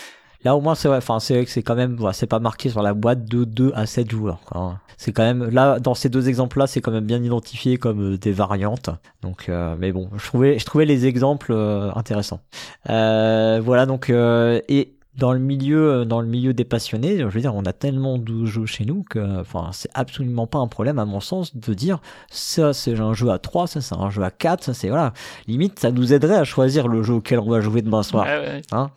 Là, au moins, c'est vrai. Enfin, c'est vrai que c'est quand même, voilà, c'est pas marqué sur la boîte de 2 à 7 joueurs. quoi. C'est quand même là, dans ces deux exemples-là, c'est quand même bien identifié comme euh, des variantes. Donc, euh, mais bon, je trouvais, je trouvais les exemples euh, intéressants. Euh, voilà, donc euh, et dans le milieu, euh, dans le milieu des passionnés, je veux dire, on a tellement de jeux chez nous que, enfin, c'est absolument pas un problème à mon sens de dire ça, c'est un jeu à 3, ça, c'est un jeu à 4, ça, c'est voilà. Limite, ça nous aiderait à choisir le jeu auquel on va jouer demain soir. Ouais. Hein?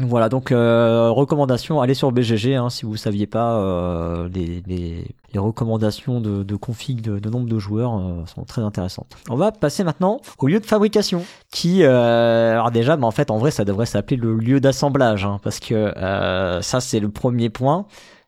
Voilà, donc euh, recommandation, allez sur BGG hein, si vous saviez pas euh, les, les, les, recommandations de, de config de, de, nombre de joueurs euh, sont très intéressantes. On va passer maintenant au lieu de fabrication, qui euh, alors déjà, bah, en fait en vrai ça devrait s'appeler le lieu d'assemblage, hein, parce que euh, ça c'est le premier point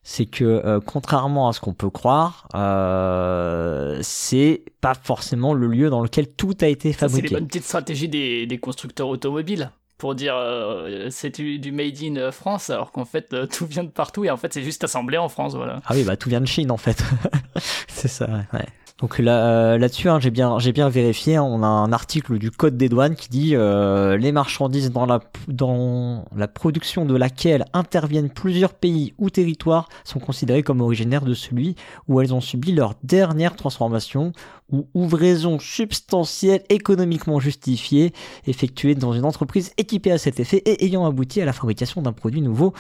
c'est que euh, contrairement à ce qu'on peut croire, euh, c'est pas forcément le lieu dans lequel tout a été fabriqué. C'est les bonnes petites stratégies des, des constructeurs automobiles pour dire euh, c'est du, made in France alors qu'en fait euh, tout vient de partout et en fait c'est juste assemblé en France voilà. Ah oui bah tout vient de Chine en fait. *laughs* c'est ça ouais. Donc là, euh, là-dessus, hein, j'ai bien, j'ai bien vérifié. Hein, on a un article du Code des douanes qui dit euh, les marchandises dans la dans la production de laquelle interviennent plusieurs pays ou territoires sont considérées comme originaires de celui où elles ont subi leur dernière transformation ou ouvraison substantielle économiquement justifiée effectuée dans une entreprise équipée à cet effet et ayant abouti à la fabrication d'un produit nouveau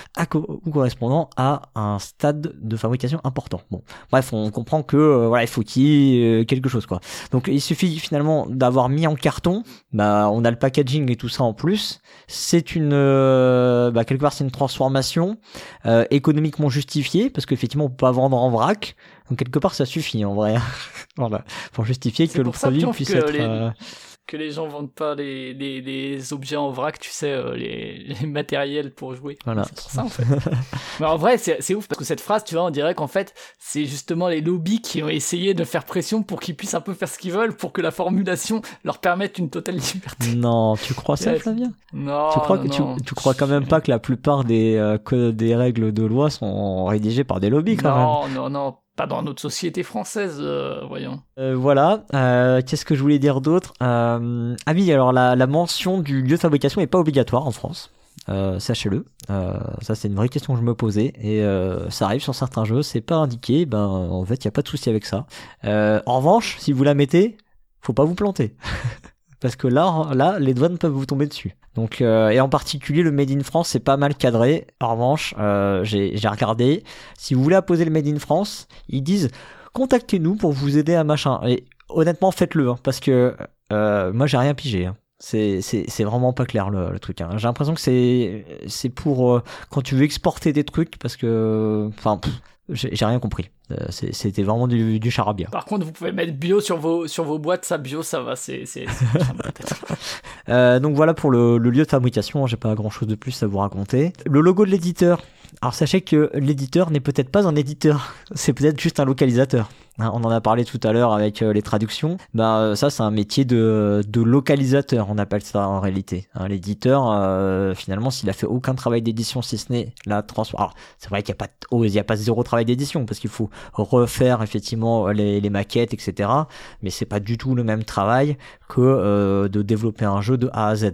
ou correspondant à un stade de fabrication important. Bon, bref, on comprend que euh, voilà, il faut qu'il y ait euh, quelque chose quoi. Donc il suffit finalement d'avoir mis en carton, bah on a le packaging et tout ça en plus. C'est une euh, bah, quelque part c'est une transformation économiquement justifiée parce qu'effectivement on peut pas vendre en vrac. Donc quelque part ça suffit en vrai. *laughs* voilà, pour justifier que le produit puisse être. Euh, que les gens vendent pas les, les, les, objets en vrac, tu sais, euh, les, *laughs* les, matériels pour jouer. Voilà. C'est pour ça en fait. *laughs* Mais en vrai, c'est ouf parce que cette phrase, tu vois, on dirait qu'en fait, c'est justement les lobbies qui ont essayé de faire pression pour qu'ils puissent un peu faire ce qu'ils veulent pour que la formulation leur permette une totale liberté. Non, tu crois ça, Flavien? Non. Tu crois, non, que, tu, crois quand même pas que la plupart des, euh, que des règles de loi sont rédigées par des lobbies quand non, même? Non, non, non pas dans notre société française, euh, voyons. Euh, voilà. Euh, Qu'est-ce que je voulais dire d'autre Ah oui, alors la, mention du lieu de fabrication est pas obligatoire en France. Sachez-le. ça, c'est une vraie question que je me posais. Et ça arrive sur certains jeux, c'est pas indiqué. Ben, en fait, il y a pas de souci avec ça. en revanche, si vous la mettez, faut pas vous planter. *laughs* Parce que là, là, les douanes peuvent vous tomber dessus. Donc, euh, et en particulier, le Made in France, c'est pas mal cadré. En revanche, euh, j'ai regardé. Si vous voulez apposer le Made in France, ils disent contactez-nous pour vous aider à machin. Et honnêtement, faites-le, hein, parce que euh, moi, j'ai rien pigé. Hein. C'est vraiment pas clair le, truc. Hein. J'ai l'impression que c'est pour euh, quand tu veux exporter des trucs, parce que, enfin, j'ai rien compris. Euh, C'était vraiment du, du, charabia. Par contre, vous pouvez mettre bio sur vos, sur vos boîtes, ça bio, ça va, c'est. *laughs* euh, donc voilà pour le, le lieu de fabrication, j'ai pas grand chose de plus à vous raconter. Le logo de l'éditeur. Alors sachez que l'éditeur n'est peut-être pas un éditeur, *laughs* c'est peut-être juste un localisateur. Hein, on en a parlé tout à l'heure avec euh, les traductions. Bah ça c'est un métier de, de localisateur, on appelle ça en réalité. Hein, L'éditeur, euh, finalement, s'il a fait aucun travail d'édition, si ce n'est la transformation. Alors c'est vrai qu'il n'y a pas, y a pas zéro travail d'édition parce qu'il faut refaire effectivement les, maquettes, etc. Mais c'est pas du tout le même travail que euh, de développer un jeu de A à Z.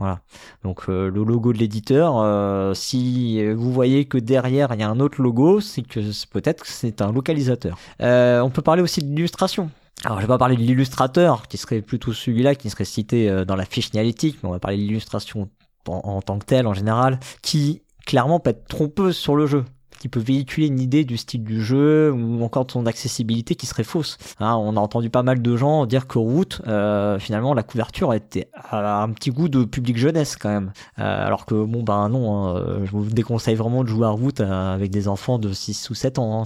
Voilà. Donc euh, le logo de l'éditeur, euh, si vous voyez que derrière il y a un autre logo, c'est que peut-être que c'est un localisateur. Euh, on peut parler aussi de l'illustration. Alors je vais pas parler de l'illustrateur, qui serait plutôt celui-là, qui serait cité dans la fiche signalétique, mais on va parler de l'illustration en, en, tant que telle en général, qui clairement peut être trompeuse sur le jeu qui peut véhiculer une idée du style du jeu ou encore de son accessibilité qui serait fausse. Hein, on a entendu pas mal de gens dire que Root, euh, finalement, la couverture était un petit goût de public jeunesse quand même. Euh, alors que bon, ben non, hein, je vous déconseille vraiment de jouer à Root euh, avec des enfants de 6 ou 7 ans. Hein,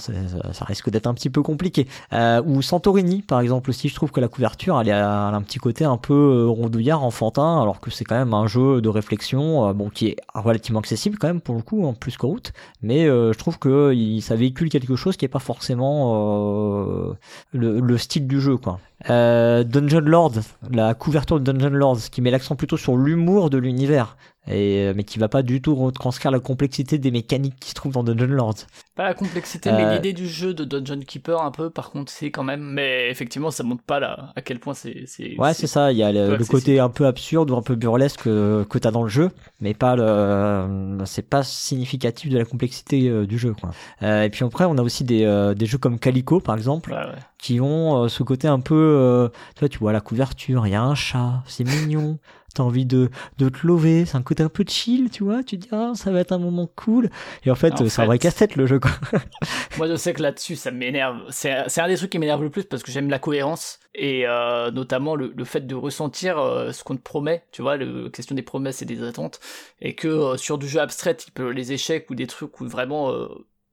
ça, risque d'être un petit peu compliqué. Euh, ou Santorini, par exemple aussi, je trouve que la couverture, elle, a un petit côté un peu rondouillard, enfantin, alors que c'est quand même un jeu de réflexion, bon, qui est relativement accessible quand même pour le coup, en plus que Root, mais je trouve que il, ça véhicule quelque chose qui est pas forcément euh, le, le, style du jeu quoi. Euh, Dungeon Lord, la couverture de Dungeon Lord, qui met l'accent plutôt sur l'humour de l'univers, et mais qui va pas du tout retranscrire la complexité des mécaniques qui se trouvent dans Dungeon Lord. Pas la complexité, euh... mais l'idée du jeu de Dungeon Keeper un peu. Par contre, c'est quand même, mais effectivement, ça montre pas là à quel point c'est. Ouais, c'est ça. Il y a le, le côté un peu absurde ou un peu burlesque que, que t'as dans le jeu, mais pas le. C'est pas significatif de la complexité euh, du jeu, quoi. Euh, et puis après, on a aussi des, euh, des jeux comme Calico, par exemple, ouais, ouais. qui ont ce côté un peu. tu vois, tu vois la couverture, il y a un chat, c'est mignon. T'as envie de, de te lever, c'est un côté un peu chill, tu vois, tu te dis, ah, ça va être un moment cool. Et en fait, En c'est un vrai casse-tête le jeu, quoi. *laughs* Moi, je sais que là-dessus, ça m'énerve. C'est c'est un des trucs qui m'énerve le plus parce que j'aime la cohérence et euh, notamment le, le fait de ressentir euh, ce qu'on te promet, tu vois, la question des promesses et des attentes, et que euh, sur du jeu abstrait, type les échecs ou des trucs où vraiment,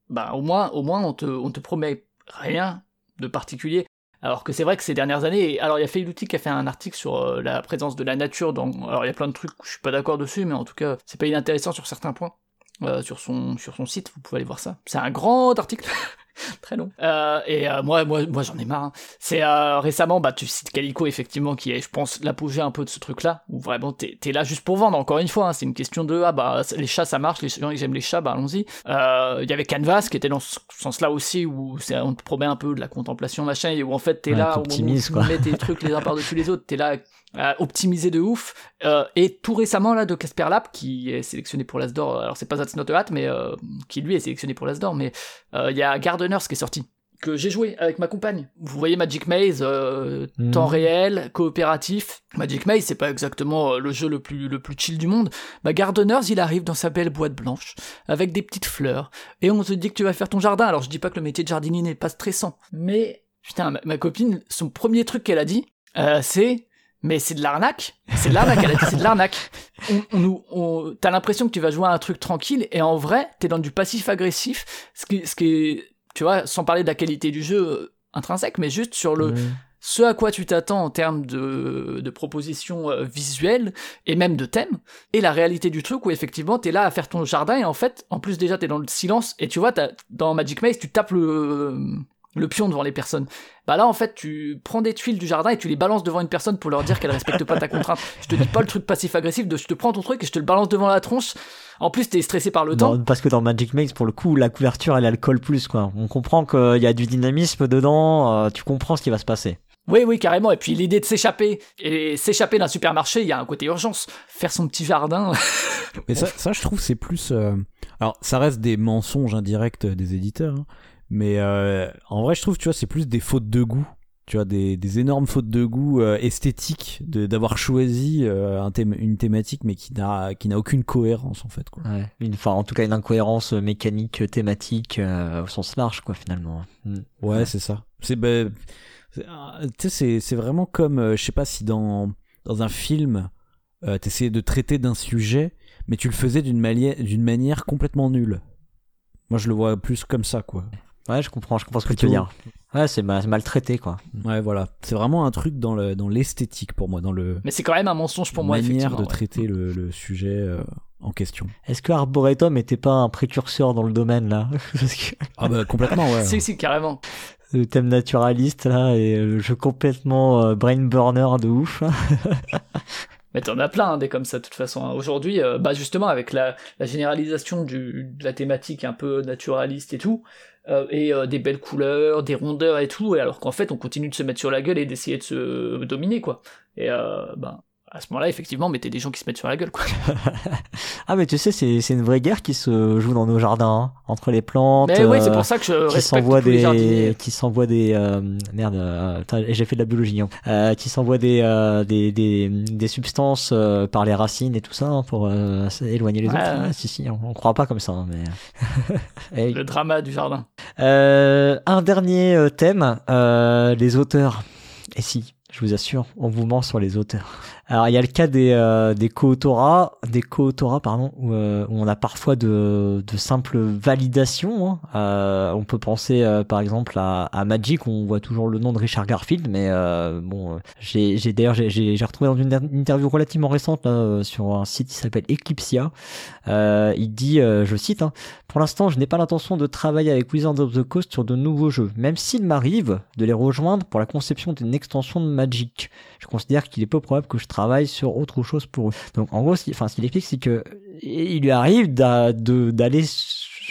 bah, au moins, au moins, on te, on te promet rien de particulier. Alors que c'est vrai que ces dernières années, alors il y a Feiluti qui a fait un article sur euh, la présence de la nature dans, alors il y a plein de trucs où je suis pas d'accord dessus, mais en tout cas, c'est pas inintéressant sur certains points. Euh, sur son sur son site, vous pouvez aller voir ça. C'est un grand article, *laughs* *laughs* très long. Euh, et euh, moi moi moi j'en ai marre. hein. C'est euh, récemment bah tu cites Calico effectivement qui est je pense l'apogée un peu de ce truc là où vraiment t'es t'es là juste pour vendre. Encore une fois, hein, c'est une question de ah bah les chats ça marche, les gens qui aiment les chats bah allons-y. Euh, Il y avait Canvas qui était dans ce sens là aussi où on te promet un peu de la contemplation machin et où en fait t'es Ouais, là où quoi. mets tes trucs les uns *laughs* par dessus les autres, t'es là à optimiser de ouf. Euh, et tout récemment là de Casper Lab qui est sélectionné pour l'Asdor, alors c'est pas That's Not a Hat mais euh, qui lui est sélectionné pour l'Asdor, mais euh, il y a Gardeners qui est sorti que j'ai joué avec ma compagne. Vous voyez Magic Maze, euh, Mhm. temps réel, coopératif. Magic Maze, c'est pas exactement euh, le jeu le plus le plus chill du monde. Bah Gardeners, il arrive dans sa belle boîte blanche avec des petites fleurs et on te dit que tu vas faire ton jardin. Alors je dis pas que le métier de jardinier n'est pas stressant, mais putain ma, ma copine, son premier truc qu'elle a dit, euh, c'est mais c'est de l'arnaque. C'est de l'arnaque. Elle a dit c'est de l'arnaque. On, on nous, on- t'as l'impression que tu vas jouer à un truc tranquille et en vrai, t'es dans du passif agressif. Ce qui, ce qui est, tu vois, sans parler de la qualité du jeu euh, intrinsèque, mais juste sur le, ce à quoi tu t'attends en termes de, de propositions euh, visuelles et même de thèmes, et la réalité du truc où effectivement t'es là à faire ton jardin et en fait, en plus déjà t'es dans le silence et tu vois, t'as- dans Magic Maze, tu tapes le, le pion devant les personnes. Bah là en fait, tu prends des tuiles du jardin et tu les balances devant une personne pour leur dire qu'elle respecte pas ta contrainte. Je te dis pas le truc passif-agressif de je te prends ton truc et je te le balance devant la tronche. En plus, t'es stressé par le temps. Parce que dans Magic Maze, pour le coup, la couverture, elle, colle plus, quoi. On comprend qu'il y a du dynamisme dedans, euh, tu comprends ce qui va se passer. Oui, oui, carrément. Et puis l'idée de s'échapper, et s'échapper d'un supermarché, il y a un côté urgence. Faire son petit jardin. Mais ça, ça, je trouve, c'est plus. euh, Alors, ça reste des mensonges indirects des éditeurs, hein, mais euh, en vrai, je trouve, tu vois, c'est plus des fautes de goût. Tu vois, des, des énormes fautes de goût euh, esthétiques de- d'avoir choisi euh, un thème, une thématique, mais qui n'a qui n'a aucune cohérence en fait. Quoi. Ouais. Une, enfin, en tout cas, une incohérence mécanique, thématique, euh, au sens large, quoi, finalement. Mm. Ouais, c'est ça. C'est euh, c'est vraiment comme, euh, je sais pas si dans dans un film, euh, t'essayais de traiter d'un sujet, mais tu le faisais d'une manière d'une manière complètement nulle. Moi, je le vois plus comme ça, quoi. Ouais, je comprends, je comprends ce que tu veux dire. Ouais, c'est mal, mal traité, quoi. Ouais, voilà. C'est vraiment un truc dans le dans l'esthétique pour moi, dans le Mais c'est quand même un mensonge pour moi, manière effectivement. de ouais. traiter le, le sujet euh, en question. Est-ce que Arboretum était pas un précurseur dans le domaine, là? *laughs* Parce que Ah bah complètement, ouais. *laughs* Si, si, carrément. le thème naturaliste, là, et le jeu complètement euh, brain burner de ouf. *laughs* Mais t'en as plein hein, des comme ça de toute façon. hein. Aujourd'hui, euh, bah justement avec la, la généralisation du, de la thématique un peu naturaliste et tout, euh, et euh, des belles couleurs, des rondeurs et tout, et alors qu'en fait on continue de se mettre sur la gueule et d'essayer de se dominer quoi. Et euh, bah à ce moment-là effectivement mettez des gens qui se mettent sur la gueule quoi. *laughs* ah, mais tu sais, c'est c'est une vraie guerre qui se joue dans nos jardins, hein, entre les plantes. Mais oui c'est euh, pour ça que je qui s'envoie les des qui s'envoie des euh, merde euh, j'ai fait de la biologie hein. euh, qui s'envoie des, euh, des des des substances euh, par les racines et tout ça hein, pour euh, éloigner les Ouais, autres ouais. Si si on, on croit pas comme ça hein, mais *laughs* Hey. Le drama du jardin. Euh, un dernier thème euh, les auteurs et si je vous assure, on vous ment sur les auteurs. Alors il y a le cas des euh, des co-autorats, des pardon, où, euh, où on a parfois de, simples validations. hein. Euh, on peut penser euh, par exemple à, à Magic, on voit toujours le nom de Richard Garfield, mais bon, j'ai d'ailleurs j'ai- retrouvé dans une inter- interview relativement récente sur un site qui s'appelle Eclipsia. Il dit, je cite, hein, pour l'instant, je n'ai pas l'intention de travailler avec Wizards of the Coast sur de nouveaux jeux, même s'il m'arrive de les rejoindre pour la conception d'une extension de Magic. Je considère qu'il est peu probable que je travaille sur autre chose pour eux. Donc, en gros, ce qu'il explique, c'est que il lui arrive d'aller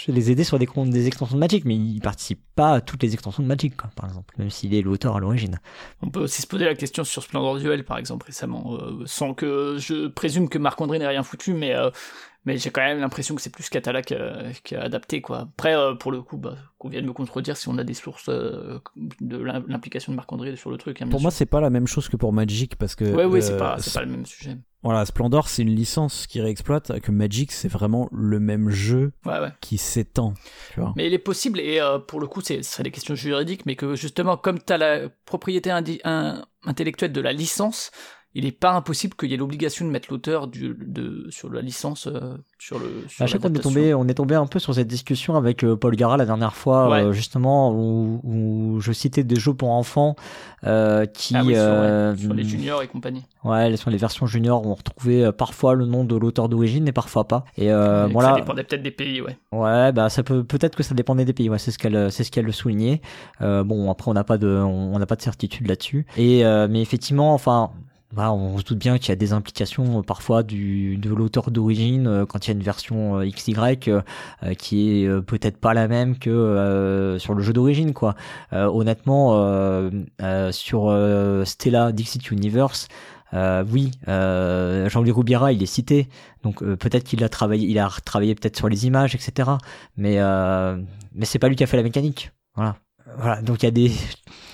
les aider sur des, extensions de Magic, mais il participe pas à toutes les extensions de Magic, par exemple, même s'il est l'auteur à l'origine. On peut aussi se poser la question sur Splendor Duel, par exemple, récemment, euh, sans que je présume que Marc-André n'ait rien foutu, mais euh, mais j'ai quand même l'impression que c'est plus Catala qui a, adapté quoi. Après, pour le coup, bah, qu'on vienne me contredire si on a des sources de l'implication de Marc-André sur le truc. Hein, pour moi, c'est pas la même chose que pour Magic parce que. Oui, oui, c'est pas, pas le même sujet. Voilà, Splendor, c'est une licence qui réexploite, que Magic, c'est vraiment le même jeu qui s'étend. Mais il est possible, et euh, pour le coup, ce serait des questions juridiques, mais que justement, comme tu as la propriété intellectuelle de la licence, il n'est pas impossible qu'il y ait l'obligation de mettre l'auteur de, sur la licence euh, sur le. Sur à on est tombé, on est tombé un peu sur cette discussion avec euh, Paul Gara la dernière fois, euh, justement où, je citais des jeux pour enfants qui ah sur, les juniors et compagnie. Ouais, sur les versions juniors, on retrouvait parfois le nom de l'auteur d'origine et parfois pas. Et voilà. Ça dépendait peut-être des pays, ouais. Ouais, bah ça peut peut-être que ça dépendait des pays. Ouais, c'est ce qu'elle, c'est ce qu'elle le soulignait. bon, après on n'a pas de, on n'a pas de certitude là-dessus. Et mais effectivement, enfin on se doute bien qu'il y a des implications euh, parfois du, de l'auteur d'origine euh, quand il y a une version euh, XY qui est peut-être pas la même que sur le jeu d'origine quoi. honnêtement, sur Stella Dixit Universe, oui, Jean-Louis Roubiera, il est cité, donc peut-être qu'il a travaillé, il a travaillé peut-être sur les images, etc. Mais mais c'est pas lui qui a fait la mécanique. Voilà. Voilà, donc il y a des,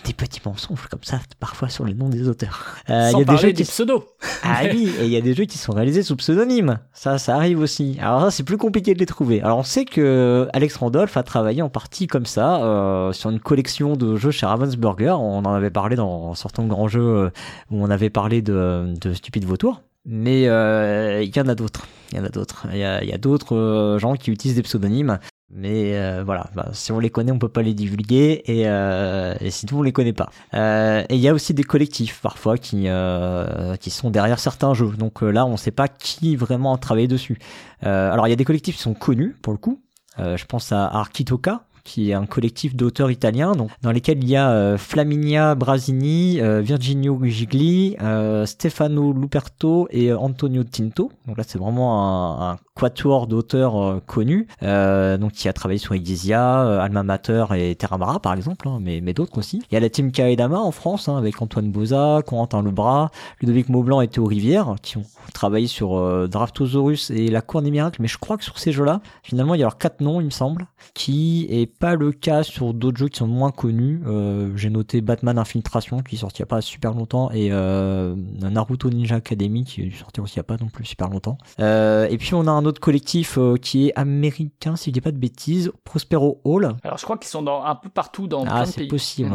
des petits mensonges comme ça parfois sur les noms des auteurs. Euh, Sans y a des jeux qui pseudo. Ah oui, *laughs* et il y a des jeux qui sont réalisés sous pseudonyme. Ça, ça arrive aussi. Alors ça, c'est plus compliqué de les trouver. Alors on sait que Alex Randolph a travaillé en partie comme ça euh, sur une collection de jeux chez Ravensburger. On en avait parlé dans certains grands jeux euh, où on avait parlé de, de Stupide Vautour. Mais euh, il y en a d'autres. Il y en a d'autres. Il y a, a d'autres gens qui utilisent des pseudonymes. Mais euh, voilà, bah, si on les connaît, on peut pas les divulguer et, euh, et sinon on les connaît pas. Euh, et il y a aussi des collectifs parfois qui euh, qui sont derrière certains jeux. Donc euh, là, on sait pas qui vraiment a travaillé dessus. alors il y a des collectifs qui sont connus pour le coup. je pense à Arkitoka qui est un collectif d'auteurs italiens, donc, dans lesquels il y a euh, Flaminia Brasini, euh, Virginio Gigli, euh, Stefano Luperto et Antonio Tinto. Donc là, c'est vraiment un, un quatuor d'auteurs connus, donc qui a travaillé sur Iglesia, Alma Mater et Terramara par exemple, hein, mais, mais d'autres aussi. Il y a la team Kaedama en France, hein, avec Antoine Boza, Corentin Lebras, Ludovic Maublanc et Théo Rivière, qui ont travaillé sur Draftosaurus et La Cour des Miracles, mais je crois que sur ces jeux-là, finalement, il y a alors quatre noms, il me semble, qui est pas le cas sur d'autres jeux qui sont moins connus. Euh, j'ai noté Batman Infiltration qui est sorti il n'y a pas super longtemps et euh, Naruto Ninja Academy qui est sorti aussi il n'y a pas non plus super longtemps. Euh, et puis on a un autre collectif qui est américain si je dis pas de bêtises, Prospero Hall. Alors je crois qu'ils sont dans, un peu partout dans ah, c'est possible.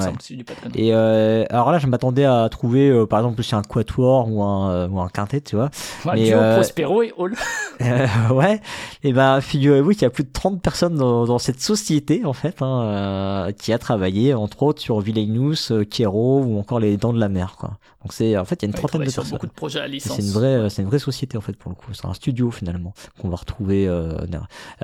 et alors là je m'attendais à trouver par exemple si un quatuor ou un ou un quintet tu vois. mais, Prospero et Hall. *laughs* ouais. Et ben figurez-vous qu'il y a plus de 30 personnes dans, dans cette société en fait, hein, euh, qui a travaillé entre autres sur Villainous, euh, Kero ou encore les Dents de la Mer. Donc c'est en fait il y a une trentaine de personnes. beaucoup de projets à licence. C'est une vraie, c'est une vraie société en fait pour le coup. C'est un studio finalement qu'on va retrouver. Euh,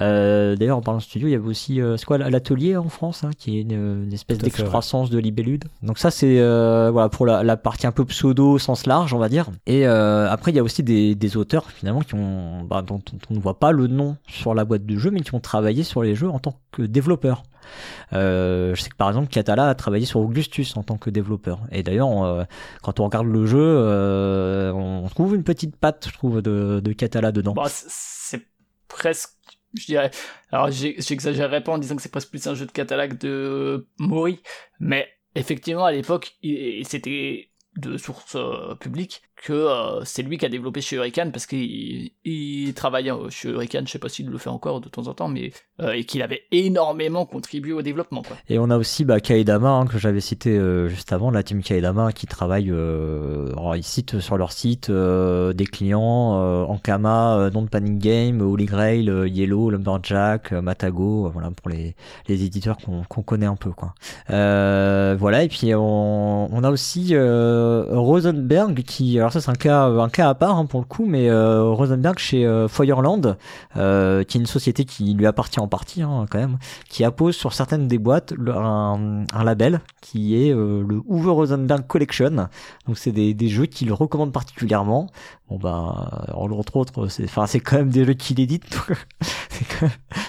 euh, D'ailleurs en parlant de studio, il y avait aussi c'est quoi l'atelier en France, hein, qui est une, espèce d'excroissance de libellude. Donc ça c'est voilà pour la, la, partie un peu pseudo sens large on va dire. Et après il y a aussi des, des auteurs finalement qui ont bah, dont on ne voit pas le nom sur la boîte de jeu, mais qui ont travaillé sur les jeux en tant que développeurs. Euh, je sais que par exemple Catala a travaillé sur Augustus en tant que développeur. Et d'ailleurs, euh, quand on regarde le jeu, euh, on trouve une petite patte, je trouve, de, Catala dedans. Bah, c'est presque, je dirais. Alors j'exagérerais pas en disant que c'est presque plus un jeu de Catala que de Mori, mais effectivement à l'époque, c'était de sources euh, publiques que euh, c'est lui qui a développé chez Hurricane parce qu'il il travaillait euh, chez Hurricane, je sais pas s'il le fait encore de temps en temps, mais et qu'il avait énormément contribué au développement. Et on a aussi bah, Kaedama hein, que j'avais cité juste avant, la team Kaedama qui travaille, ils citent sur leur site des clients Ankama, Non Panic Game, Holy Grail, Yellow, Lumberjack, Matago, voilà pour les, éditeurs qu'on connaît un peu quoi. voilà et puis on, a aussi euh, Rosenberg qui alors ça c'est un cas un cas à part hein, pour le coup mais euh, Rosenberg chez euh, Feuerland qui est une société qui lui appartient en partie hein, quand même qui appose sur certaines des boîtes un, un, label qui est le Uwe Rosenberg Collection donc c'est des, des jeux qu'il recommande particulièrement bon bah entre autres c'est enfin c'est quand même des jeux qu'il édite *laughs*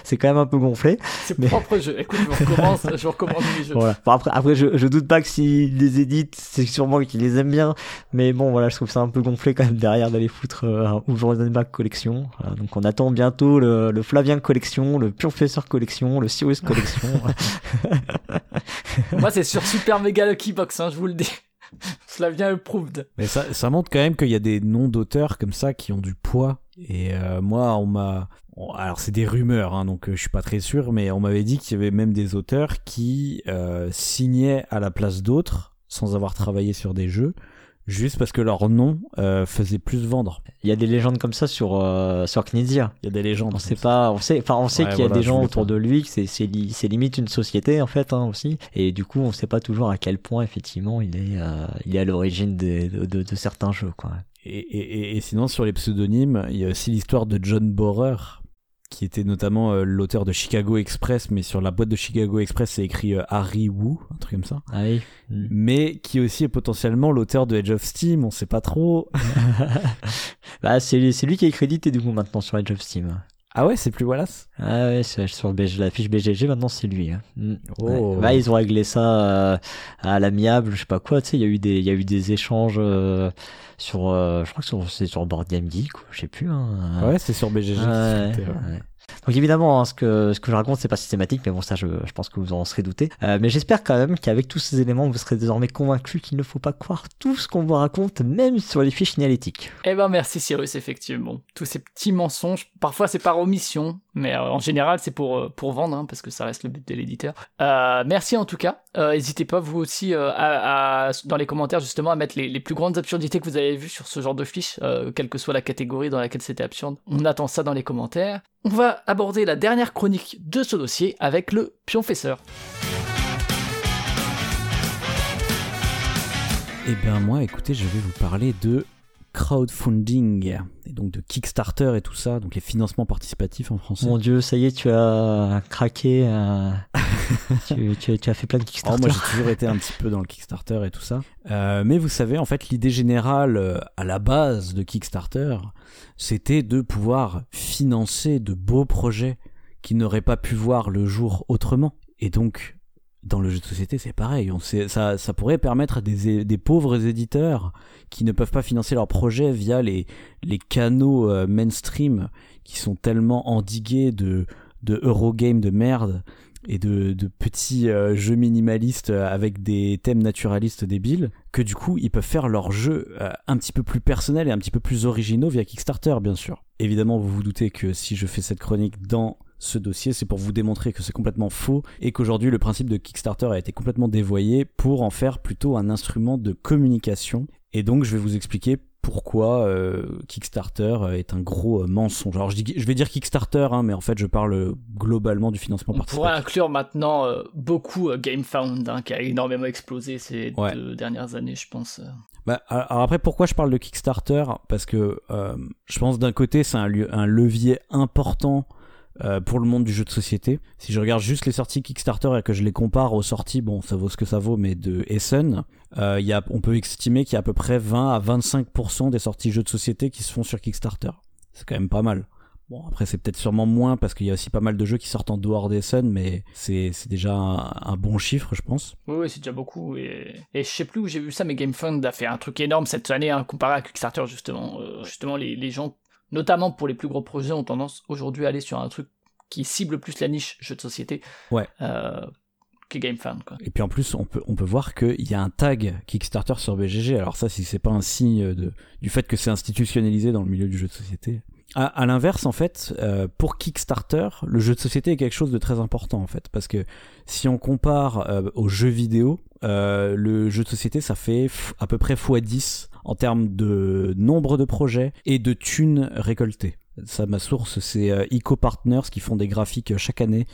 c'est quand, même un peu gonflé. C'est propre jeu. Écoute, je recommence, je recommence les jeux. Voilà. après, après je, je doute pas que s'ils les éditent, c'est sûrement qu'ils les aiment bien. Mais bon, voilà, je trouve ça un peu gonflé quand même derrière d'aller foutre euh, un Animac Collection. donc on attend bientôt le, le Flavien Collection, le Professeur Collection, le Cyrus Collection. Moi, c'est sur Super Mega Lucky Box, hein, je vous le dis. *laughs* Flavien approved. Mais ça, ça montre quand même qu'il y a des noms d'auteurs comme ça qui ont du poids. Et euh, moi, on m'a. Alors, c'est des rumeurs, hein, donc euh, je suis pas très sûr, mais on m'avait dit qu'il y avait même des auteurs qui euh, signaient à la place d'autres sans avoir travaillé sur des jeux juste parce que leur nom euh, faisait plus vendre. Il y a des légendes comme ça sur euh, sur Knizia. Il y a des légendes. On sait pas, on sait, enfin on sait qu'il y a des gens autour de lui, que c'est c'est limite une société en fait hein, aussi. Et du coup, on sait pas toujours à quel point effectivement il est euh, il est à l'origine de, de, de, certains jeux quoi. Et, et, et, sinon sur les pseudonymes, il y a aussi l'histoire de John Borer qui était notamment euh, l'auteur de Chicago Express, mais sur la boîte de Chicago Express, c'est écrit euh, Harry Wu, un truc comme ça. Ah oui. Mm. Mais qui aussi est potentiellement l'auteur de Edge of Steam, on sait pas trop. *laughs* bah, c'est lui qui est crédité du coup maintenant sur Edge of Steam. Ah ouais, c'est plus Wallace Ah ouais, c'est sur la fiche BGG, maintenant c'est lui. Hein. Mm. Oh. Bah, ils ont réglé ça euh, à l'amiable, je sais pas quoi, tu sais, il y a eu des, y a eu des échanges sur, je crois que c'est sur Board Game Geek, je sais plus. Hein. Ouais, c'est sur BGG. Ouais, donc évidemment, hein, ce, que, ce que je raconte, c'est pas systématique, mais bon, ça, je, pense que vous en serez douté. Euh, mais j'espère quand même qu'avec tous ces éléments, vous serez désormais convaincu qu'il ne faut pas croire tout ce qu'on vous raconte, même sur les fiches signalétiques. Eh ben merci Cyrus, effectivement. Tous ces petits mensonges, parfois c'est par omission, mais euh, en général c'est pour, euh, pour vendre, hein, parce que ça reste le but de l'éditeur. Euh, merci en tout cas. N'hésitez pas vous aussi à, dans les commentaires justement à mettre les, les, plus grandes absurdités que vous avez vues sur ce genre de fiches, quelle que soit la catégorie dans laquelle c'était absurde. On attend ça dans les commentaires. On va aborder la dernière chronique de ce dossier avec le pionfesseur. Eh bien moi, écoutez, je vais vous parler de crowdfunding et donc de Kickstarter et tout ça, donc les financements participatifs en français. Mon Dieu, ça y est, tu as craqué, euh, *laughs* tu, as fait plein de Kickstarter. Oh, moi, j'ai toujours été un petit peu dans le Kickstarter et tout ça, euh, mais vous savez, en fait, l'idée générale euh, à la base de Kickstarter, c'était de pouvoir financer de beaux projets qui n'auraient pas pu voir le jour autrement. Et donc, dans le jeu de société, c'est pareil. On sait, ça, ça pourrait permettre à des, des, pauvres éditeurs qui ne peuvent pas financer leurs projets via les, les canaux euh, mainstream qui sont tellement endigués de, de Eurogame de merde et de, de petits euh, jeux minimalistes avec des thèmes naturalistes débiles que du coup ils peuvent faire leurs jeux euh, un petit peu plus personnels et un petit peu plus originaux via Kickstarter bien sûr. Évidemment vous vous doutez que si je fais cette chronique dans ce dossier, c'est pour vous démontrer que c'est complètement faux et qu'aujourd'hui le principe de Kickstarter a été complètement dévoyé pour en faire plutôt un instrument de communication. Et donc je vais vous expliquer pourquoi euh, Kickstarter est un gros euh, mensonge. Alors je, dis, je vais dire Kickstarter, hein, mais en fait je parle globalement du financement participatif. On pourrait inclure maintenant euh, beaucoup GameFound, hein, qui a énormément explosé ces deux dernières années, je pense. Bah, alors après, pourquoi je parle de Kickstarter? Parce que je pense d'un côté c'est un, un, levier important euh, pour le monde du jeu de société. Si je regarde juste les sorties Kickstarter et que je les compare aux sorties, bon, ça vaut ce que ça vaut, mais de Essen, euh, y a, on peut estimer qu'il y a à peu près 20 à 25% des sorties jeux de société qui se font sur Kickstarter. C'est quand même pas mal. Bon, après, c'est peut-être sûrement moins parce qu'il y a aussi pas mal de jeux qui sortent en dehors d'Essen, mais c'est, déjà un, bon chiffre, je pense. Oui, oui c'est déjà beaucoup. Et, et je sais plus où j'ai vu ça, mais GameFund a fait un truc énorme cette année, hein, comparé à Kickstarter, justement. Euh, justement, les, les gens notamment pour les plus gros projets, ont tendance aujourd'hui à aller sur un truc qui cible plus la niche jeu de société. Ouais. Euh, que GameFan. Quoi. Et puis en plus, on peut, on peut voir qu'il y a un tag Kickstarter sur BGG. Alors ça, si c'est pas un signe de, du fait que c'est institutionnalisé dans le milieu du jeu de société. À, à l'inverse, en fait, euh, pour Kickstarter, le jeu de société est quelque chose de très important, en fait. Parce que si on compare euh, aux jeux vidéo, euh, le jeu de société, ça fait à peu près x10 en termes de nombre de projets et de thunes récoltées. Ça, ma source, c'est euh, EcoPartners qui font des graphiques euh, chaque année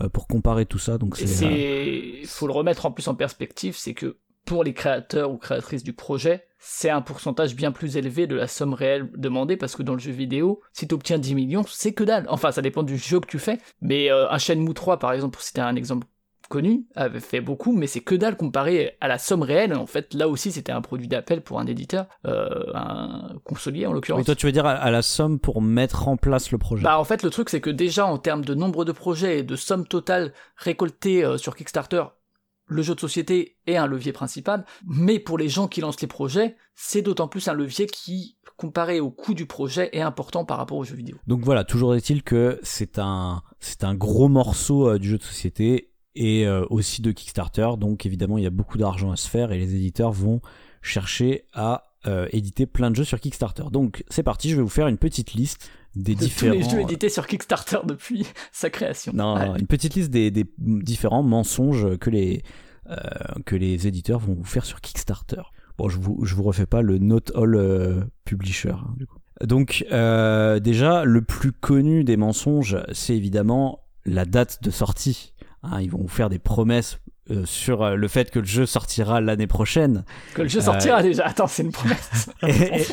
euh, pour comparer tout ça. Donc c'est. Faut le remettre en plus en perspective, c'est que pour les créateurs ou créatrices du projet, c'est un pourcentage bien plus élevé de la somme réelle demandée parce que dans le jeu vidéo, si tu obtiens 10 millions, c'est que dalle. Enfin, ça dépend du jeu que tu fais, mais un Shenmue 3 par exemple, pour citer un exemple connu, avait fait beaucoup, mais c'est que dalle comparé à la somme réelle. En fait, là aussi, c'était un produit d'appel pour un éditeur, euh, un consolier en l'occurrence. Oui, toi, tu veux dire à, à la somme pour mettre en place le projet. Bah en fait le truc c'est que déjà en termes de nombre de projets et de somme totale récoltée euh, sur Kickstarter, le jeu de société est un levier principal, mais pour les gens qui lancent les projets, c'est d'autant plus un levier qui, comparé au coût du projet, est important par rapport aux jeux vidéo. Donc voilà, toujours est-il que c'est un, c'est un gros morceau euh, du jeu de société et euh, aussi de Kickstarter. Donc évidemment, il y a beaucoup d'argent à se faire et les éditeurs vont chercher à euh, éditer plein de jeux sur Kickstarter. Donc c'est parti, je vais vous faire une petite liste des De différents. tous les jeux édités sur Kickstarter depuis *laughs* sa création. Non, Ouais. une petite liste des, des différents mensonges que les, euh, que les éditeurs vont vous faire sur Kickstarter. Bon, je vous, je vous refais pas le Not All euh, Publisher, hein, du coup. Donc, euh, déjà, le plus connu des mensonges, c'est évidemment la date de sortie. Hein, ils vont vous faire des promesses euh, sur euh, le fait que le jeu sortira l'année prochaine. Que le jeu sortira déjà. Attends, c'est une promesse. *laughs* Et-.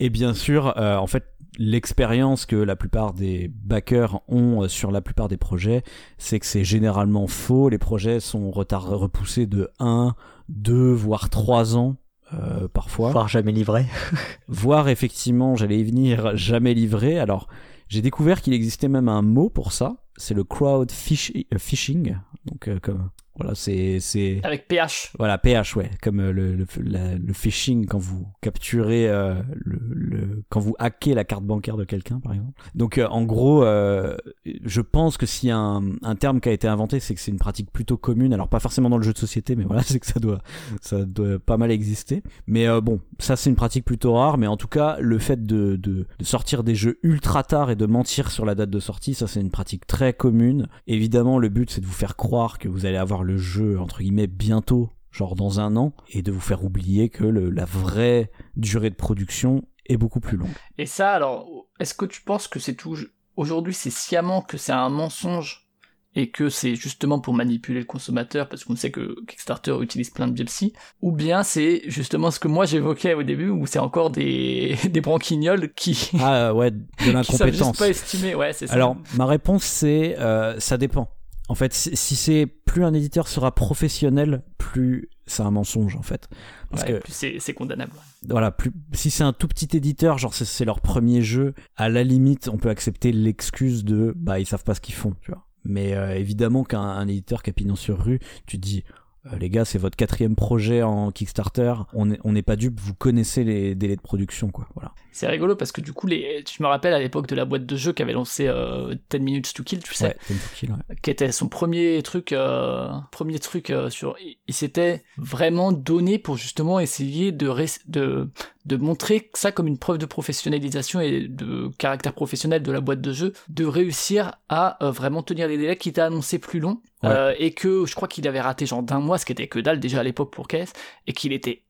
Et bien sûr, euh, en fait, l'expérience que la plupart des backers ont euh, sur la plupart des projets, c'est que c'est généralement faux. Les projets sont retard- repoussés de 1, 2, voire 3 ans. euh, parfois, Voire jamais livré. *laughs* voire effectivement, j'allais y venir, jamais livré. Alors, j'ai découvert qu'il existait même un mot pour ça, c'est le crowd fish- euh, phishing. Donc, euh, comme, voilà, c'est, c'est, Avec PH. voilà, PH, ouais, comme euh, le, le, la- le phishing quand vous capturez, euh, le, le- quand vous hackez la carte bancaire de quelqu'un, par exemple. Donc, euh, en gros, euh, je pense que s'il y a un, un terme qui a été inventé, c'est que c'est une pratique plutôt commune. Alors, pas forcément dans le jeu de société, mais voilà, *laughs* c'est que ça doit, ça doit pas mal exister. Mais euh, bon, ça, c'est une pratique plutôt rare. Mais en tout cas, le fait de, de, de sortir des jeux ultra tard et de mentir sur la date de sortie, ça, c'est une pratique très commune. Évidemment, le but, c'est de vous faire croire que vous allez avoir le jeu, entre guillemets, bientôt, genre dans un an, et de vous faire oublier que le, la vraie durée de production est beaucoup plus longue. Et ça, alors, est-ce que tu penses que c'est tout aujourd'hui, c'est sciemment que c'est un mensonge et que c'est justement pour manipuler le consommateur parce qu'on sait que Kickstarter utilise plein de biais ou bien c'est justement ce que moi j'évoquais au début où c'est encore des, *laughs* des branquignoles qui, Ah ouais, de *laughs* qui savent juste l'incompétence. pas estimer, ouais, c'est ça. Alors, ma réponse, c'est euh, ça dépend. En fait, si c'est plus un éditeur sera professionnel, plus c'est un mensonge en fait. Parce Ouais, que plus c'est condamnable. voilà, plus si c'est un tout petit éditeur, genre c'est- c'est leur premier jeu, à la limite, on peut accepter l'excuse de bah ils savent pas ce qu'ils font, tu vois. Mais euh, évidemment qu'un un éditeur qui a pignon sur rue, tu te dis euh, les gars, c'est votre quatrième projet en Kickstarter, on n'est on pas dupe, vous connaissez les délais de production quoi. Voilà. C'est rigolo parce que du coup, les, je me rappelle à l'époque de la boîte de jeu qu'avait lancé euh, 10 Minutes to Kill, tu sais, Ouais, kill, ouais. qui était son premier truc, euh, premier truc euh, sur. Il, s'était vraiment donné pour justement essayer de, de de montrer ça comme une preuve de professionnalisation et de caractère professionnel de la boîte de jeu, de réussir à euh, vraiment tenir les délais qui étaient annoncés plus longs Ouais. euh, et que je crois qu'il avait raté genre d'un mois, ce qui était que dalle déjà à l'époque pour KS, et qu'il était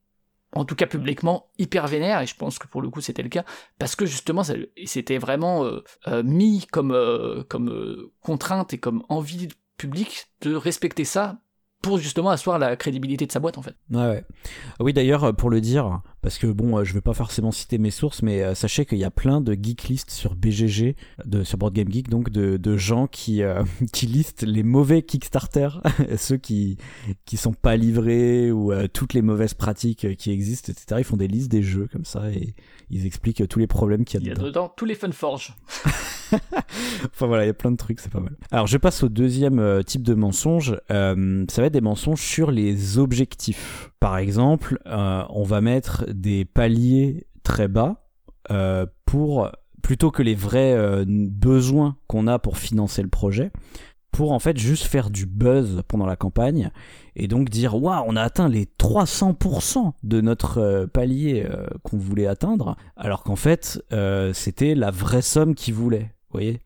en tout cas publiquement hyper vénère et je pense que pour le coup c'était le cas parce que justement c'était vraiment euh, euh, mis comme euh, comme contrainte et comme envie publique de respecter ça pour justement asseoir la crédibilité de sa boîte en fait. Ouais, ouais. Oui, d'ailleurs, pour le dire, parce que bon, euh, je vais pas forcément citer mes sources, mais euh, sachez qu'il y a plein de geek lists sur BGG, de, sur Board Game Geek, donc de, de gens qui, euh, *laughs* qui listent les mauvais Kickstarter, *laughs* ceux qui, qui sont pas livrés ou euh, toutes les mauvaises pratiques qui existent, etc. Ils font des listes des jeux comme ça et ils expliquent tous les problèmes qu'il Il y y a a dedans. dedans tous les Funforge. *laughs* Enfin voilà, il y a plein de trucs, c'est pas mal. Alors je passe au deuxième type de mensonge. Euh, ça va être des mensonges sur les objectifs. Par exemple, euh, on va mettre des paliers très bas euh, pour plutôt que les vrais euh, besoins qu'on a pour financer le projet pour en fait juste faire du buzz pendant la campagne et donc dire waouh on a atteint les 300% de notre palier qu'on voulait atteindre alors qu'en fait c'était la vraie somme qu'ils voulaient vous voyez.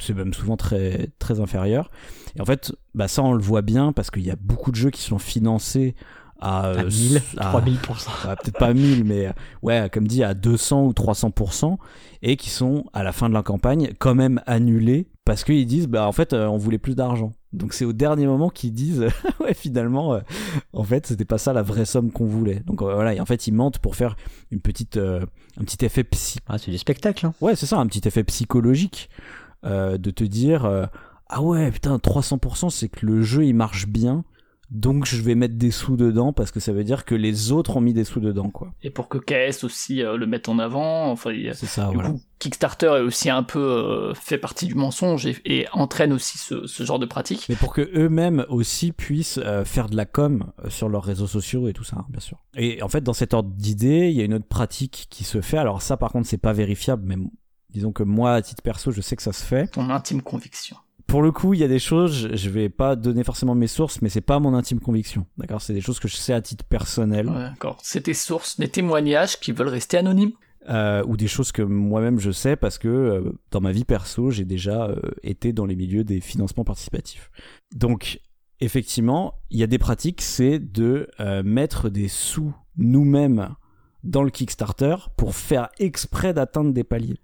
C'est même souvent très très inférieur. Et en fait bah ça on le voit bien parce qu'il y a beaucoup de jeux qui sont financés à, À euh, 1000, à- 3000%. ah, peut-être pas 1000 mais euh, ouais comme dit à 200 ou 300% et qui sont à la fin de la campagne quand même annulés parce qu'ils disent bah en fait euh, on voulait plus d'argent donc c'est au dernier moment qu'ils disent *laughs* ouais finalement euh, en fait c'était pas ça la vraie somme qu'on voulait donc euh, voilà et en fait ils mentent pour faire une petite euh, un petit effet psy Ah, c'est du spectacle. Hein. ouais c'est ça un petit effet psychologique de te dire ah ouais putain 300% c'est que le jeu il marche bien donc je vais mettre des sous dedans parce que ça veut dire que les autres ont mis des sous dedans quoi. Et pour que KS aussi euh, le mette en avant, enfin c'est ça. Du voilà. coup, Kickstarter est aussi un peu euh, fait partie du mensonge et, et entraîne aussi ce, ce, genre de pratique. Mais pour que eux-mêmes aussi puissent euh, faire de la com sur leurs réseaux sociaux et tout ça, hein, bien sûr. Et en fait, dans cet ordre d'idée, il y a une autre pratique qui se fait. Alors ça, par contre, c'est pas vérifiable, mais disons que moi, à titre perso, je sais que ça se fait. Ton intime conviction pour le coup, il y a des choses, je vais pas donner forcément mes sources, mais c'est pas mon intime conviction. D'accord? C'est des choses que je sais à titre personnel. Ouais, d'accord. C'est tes sources, des témoignages qui veulent rester anonymes? Euh, ou des choses que moi-même je sais parce que euh, dans ma vie perso, j'ai déjà euh, été dans les milieux des financements participatifs. Donc, effectivement, il y a des pratiques, c'est de mettre des sous nous-mêmes dans le Kickstarter pour faire exprès d'atteindre des paliers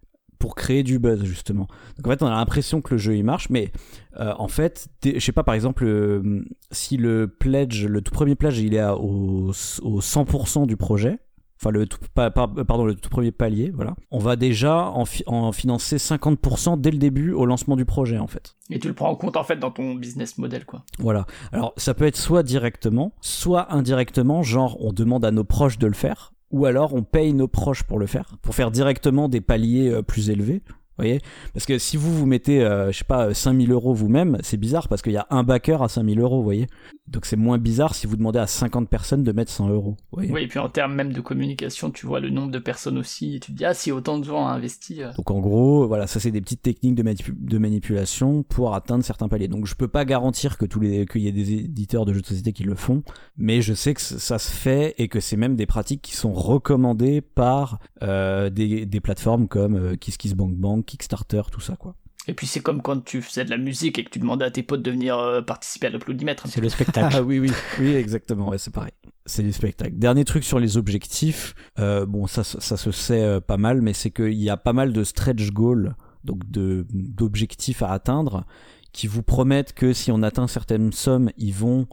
pour créer du buzz justement. Donc en fait, on a l'impression que le jeu il marche, mais euh, en fait, je sais pas par exemple euh, si le pledge, le tout premier pledge, il est à, au, au 100% du projet. Enfin, le tout, pardon, le tout premier palier, voilà. On va déjà en, fi en financer 50% dès le début au lancement du projet, en fait. Et tu le prends en compte, en fait, dans ton business model, quoi. Voilà. Alors, ça peut être soit directement, soit indirectement, genre, on demande à nos proches de le faire ou alors on paye nos proches pour le faire, pour faire directement des paliers euh, plus élevés. Voyez Parce que si vous vous mettez, euh, je sais pas, 5000 euros vous-même, c'est bizarre parce qu'il y a un backer à 5000 euros, vous voyez Donc c'est moins bizarre si vous demandez à 50 personnes de mettre 100 euros. Oui, et puis en termes même de communication, tu vois le nombre de personnes aussi, et tu te dis, ah, si autant de gens ont investi. Euh... Donc en gros, voilà, ça c'est des petites techniques de, manip de, manipulation pour atteindre certains paliers. Donc je peux pas garantir que tous les qu'il y ait des éditeurs de jeux de société qui le font, mais je sais que ça se fait et que c'est même des pratiques qui sont recommandées par euh, des, des, plateformes comme euh, KissKissBankBank, Kickstarter, tout ça quoi. Et puis c'est comme quand tu faisais de la musique et que tu demandais à tes potes de venir euh, participer à l'applaudimètre. C'est le spectacle. *laughs* ah oui, oui, oui, exactement, ouais, c'est pareil. C'est le spectacle. Dernier truc sur les objectifs, euh, bon, ça, ça se sait euh, pas mal, mais c'est qu'il y a pas mal de stretch goals, donc de d'objectifs à atteindre, qui vous promettent que si on atteint certaines sommes, ils vont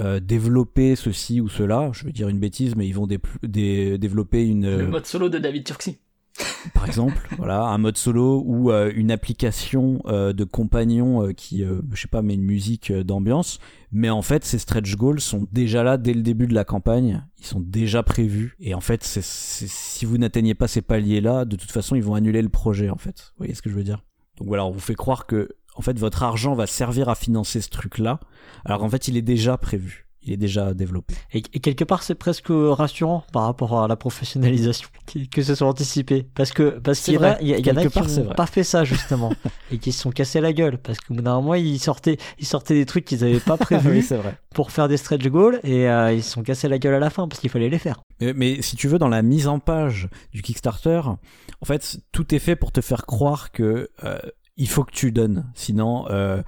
euh, développer ceci ou cela. Je vais dire une bêtise, mais ils vont dé dé développer une. Le mode solo de David Turkey par exemple, voilà, un mode solo ou euh, une application euh, de compagnon euh, qui, je sais pas, met une musique d'ambiance. Mais en fait, ces stretch goals sont déjà là dès le début de la campagne. Ils sont déjà prévus. Et en fait, si vous n'atteignez pas ces paliers-là, de toute façon, ils vont annuler le projet, en fait. Vous voyez ce que je veux dire? Donc voilà, on vous fait croire que, en fait, votre argent va servir à financer ce truc-là. Alors qu'en fait, il est déjà prévu il est déjà développé. Et, et quelque part, c'est presque rassurant par rapport à la professionnalisation, *laughs* que ce soit anticipé. Parce que, parce qu'il y, a, il y en a qui n'ont pas fait ça, justement, *laughs* et qui se sont cassés la gueule. Parce qu'au bout d'un moment, ils sortaient, ils sortaient des trucs qu'ils n'avaient pas *laughs* prévus oui, pour faire des stretch goals, et euh, ils se sont cassés la gueule à la fin, parce qu'il fallait les faire. Mais, mais, si tu veux, dans la mise en page du Kickstarter, en fait, tout est fait pour te faire croire que euh, il faut que tu donnes. Sinon, euh,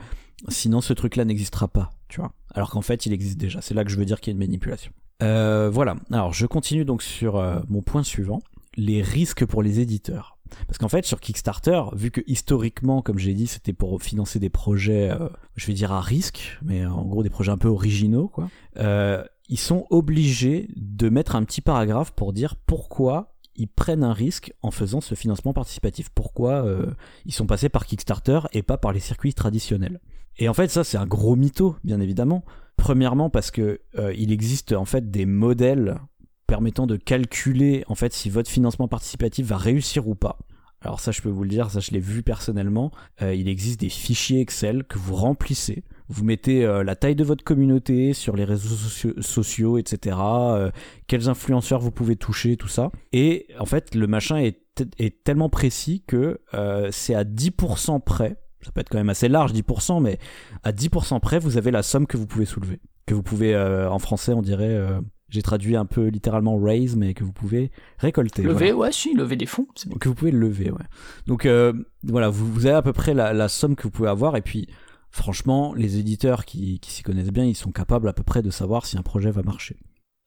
sinon ce truc-là n'existera pas, tu vois alors qu'en fait il existe déjà. C'est là que je veux dire qu'il y a une manipulation. Euh, voilà, alors je continue donc sur euh, mon point suivant, les risques pour les éditeurs. Parce qu'en fait sur Kickstarter, vu que historiquement, comme j'ai dit, c'était pour financer des projets, euh, je vais dire à risque, mais en gros des projets un peu originaux, quoi, euh, ils sont obligés de mettre un petit paragraphe pour dire pourquoi ils prennent un risque en faisant ce financement participatif. Pourquoi euh, ils sont passés par Kickstarter et pas par les circuits traditionnels. Et en fait, ça, c'est un gros mytho, bien évidemment. Premièrement, parce que euh, il existe en fait des modèles permettant de calculer en fait si votre financement participatif va réussir ou pas. Alors ça, je peux vous le dire, ça je l'ai vu personnellement. Euh, il existe des fichiers Excel que vous remplissez. Vous mettez euh, la taille de votre communauté sur les réseaux sociaux, etc. Euh, quels influenceurs vous pouvez toucher, tout ça. Et en fait, le machin est, est tellement précis que euh, c'est à 10% près ça peut être quand même assez large, 10%, mais à 10% près, vous avez la somme que vous pouvez soulever. Que vous pouvez, euh, en français, on dirait, euh, j'ai traduit un peu littéralement raise, mais que vous pouvez récolter. Lever, voilà. ouais, si, lever des fonds. Que vous pouvez lever, ouais. Donc, euh, voilà, vous, vous avez à peu près la, la, somme que vous pouvez avoir, et puis, franchement, les éditeurs qui, qui s'y connaissent bien, ils sont capables à peu près de savoir si un projet va marcher.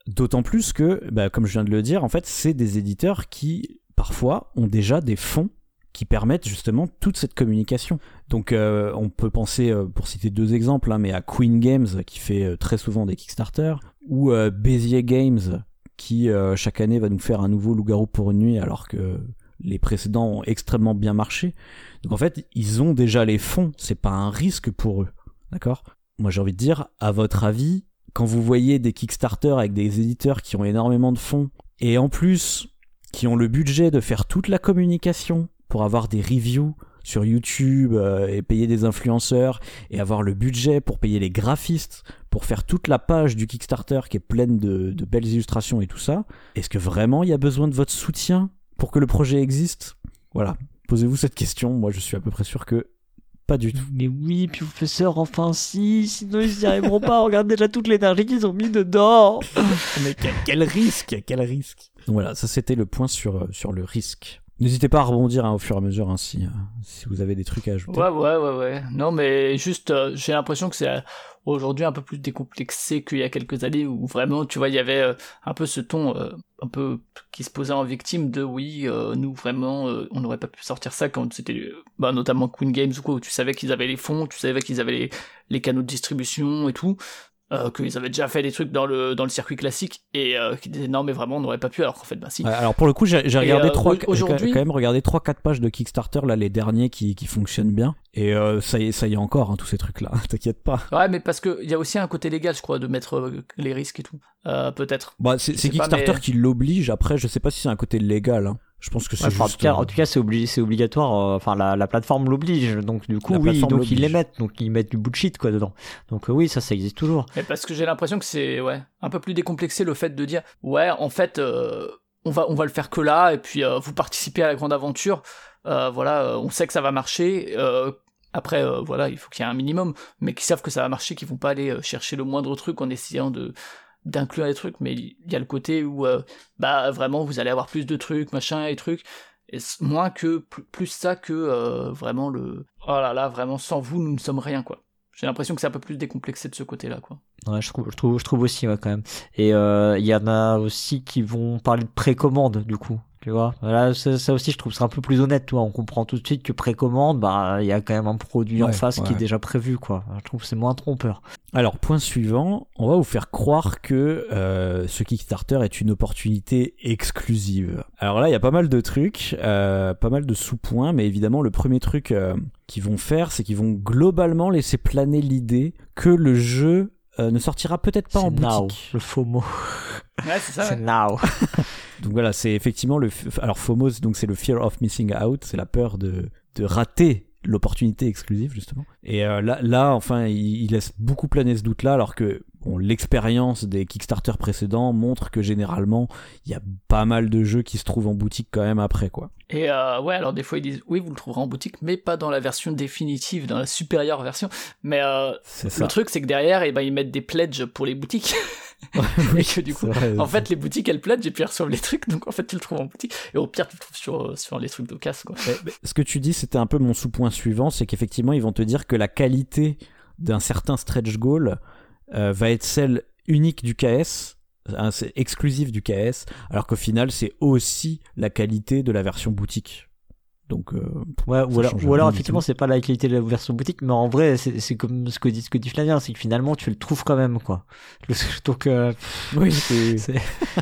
D'autant plus que, bah, comme je viens de le dire, en fait, c'est des éditeurs qui, parfois, ont déjà des fonds qui permettent justement toute cette communication. Donc euh, on peut penser, euh, pour citer deux exemples, hein, mais à Queen Games qui fait euh, très souvent des Kickstarter, ou Bézier Games qui chaque année va nous faire un nouveau loup-garou pour une nuit alors que les précédents ont extrêmement bien marché. Donc en fait, ils ont déjà les fonds, c'est pas un risque pour eux. D'accord? Moi j'ai envie de dire, à votre avis, quand vous voyez des Kickstarter avec des éditeurs qui ont énormément de fonds, et en plus qui ont le budget de faire toute la communication pour avoir des reviews sur YouTube euh, et payer des influenceurs et avoir le budget pour payer les graphistes pour faire toute la page du Kickstarter qui est pleine de, de belles illustrations et tout ça, est-ce que vraiment il y a besoin de votre soutien pour que le projet existe? Voilà, posez-vous cette question, moi je suis à peu près sûr que pas du tout. Mais oui, professeur, enfin si, sinon ils n'y arriveront pas. Regarde déjà toute l'énergie qu'ils ont mis dedans. Mais quel, quel risque, quel risque. Donc voilà, ça c'était le point sur, sur le risque. N'hésitez pas à rebondir hein, au fur et à mesure hein, si, euh, si vous avez des trucs à ajouter. Ouais, ouais, ouais, ouais. Non, mais juste, euh, j'ai l'impression que c'est euh, aujourd'hui un peu plus décomplexé qu'il y a quelques années où vraiment, tu vois, il y avait un peu ce ton un peu qui se posait en victime de oui, nous vraiment, on n'aurait pas pu sortir ça quand c'était, bah, notamment Queen Games ou quoi, où tu savais qu'ils avaient les fonds, tu savais qu'ils avaient les canaux de distribution et tout euh, qu'ils avaient déjà fait des trucs dans le dans le circuit classique et euh, qui disaient non mais vraiment on n'aurait pas pu alors qu'en fait bah si. Alors pour le coup j'ai regardé euh, trois aujourd'hui- quand même regardé trois quatre pages de Kickstarter là les derniers qui, qui fonctionnent bien et euh, ça y est ça y est encore hein, tous ces trucs là *laughs* t'inquiète pas. Ouais mais parce que il y a aussi un côté légal je crois de mettre euh, les risques et tout Euh, peut-être. Bah c'est pas, Kickstarter mais- qui l'oblige après je sais pas si c'est un côté légal hein. Je pense que c'est Ouais, enfin, en juste tout cas, euh, en tout cas, c'est obligatoire. euh, Enfin, la, la plateforme l'oblige. Donc du coup, La oui, donc ils les mettent, donc ils mettent du bullshit quoi dedans. Donc euh, oui, ça, ça existe toujours. Mais parce que j'ai l'impression que c'est ouais un peu plus décomplexé le fait de dire ouais en fait euh, on va on va le faire que là et puis euh, vous participez à la grande aventure Euh, voilà euh, on sait que ça va marcher euh, après euh, voilà il faut qu'il y ait un minimum mais qui savent que ça va marcher qui vont pas aller chercher le moindre truc en essayant de d'inclure les trucs mais il y a le côté où euh, bah vraiment vous allez avoir plus de trucs machin et trucs. Et moins que plus, plus ça que euh, vraiment le oh là là vraiment sans vous nous ne sommes rien quoi. J'ai l'impression que c'est un peu plus décomplexé de ce côté là quoi Ouais, je trouve, je trouve, je trouve aussi ouais, quand même. Et euh, il y en a aussi qui vont parler de précommande du coup. Tu vois, voilà, ça, ça aussi, je trouve c'est un peu plus honnête. Tu vois, on comprend tout de suite que précommande, bah, il y a quand même un produit en Ouais, face qui est déjà prévu, quoi. Je trouve que c'est moins trompeur. Alors, point suivant, on va vous faire croire que euh, ce Kickstarter est une opportunité exclusive. Alors là, il y a pas mal de trucs, euh, pas mal de sous-points, mais évidemment, le premier truc euh, qu'ils vont faire, c'est qu'ils vont globalement laisser planer l'idée que le jeu ne sortira peut-être pas en now, boutique. le ouais c'est ça C'est ouais. now. *laughs* Donc voilà, c'est effectivement le. f- Alors FOMO, c'est- donc c'est le fear of missing out, c'est la peur de, de rater l'opportunité exclusive justement. Et euh, là, là, enfin, il, il laisse beaucoup planer ce doute-là, alors que l'expérience des Kickstarter précédents montre que généralement, il y a pas mal de jeux qui se trouvent en boutique quand même après, quoi. Et euh, ouais, alors des fois ils disent oui, vous le trouverez en boutique, mais pas dans la version définitive, dans la supérieure version. Mais euh, le truc, c'est que derrière, eh ben, ils mettent des pledges pour les boutiques. *laughs* *laughs* et que du coup, vrai, en fait, les boutiques elles pledgent et puis elles reçoivent les trucs, donc en fait, tu le trouves en boutique. Et au pire, tu le trouves sur, sur les trucs de casse, quoi. Mais ce que tu dis, c'était un peu mon sous-point suivant, c'est qu'effectivement, ils vont te dire que la qualité d'un certain stretch goal euh, va être celle unique du KS, hein, exclusif du KS, alors qu'au final, c'est aussi la qualité de la version boutique. Donc, euh, Ouais, ou alors, ou effectivement, c'est pas la qualité de la version boutique, mais en vrai, c'est comme ce que dit, ce que dit Flavien, c'est que finalement, tu le trouves quand même, quoi. Le- *laughs* donc, euh, oui,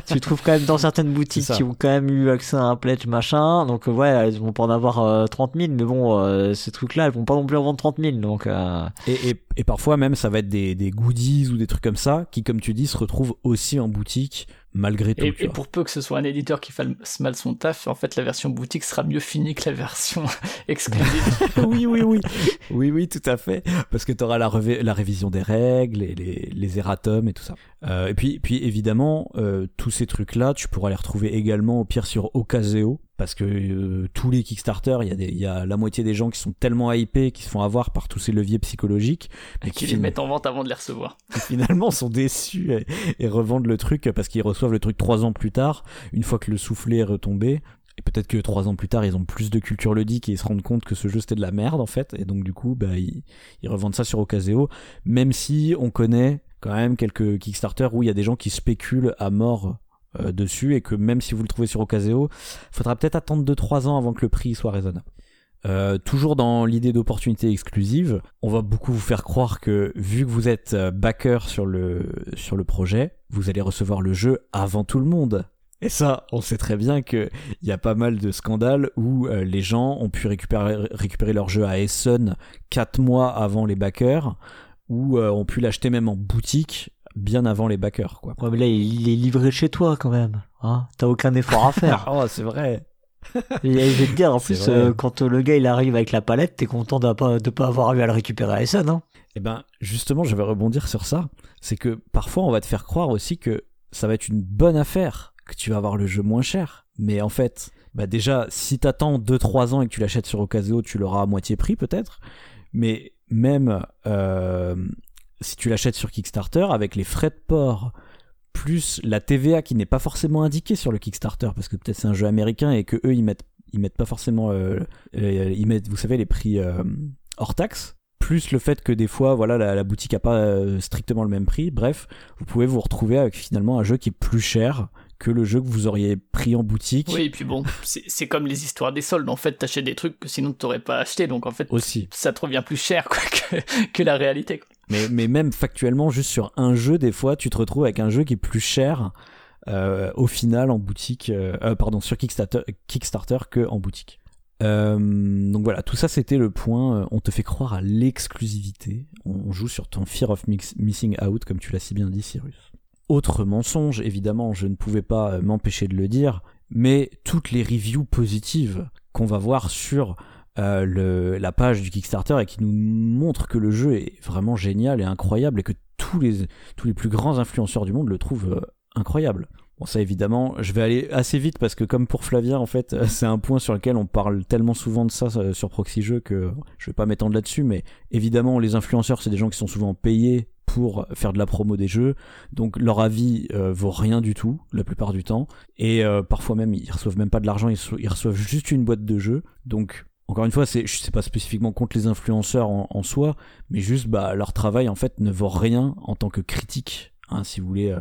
tu le trouves quand même dans certaines *laughs* boutiques qui ont quand même eu accès à un pledge machin. Donc, euh, ouais, elles vont pas en avoir euh, 30 000, mais bon, ces trucs-là, elles vont pas non plus en vendre 30 000. Donc, et, et, et parfois même, ça va être des, des goodies ou des trucs comme ça qui, comme tu dis, se retrouvent aussi en boutique malgré tout. Et, pour peu que ce soit un éditeur qui fasse mal son taf, en fait, la version boutique sera mieux finie que la version *laughs* exclusive. *laughs* oui, oui, oui. Oui, oui, tout à fait. Parce que tu auras la révision des règles et les, les erratums et tout ça. Euh, et puis, puis évidemment, euh, tous ces trucs-là, tu pourras les retrouver également au pire sur Ocaseo. Parce que euh, tous les Kickstarter, il y, a y la moitié des gens qui sont tellement hypés, qui se font avoir par tous ces leviers psychologiques, mais qui qui les mettent en vente avant de les recevoir. *laughs* finalement sont déçus et, et revendent le truc parce qu'ils reçoivent le truc trois ans plus tard, une fois que le soufflet est retombé. Et peut-être que trois ans plus tard, ils ont plus de culture ludique et ils se rendent compte que ce jeu c'était de la merde en fait. Et donc du coup, bah, ils, ils revendent ça sur Ocaseo, même si on connaît quand même quelques Kickstarter où il y a des gens qui spéculent à mort euh, dessus et que même si vous le trouvez sur Ocaseo, faudra peut-être attendre 2-3 ans avant que le prix soit raisonnable. Euh, toujours dans l'idée d'opportunité exclusive, on va beaucoup vous faire croire que vu que vous êtes euh, backer sur le, sur le projet, vous allez recevoir le jeu avant tout le monde. Et ça, on sait très bien qu'il y a pas mal de scandales où les gens ont pu récupérer, récupérer leur jeu à Essen 4 mois avant les backers, ou euh, ont pu l'acheter même en boutique bien avant les backers. Quoi. Ouais, mais là, il est livré chez toi quand même. Hein T'as aucun effort à faire. *laughs* oh, c'est vrai. Et je vais te dire, en *laughs* plus, euh, quand le gars il arrive avec la palette, t'es content de pas, de pas avoir eu à le récupérer à Essen, hein Eh ben, justement, je vais rebondir sur ça. C'est que parfois, on va te faire croire aussi que ça va être une bonne affaire, que tu vas avoir le jeu moins cher. Mais en fait, bah déjà, si t'attends 2-3 ans et que tu l'achètes sur Ocasio, tu l'auras à moitié prix peut-être. Mais même euh, si tu l'achètes sur Kickstarter, avec les frais de port, plus la TVA qui n'est pas forcément indiquée sur le Kickstarter, parce que peut-être c'est un jeu américain et que eux, ils mettent, ils mettent pas forcément... euh, ils mettent, vous savez, les prix euh, hors taxe plus le fait que des fois voilà la, la boutique a pas euh, strictement le même prix bref vous pouvez vous retrouver avec finalement un jeu qui est plus cher que le jeu que vous auriez pris en boutique Oui, et puis bon, c'est comme les histoires des soldes. En fait, t'achètes des trucs que sinon t'aurais pas acheté, donc en fait, aussi ça te revient plus cher quoi, que, que la réalité. Quoi. Mais, même factuellement juste sur un jeu des fois tu te retrouves avec un jeu qui est plus cher euh, au final en boutique euh, euh, pardon sur Kickstarter, Kickstarter que en boutique donc voilà, tout ça c'était le point. On te fait croire à l'exclusivité. On joue sur ton fear of missing out, comme tu l'as si bien dit, Cyrus. Autre mensonge, évidemment, je ne pouvais pas m'empêcher de le dire, mais toutes les reviews positives qu'on va voir sur euh, le, la page du Kickstarter et qui nous montrent que le jeu est vraiment génial et incroyable et que tous les, tous les plus grands influenceurs du monde le trouvent euh, incroyable. Bon, ça évidemment, je vais aller assez vite parce que comme pour Flavien, en fait, *laughs* c'est un point sur lequel on parle tellement souvent de ça euh, sur Proxy Jeux que je vais pas m'étendre là-dessus, mais évidemment, les influenceurs, c'est des gens qui sont souvent payés pour faire de la promo des jeux, donc leur avis euh, vaut rien du tout la plupart du temps, et euh, parfois même ils reçoivent même pas de l'argent, ils, ils reçoivent juste une boîte de jeux, donc encore une fois, c'est, je sais pas spécifiquement contre les influenceurs en, en soi, mais juste bah leur travail en fait ne vaut rien en tant que critique, hein, si vous voulez. euh,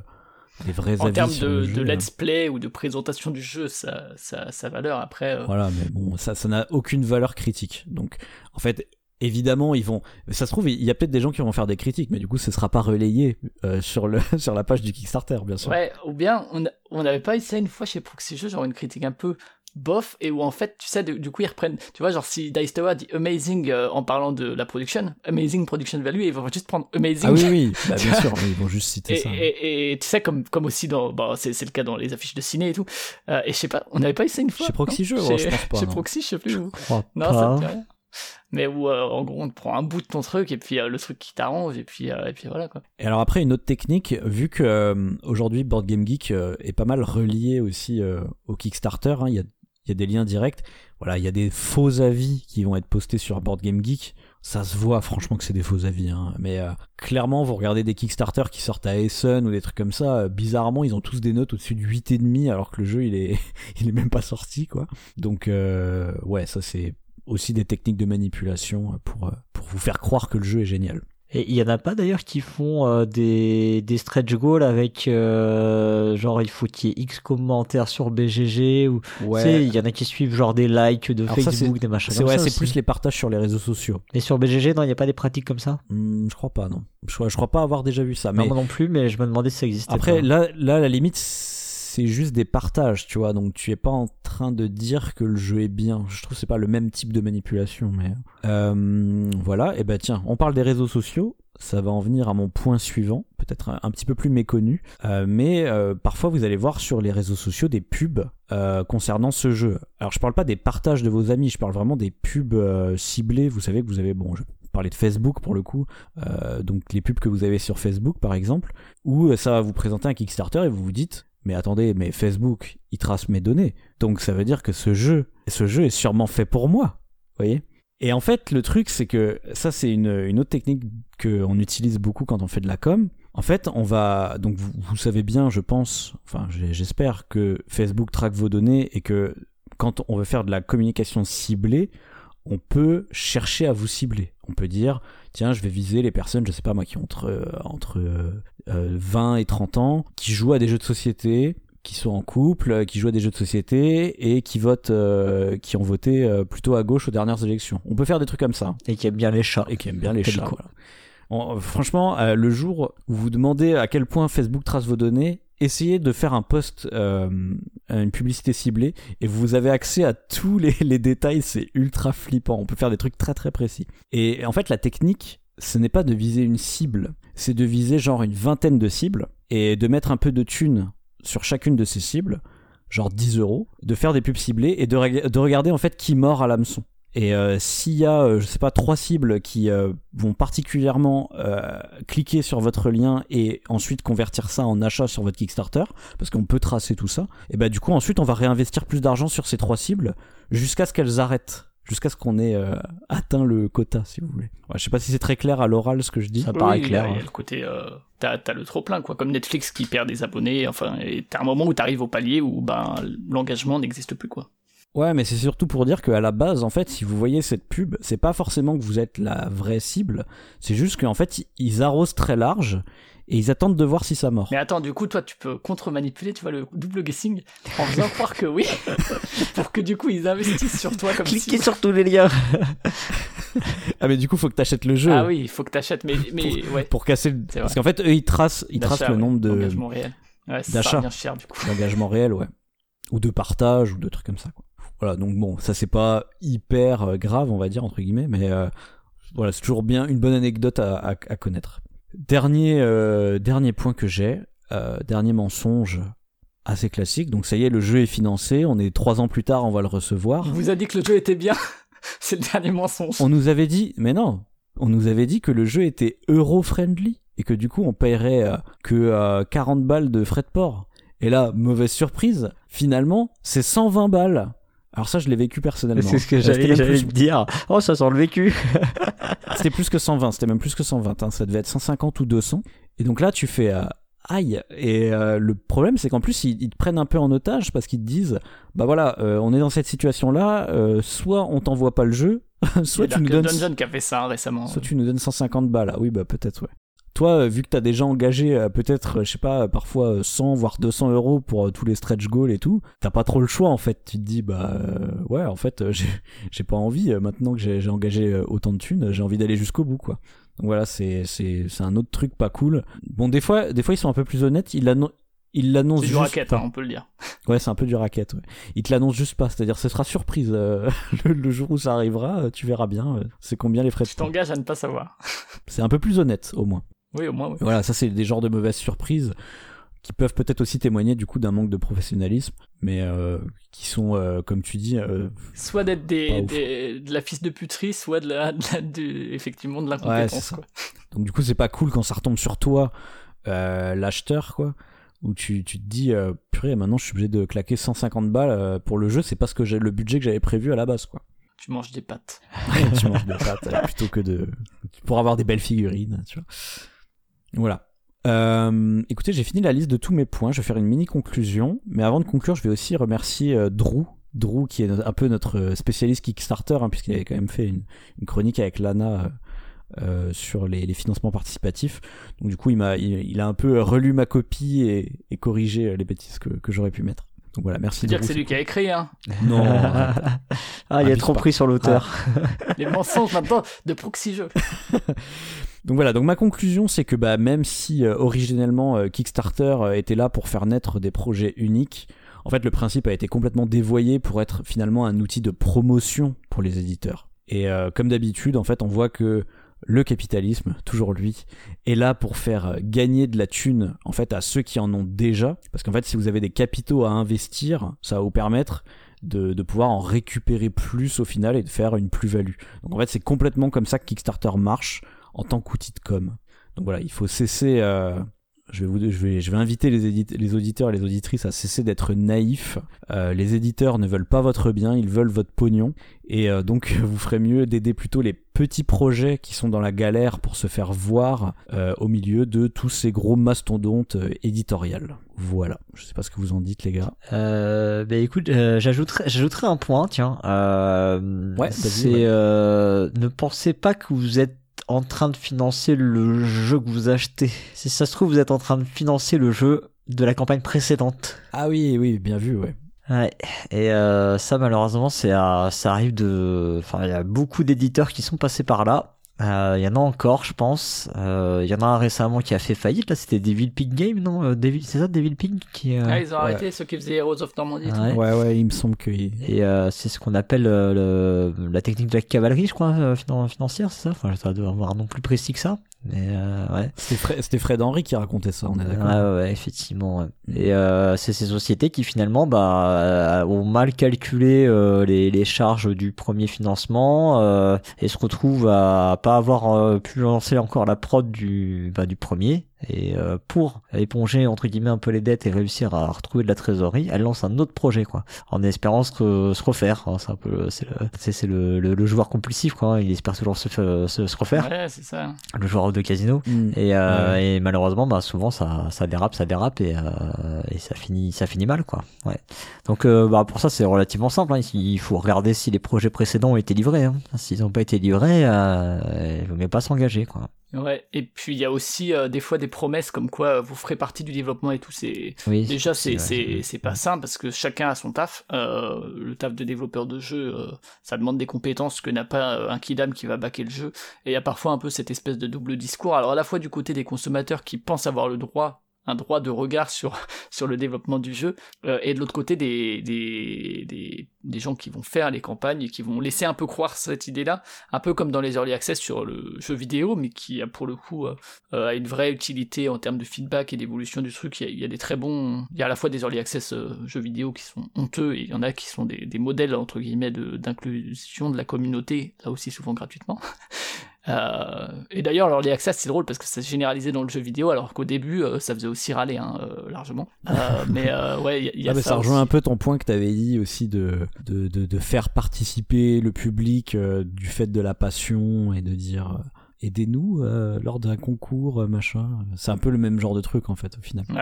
des vrais En avis termes de, le de jeu, hein. let's play ou de présentation du jeu, ça, ça, sa valeur après. euh, Voilà, mais bon, ça, ça n'a aucune valeur critique. Donc, en fait, évidemment, ils vont. Ça se trouve, il y a peut-être des gens qui vont faire des critiques, mais du coup, ce sera pas relayé euh, sur le *laughs* sur la page du Kickstarter, bien sûr. Ouais, ou bien on a- on n'avait pas essayé une fois chez Proxy Jeux, genre une critique un peu bof, et où en fait, tu sais, du, du coup, ils reprennent, tu vois, genre si Dice Tower dit amazing euh, en parlant de la production, amazing production value, et ils vont juste prendre amazing. Ah oui, oui, *laughs* bah, bien sûr, ils vont juste citer Et, ça. et, et tu sais, comme, comme aussi dans. Bah, c'est le cas dans les affiches de ciné et tout. Euh, et je sais pas, on n'avait pas essayé une fois. Chez Proxy ouais, je pense pas, *laughs* Chez. Proxy, je sais plus où. crois Non, pas. ça. Mais où, euh, en gros, on te prend un bout de ton truc et puis euh, le truc qui t'arrange et puis, euh, et puis voilà quoi. Et alors après une autre technique, vu que aujourd'hui Board Game Geek est pas mal relié aussi au Kickstarter, hein, il y, a, il y a des liens directs. Voilà, il y a des faux avis qui vont être postés sur Board Game Geek. Ça se voit franchement que c'est des faux avis, hein. mais euh, clairement vous regardez des Kickstarter qui sortent à Essen ou des trucs comme ça, euh, bizarrement ils ont tous des notes au-dessus de 8 et demi alors que le jeu il est *laughs* il est même pas sorti quoi. Donc euh, ouais ça c'est aussi des techniques de manipulation pour vous faire croire que le jeu est génial. Et il y en a pas d'ailleurs qui font euh, des, des stretch goals avec euh, genre il faut qu'il y ait X commentaires sur BGG ou tu sais, il y en a qui suivent genre des likes de Alors ça, Facebook, des machins comme ouais, ça c'est plus les partages sur les réseaux sociaux. Et sur BGG, non, il n'y a pas des pratiques comme ça? Hmm, je crois pas, non. Je, crois- je crois pas avoir déjà vu ça. Non, Mais moi non plus, mais je me demandais si ça existait. après, pas. là, là, la limite, c'est juste des partages, tu vois. Donc, tu es pas en train de dire que le jeu est bien. Je trouve que c'est pas le même type de manipulation, mais euh, voilà. Et ben tiens, on parle des réseaux sociaux. Ça va en venir à mon point suivant, peut-être un, petit peu plus méconnu, Euh, mais euh, parfois vous allez voir sur les réseaux sociaux des pubs concernant ce jeu. Alors je parle pas des partages de vos amis, je parle vraiment des pubs ciblées. Vous savez que vous avez, bon, je parler de Facebook pour le coup, donc les pubs que vous avez sur Facebook par exemple, où ça va vous présenter un Kickstarter et vous vous dites, mais attendez, mais Facebook, il trace mes données, donc ça veut dire que ce jeu, ce jeu est sûrement fait pour moi, voyez? Et en fait, le truc, c'est que ça, c'est une, une autre technique qu'on utilise beaucoup quand on fait de la com. En fait, on va. Donc, vous, savez bien, je pense, enfin, j'espère que Facebook traque vos données et que quand on veut faire de la communication ciblée, on peut chercher à vous cibler. On peut dire, tiens, je vais viser les personnes, je sais pas moi, qui ont entre, euh, entre euh, euh, 20 et 30 ans, qui jouent à des jeux de société, qui sont en couple, euh, qui jouent à des jeux de société et qui votent, euh, qui ont voté euh, plutôt à gauche aux dernières élections. On peut faire des trucs comme ça Et qui aime bien les chats. et qui aiment bien les chats. voilà. On- franchement, euh, le jour où vous demandez à quel point Facebook trace vos données, essayez de faire un post, euh, une publicité ciblée, et vous avez accès à tous *laughs* les, détails, c'est ultra flippant. On peut faire des trucs très très précis. Et en fait, la technique, ce n'est pas de viser une cible, c'est de viser genre une vingtaine de cibles, et de mettre un peu de thunes sur chacune de ces cibles, genre 10 euros, de faire des pubs ciblées, et de, de regarder en fait qui mord à l'hameçon. Et euh, s'il y a, euh, je sais pas, trois cibles qui euh, vont particulièrement euh, cliquer sur votre lien et ensuite convertir ça en achat sur votre Kickstarter, parce qu'on peut tracer tout ça, et bah du coup ensuite on va réinvestir plus d'argent sur ces trois cibles jusqu'à ce qu'elles arrêtent, jusqu'à ce qu'on ait euh, atteint le quota, si vous voulez. Ouais, je sais pas si c'est très clair à l'oral ce que je dis. Ça paraît clair. Il y a hein. le côté, euh, t'as, t'as le trop plein, quoi. Comme Netflix qui perd des abonnés. Enfin, et t'as un moment où t'arrives au palier où ben l'engagement n'existe plus, quoi. Ouais, mais c'est surtout pour dire qu'à la base, en fait, si vous voyez cette pub, c'est pas forcément que vous êtes la vraie cible, c'est juste qu'en fait, ils arrosent très large et ils attendent de voir si ça mord. Mais attends, du coup, toi, tu peux contre-manipuler, tu vois, le double guessing en faisant croire que oui, *laughs* pour que du coup, ils investissent sur toi comme Cliquez si. sur tous les liens. *laughs* Ah, mais du coup, faut que t'achètes le jeu Ah oui, il faut que t'achètes, mais, mais ouais. pour casser le. Parce qu'en fait, eux, ils tracent, ils tracent le nombre de d'engagement réel. Ouais, ça d'achat. revient cher, du coup. d'engagement réel, ouais. Ou de partage, ou de trucs comme ça, quoi. Voilà, donc bon, ça c'est pas hyper euh, grave, on va dire, entre guillemets, mais euh, voilà, c'est toujours bien une bonne anecdote à, à- à connaître. Dernier, euh, dernier point que j'ai, euh, dernier mensonge assez classique, donc ça y est, le jeu est financé, on est trois ans plus tard, on va le recevoir. On vous a dit que le jeu était bien. *laughs* C'est le dernier mensonge. On nous avait dit, mais non, on nous avait dit que le jeu était euro-friendly et que du coup on paierait que euh, 40 balles de frais de port. Et là, mauvaise surprise, finalement, c'est 120 balles. Alors ça, je l'ai vécu personnellement. C'est ce que Euh, c'était j'allais plus- te dire. Oh, ça sent le vécu. *laughs* C'était plus que 120, c'était même plus que 120, hein, ça devait être 150 ou 200. Et donc là, tu fais euh, aïe. Et euh, le problème, c'est qu'en plus, ils, ils te prennent un peu en otage parce qu'ils te disent, bah voilà, euh, on est dans cette situation-là, euh, soit on t'envoie pas le jeu, *laughs* soit tu nous donnes, Dungeon qui a fait ça récemment. soit tu nous donnes 150 balles. Ah oui, bah peut-être, ouais. Toi, euh, vu que t'as déjà engagé euh, peut-être, euh, je sais pas, parfois euh, 100 voire 200 euros pour tous les stretch goals et tout, t'as pas trop le choix en fait. Tu te dis, bah euh, ouais, en fait, *laughs* j'ai pas envie, maintenant que j'ai engagé autant de thunes, j'ai envie d'aller jusqu'au bout, quoi. Donc voilà, c'est un autre truc pas cool. Bon, des fois, des fois ils sont un peu plus honnêtes. Ils l'annon- ils l'annoncent C'est du racket, hein, on peut le dire. Ouais, c'est un peu du racket. Ouais. Ils te l'annoncent juste pas, c'est-à-dire ce sera surprise. euh, *laughs* le, le jour où ça arrivera, tu verras bien. euh, c'est combien les frais de Tu t'engages à ne pas savoir. C'est un peu plus honnête au moins. Oui, au moins, oui. Voilà, ça c'est des genres de mauvaises surprises qui peuvent peut-être aussi témoigner du coup d'un manque de professionnalisme, mais euh, qui sont, euh, comme tu dis, euh, Soit d'être Pas des, de la fille de puterie, soit de la, de la- de- effectivement de l'incompétence. Ouais, donc du coup c'est pas cool quand ça retombe sur toi, l'acheteur quoi, où tu, tu te dis purée maintenant je suis obligé de claquer 150 balles pour le jeu, c'est parce que j'ai le budget que j'avais prévu à la base quoi. Tu manges des pâtes. *laughs* tu manges des pâtes plutôt que de pour avoir des belles figurines, tu vois. Voilà. Euh, écoutez, j'ai fini la liste de tous mes points. Je vais faire une mini conclusion, mais avant de conclure, je vais aussi remercier euh, Drew. Drew, qui est un peu notre spécialiste Kickstarter, hein, puisqu'il avait quand même fait une, chronique avec Lana euh, sur les, financements participatifs. Donc du coup, il m'a, il, a un peu relu ma copie et, corrigé les bêtises que j'aurais pu mettre. Donc voilà, merci dire que c'est lui qui a écrit, hein. *laughs* Non, ah, il a trop pas. pris sur l'auteur. *laughs* Les mensonges maintenant de proxy jeu. *laughs* Donc voilà, donc ma conclusion c'est que bah, même si euh, originellement euh, Kickstarter euh, était là pour faire naître des projets uniques, en fait le principe a été complètement dévoyé pour être finalement un outil de promotion pour les éditeurs. Et euh, comme d'habitude, en fait, on voit que le capitalisme, toujours lui, est là pour faire euh, gagner de la thune en fait à ceux qui en ont déjà. Parce qu'en fait, si vous avez des capitaux à investir, ça va vous permettre de, pouvoir en récupérer plus au final et de faire une plus-value. Donc en fait, c'est complètement comme ça que Kickstarter marche en tant qu'outil de com. Donc voilà, il faut cesser. euh, je, vais vous, je, vais, je vais inviter les, les auditeurs et les auditrices à cesser d'être naïfs. Euh, les éditeurs ne veulent pas votre bien, ils veulent votre pognon. Et euh, donc, *laughs* vous ferez mieux d'aider plutôt les petits projets qui sont dans la galère pour se faire voir euh, au milieu de tous ces gros mastodontes euh, éditoriales. Voilà. Je sais pas ce que vous en dites, les gars. Euh, bah écoute, euh, j'ajouterai, j'ajouterai un point, tiens. Euh, Ouais, c'est ouais. euh, ne pensez pas que vous êtes en train de financer le jeu que vous achetez. Si ça se trouve, vous êtes en train de financer le jeu de la campagne précédente. Ah oui, oui, bien vu, ouais. Ouais. Et euh, ça, malheureusement, c'est, ça arrive de. Enfin, il y a beaucoup d'éditeurs qui sont passés par là. Euh, Il y en a encore, je pense. Euh, Il y en a un récemment qui a fait faillite. Là, c'était Devil Pig Game, non Euh, Devil- C'est ça, Devil Pig qui. euh, Ah, ils ont arrêté ceux qui faisaient Heroes of tout. Ouais. Ouais, ouais, il me semble que. Et euh, c'est ce qu'on appelle euh, le, la technique de la cavalerie, je crois, euh, finan- financière, c'est ça? Enfin, ça doit avoir un nom plus précis que ça. Mais euh, ouais. C'était Fred, c'était Fred Henry qui racontait ça, on est d'accord. Ouais, ouais, ouais, effectivement. ouais. Et euh, c'est ces sociétés qui finalement bah, euh, ont mal calculé euh, les, les charges du premier financement euh, et se retrouvent à avoir euh, pu lancer encore la prod du, bah, du premier. Et euh, pour éponger entre guillemets un peu les dettes et réussir à retrouver de la trésorerie, elle lance un autre projet quoi, en espérant se, se refaire. hein. C'est un peu, c'est le, c'est c'est le, le, le joueur compulsif quoi. hein. Il espère toujours se, se, se refaire, Ouais, c'est ça. le joueur de casino. Mm. Et, euh, Ouais. et malheureusement, bah, souvent ça, ça dérape, ça dérape et, euh, et ça finit, ça finit mal, quoi. Ouais. Donc, euh, bah, pour ça, c'est relativement simple. Hein. Il faut regarder si les projets précédents ont été livrés. Hein. S'ils n'ont pas été livrés, euh, il vaut mieux pas s'engager, quoi. Ouais. Et puis il y a aussi euh, des fois des promesses comme quoi euh, vous ferez partie du développement et tout. C'est Oui. déjà c'est c'est c'est pas simple parce que chacun a son taf. Euh, le taf de développeur de jeu, euh, ça demande des compétences que n'a pas euh, un kidam qui va backer le jeu. Et il y a parfois un peu cette espèce de double discours. Alors à la fois du côté des consommateurs qui pensent avoir le droit un droit de regard sur, *laughs* sur le développement du jeu, euh, et de l'autre côté des, des, des, des gens qui vont faire les campagnes et qui vont laisser un peu croire cette idée-là, un peu comme dans les early access sur le jeu vidéo, mais qui a pour le coup euh, euh, a une vraie utilité en termes de feedback et d'évolution du truc. Il y, a, des très bons, il y a à la fois des early access euh, jeux vidéo qui sont honteux et il y en a qui sont des, modèles entre guillemets d'inclusion de, la communauté, là aussi souvent gratuitement. *laughs* Euh, et d'ailleurs, l'early access c'est drôle parce que c'est généralisé dans le jeu vidéo, alors qu'au début euh, ça faisait aussi râler hein, euh, largement. *laughs* Mais ouais, il y a, il y a Ah, mais ça, rejoint aussi. un peu ton point que tu avais dit aussi de, de, de, de faire participer le public euh, du fait de la passion et de dire aidez-nous euh, lors d'un concours, machin. C'est un peu le même genre de truc en fait au final. Ouais,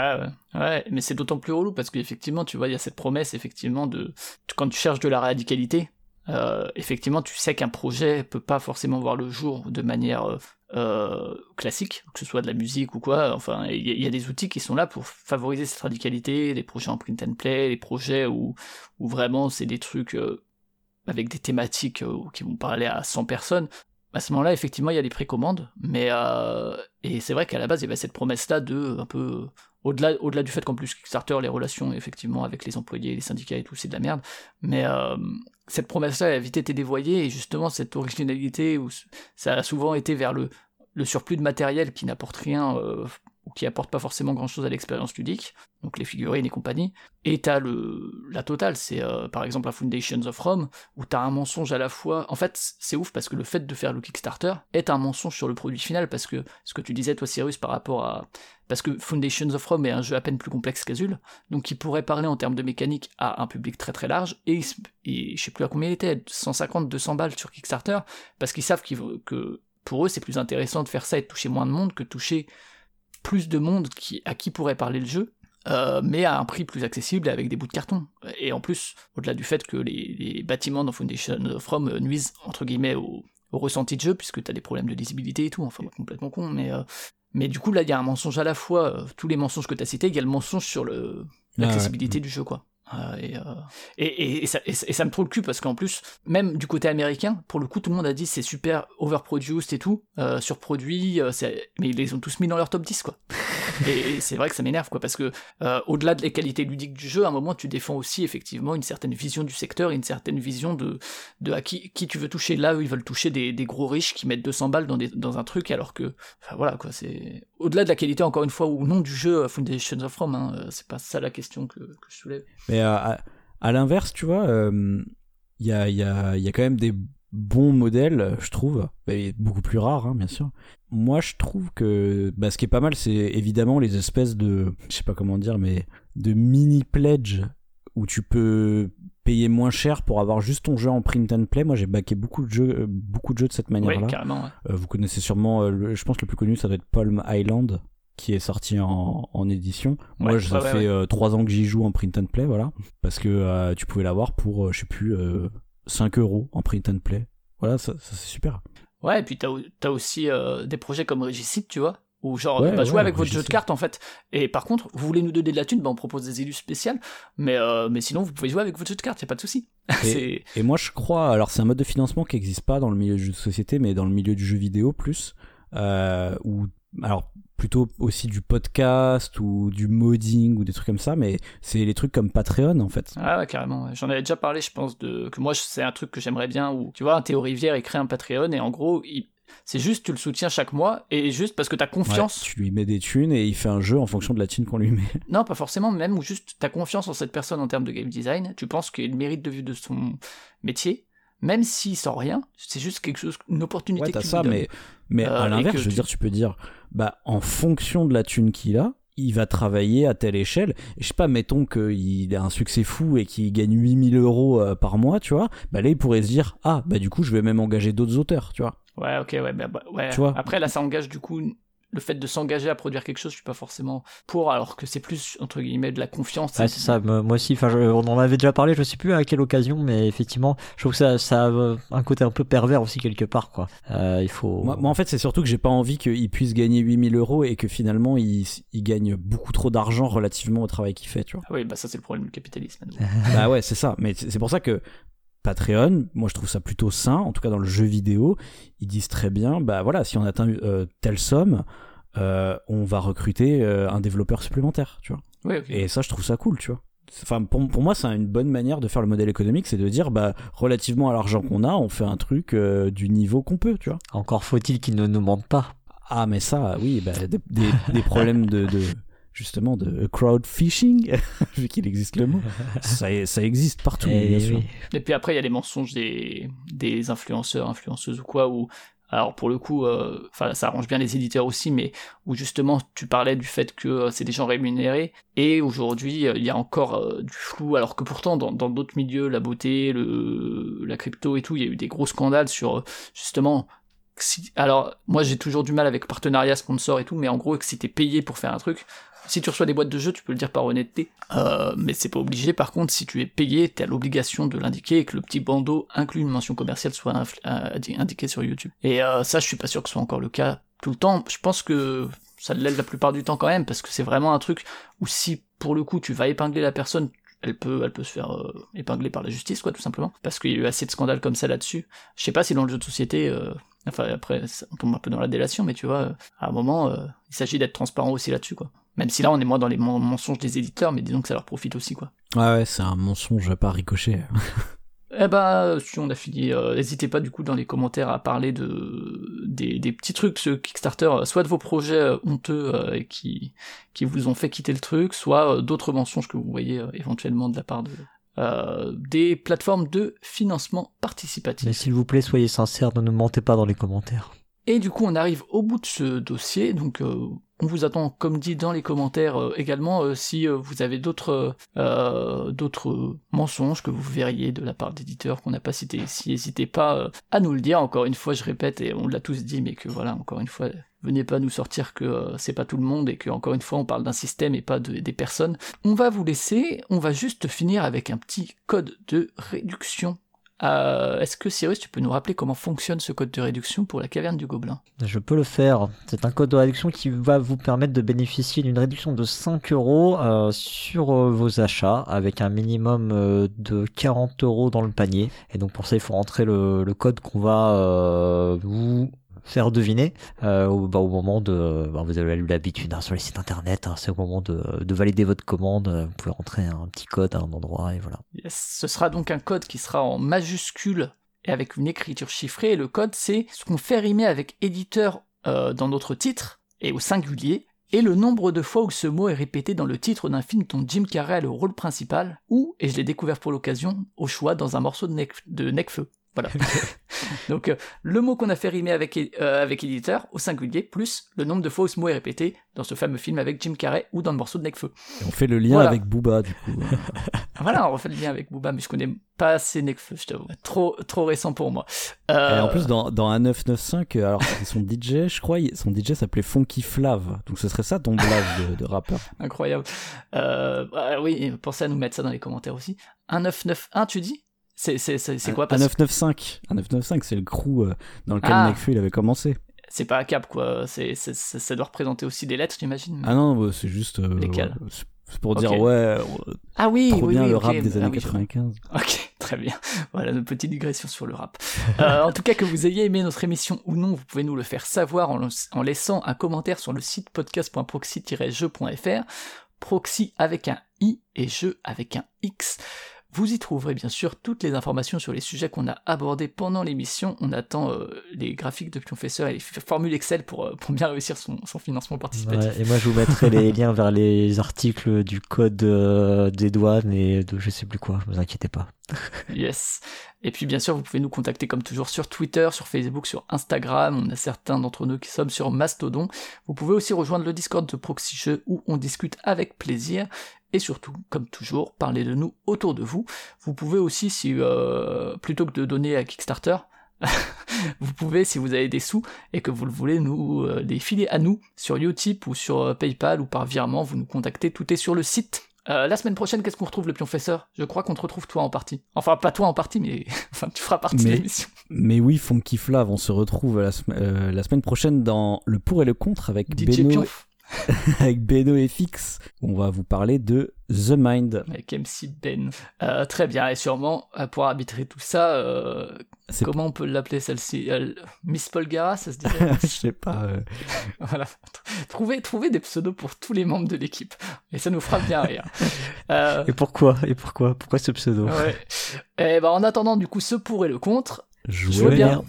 ouais, ouais, mais c'est d'autant plus relou parce qu'effectivement, tu vois, il y a cette promesse, effectivement, de quand tu cherches de la radicalité, euh, effectivement, tu sais qu'un projet peut pas forcément voir le jour de manière euh, euh, classique, que ce soit de la musique ou quoi. Enfin, il y, a- des outils qui sont là pour favoriser cette radicalité, les projets en print and play, les projets où, où vraiment c'est des trucs avec des thématiques qui vont parler à 100 personnes. À ce moment-là, effectivement, il y a des précommandes, mais et c'est vrai qu'à la base, il y avait cette promesse-là de un peu au-delà, au-delà du fait qu'en plus Kickstarter, les relations effectivement avec les employés, les syndicats et tout, c'est de la merde. Mais cette promesse-là a vite été dévoyée et justement cette originalité où ça a souvent été vers le, le surplus de matériel qui n'apporte rien euh, ou qui apporte pas forcément grand-chose à l'expérience ludique, donc les figurines et compagnie. Et t'as le la totale, c'est euh, par exemple la Foundations of Rome où t'as un mensonge à la fois. En fait, c'est ouf parce que le fait de faire le Kickstarter est un mensonge sur le produit final parce que ce que tu disais toi Cyrus par rapport à parce que Foundations of Rome est un jeu à peine plus complexe qu'Azul, donc qui pourrait parler en termes de mécanique à un public très très large, et, et je sais plus à combien il était, 150, 200 balles sur Kickstarter, parce qu'ils savent que pour eux c'est plus intéressant de faire ça et de toucher moins de monde que de toucher plus de monde à qui pourrait parler le jeu, euh, mais à un prix plus accessible avec des bouts de carton. Et en plus, au-delà du fait que les, bâtiments dans Foundation of Rome euh, nuisent entre guillemets au, au ressenti de jeu, puisque t'as des problèmes de lisibilité et tout, enfin complètement con, mais... euh, mais du coup, là, il y a un mensonge à la fois, euh, tous les mensonges que tu as cités, il y a le mensonge sur le l'accessibilité du jeu, quoi. Euh, et, euh, et, et, ça, et, me trouve le cul parce qu'en plus, même du côté américain, pour le coup, tout le monde a dit c'est super overproduced et tout, euh, surproduit, mais ils les ont tous mis dans leur top 10, quoi. Et c'est vrai que ça m'énerve, quoi, parce que euh, au-delà de la qualité ludique du jeu, à un moment, tu défends aussi effectivement une certaine vision du secteur, et une certaine vision de, à qui, tu veux toucher. Là, eux, ils veulent toucher des, des gros riches qui mettent 200 balles dans, des, un truc, alors que, enfin voilà, quoi, c'est au-delà de la qualité, encore une fois, ou non du jeu euh, Foundations of Rome, hein, euh, c'est pas ça la question que, je soulève. Mais à, l'inverse, tu vois, il y, a, quand même des bons modèles, je trouve, beaucoup plus rares, hein, bien sûr. Moi, je trouve que bah, ce qui est pas mal, c'est évidemment les espèces de, je sais pas comment dire, mais de mini pledge où tu peux payer moins cher pour avoir juste ton jeu en print and play. Moi, j'ai backé beaucoup de jeux, euh, beaucoup de jeux de cette Oui, manière-là. carrément. ouais. Euh, vous connaissez sûrement, euh, le- je pense le plus connu, ça doit être Palm Island, qui est sorti en, en édition. Moi, ça ouais, fait euh, trois ans que j'y joue en print and play, voilà. Parce que tu pouvais l'avoir pour, je sais plus, euh, 5 euros en print and play. Voilà, ça, ça, c'est super. Ouais, et puis t'as, as aussi euh, des projets comme Regicide, tu vois, Ou genre, Ouais, bah, jouez ouais, avec votre jeu de cartes en fait. Et par contre, vous voulez nous donner de la thune, bah, on propose des élus spéciales. Mais, euh, mais sinon, vous pouvez jouer avec votre jeu de cartes, y a pas de souci. *laughs* Et moi, je crois, alors c'est un mode de financement qui n'existe pas dans le milieu du jeu de société, mais dans le milieu du jeu vidéo plus, euh, ou alors plutôt aussi du podcast ou du modding ou des trucs comme ça, mais c'est les trucs comme Patreon en fait. Ah ouais, carrément. J'en avais déjà parlé, je pense, de que moi, c'est un truc que j'aimerais bien où, tu vois, Théo Rivière, il crée un Patreon et en gros, il- c'est juste, tu le soutiens chaque mois et juste parce que t'as confiance. Ouais, tu lui mets des thunes et il fait un jeu en fonction de la thune qu'on lui met. *laughs* Non, pas forcément, même où juste t'as confiance en cette personne en termes de game design, tu penses qu'il mérite de vivre de son métier, même s'il sort rien, c'est juste quelque chose, une opportunité Ouais, t'as ça, lui donnes. mais, mais Euh, à l'inverse, je veux tu- dire, tu peux dire, bah, en fonction de la thune qu'il a, il va travailler à telle échelle. Je sais pas, mettons qu'il a un succès fou et qu'il gagne 8000 euros euh, par mois, tu vois. Bah là, il pourrait se dire, ah, bah du coup, je vais même engager d'autres auteurs, tu vois. Ouais, ok, ouais, bah, bah, ouais. Tu vois. Après, là, ça engage du coup le fait de s'engager à produire quelque chose, je suis pas forcément pour, alors que c'est plus entre guillemets de la confiance. Ouais, c'est ça. Moi aussi, enfin, je- on en avait déjà parlé. Je sais plus à quelle occasion, mais effectivement, je trouve que ça, ça a euh, un côté un peu pervers aussi quelque part, quoi. Euh, il faut. Moi, moi, en fait, c'est surtout que j'ai pas envie qu'il puisse gagner 8000 euros et que finalement, il, il gagne beaucoup trop d'argent relativement au travail qu'il fait, tu vois. Ah oui, bah ça c'est le problème du capitalisme. *laughs* bah ouais, c'est ça. Mais c'est pour ça que Patreon, moi je trouve ça plutôt sain, en tout cas dans le jeu vidéo, ils disent très bien, bah voilà, si on atteint euh, telle somme, euh, on va recruter euh, un développeur supplémentaire, tu vois. Oui. Et ça, je trouve ça cool, tu vois. Enfin, pour, pour moi, c'est une bonne manière de faire le modèle économique, c'est de dire, bah, relativement à l'argent qu'on a, on fait un truc euh, du niveau qu'on peut, tu vois. Encore faut-il qu'ils ne nous mentent pas. Ah, mais ça, oui, bah, des, des- des problèmes de, de- justement, de crowd phishing, *laughs* vu qu'il existe le mot, ça, ça existe partout, Eh bien sûr. oui. Et puis après, il y a les mensonges des, des influenceurs, influenceuses ou quoi, où, alors pour le coup, euh, enfin ça arrange bien les éditeurs aussi, mais où justement tu parlais du fait que euh, c'est des gens rémunérés, et aujourd'hui euh, il y a encore euh, du flou, alors que pourtant dans dans d'autres milieux, la beauté, le, la crypto et tout, il y a eu des gros scandales sur justement. Si, alors, moi j'ai toujours du mal avec partenariat, sponsor et tout, mais en gros, que si t'es payé pour faire un truc, si tu reçois des boîtes de jeux, tu peux le dire par honnêteté, euh, mais c'est pas obligé. Par contre, si tu es payé, t'as l'obligation de l'indiquer et que le petit bandeau inclut une mention commerciale soit euh, indiqué sur YouTube. Et euh, ça, je suis pas sûr que ce soit encore le cas tout le temps. Je pense que ça l'est la plupart du temps quand même, parce que c'est vraiment un truc où si pour le coup tu vas épingler la personne, elle peut, elle peut se faire euh, épingler par la justice, quoi, tout simplement. Parce qu'il y a eu assez de scandales comme ça là-dessus. Je sais pas si dans le jeu de société, enfin après, on tombe un peu dans la délation, mais tu vois, à un moment, il s'agit d'être transparent aussi là-dessus, quoi. Même si là, on est moins dans les men- mensonges des éditeurs, mais disons que ça leur profite aussi, quoi. Ouais, ouais, c'est un mensonge pas ricochet. Eh ben, si on a fini, euh, n'hésitez pas du coup dans les commentaires à parler de des, des petits trucs ce Kickstarter, euh, soit de vos projets honteux euh, et qui qui vous ont fait quitter le truc, soit euh, d'autres mensonges que vous voyez euh, éventuellement de la part de euh, des plateformes de financement participatif. Mais s'il vous plaît, soyez sincères, ne nous mentez pas dans les commentaires. Et du coup, on arrive au bout de ce dossier. Donc, euh, on vous attend, comme dit dans les commentaires euh, également, euh, si euh, vous avez d'autres d'autres mensonges que vous verriez de la part d'éditeurs qu'on n'a pas cités ici, n'hésitez pas à nous le dire. Encore une fois, je répète, et on l'a tous dit, mais que voilà, encore une fois, venez pas nous sortir que c'est pas tout le monde et que encore une fois, on parle d'un système et pas de- des personnes. On va vous laisser. On va juste finir avec un petit code de réduction. Euh, Est-ce que Cyrus, tu peux nous rappeler comment fonctionne ce code de réduction pour la caverne du Gobelin? Je peux le faire. C'est un code de réduction qui va vous permettre de bénéficier d'une réduction de 5 euros euh, sur euh, vos achats avec un minimum euh, de 40 euros dans le panier. Et donc pour ça, il faut rentrer le, le code qu'on va vous faire deviner euh, au, bah, au moment de... bah, vous avez l'habitude hein, sur les sites internet, hein, c'est au moment de, de valider votre commande. Vous pouvez rentrer un petit code à un endroit et voilà. Ce sera donc un code qui sera en majuscule et avec une écriture chiffrée. Et le code, c'est ce qu'on fait rimer avec éditeur euh, dans notre titre et au singulier. Et le nombre de fois où ce mot est répété dans le titre d'un film dont Jim Carrey a le rôle principal, ou, et je l'ai découvert pour l'occasion, au choix dans un morceau de, de Necfeu. Voilà. *laughs* Donc euh, le mot qu'on a fait rimer avec, euh, avec éditeur au singulier, plus le nombre de fois où ce mot est répété dans ce fameux film avec Jim Carrey ou dans le morceau de Necfeu. Et on fait le lien Voilà. avec Booba, du coup. *laughs* Voilà, on refait le lien avec Booba, mais je connais pas assez Necfeu, je t'avoue. Trop, trop récent pour moi. Et Euh, en plus, dans, dans un 995, euh, alors son DJ, je crois, son DJ s'appelait Funky Flav. Donc ce serait ça ton blaze de, de rappeur. Incroyable. Euh, bah oui, pensez à nous mettre ça dans les commentaires aussi. Un 991, tu dis? C'est c'est- c'est- c'est quoi Un parce- 995. Un 995, c'est le crew euh, dans lequel Ah. Nekfeu il avait commencé. C'est pas un cap, quoi. C'est, c'est- ça ça doit représenter aussi des lettres, j'imagine. Ah non, c'est juste. euh, Lesquelles c'est- pour dire, ouais, euh, Ah oui, trop oui, bien oui, le rap des Ah années oui, je vois. 95. Ok, *laughs* très bien. Voilà notre petite digression sur le rap. Euh, en tout cas, que vous ayez aimé notre émission ou non, vous pouvez nous le faire savoir en, en laissant un commentaire sur le site podcast.proxy-jeu.fr. Proxy avec un i et jeu avec un x. Vous y trouverez bien sûr toutes les informations sur les sujets qu'on a abordés pendant l'émission. On attend euh, les graphiques de Pionfesseur et les formules Excel pour, euh, pour bien réussir son, son financement participatif. Ouais, et moi, je vous mettrai les *laughs* liens vers les articles du code euh, des douanes et de je sais plus quoi. Vous inquiétez pas. *laughs* Yes. Et puis bien sûr, vous pouvez nous contacter comme toujours sur Twitter, sur Facebook, sur Instagram. On a certains d'entre nous qui sommes sur Mastodon. Vous pouvez aussi rejoindre le Discord de Proxy Jeux où on discute avec plaisir. Et surtout, comme toujours, parlez de nous autour de vous. Vous pouvez aussi, si euh, plutôt que de donner à Kickstarter, *laughs* vous pouvez, si vous avez des sous et que vous le voulez, nous euh, les filer à nous sur Utip ou sur euh, PayPal ou par virement, vous nous contactez. Tout est sur le site. Euh, la semaine prochaine, qu'est-ce qu'on retrouve le pionfesseur? Je crois qu'on te retrouve toi en partie. Enfin, pas toi en partie, mais *laughs* enfin, tu feras partie de l'émission. Mais oui, Funky Flav, on se retrouve la, sem- la semaine prochaine dans Le pour et le contre avec DJ Beno, Pionf *laughs* avec Beno et Fix. On va vous parler de The Mind. avec MC Ben. Euh, très bien, et sûrement, euh, pour arbitrer tout ça, euh, comment on peut l'appeler celle-ci Euh, Miss Polgara, ça se dirait *laughs* Je sais pas. *laughs* Voilà. Trouvez, trouvez des pseudos pour tous les membres de l'équipe. Et ça nous fera bien rire. Et pourquoi Et pourquoi Pourquoi ce pseudo? Ouais. Et ben, en attendant, du coup, ce pour et le contre, jouez Jouez bien. bien.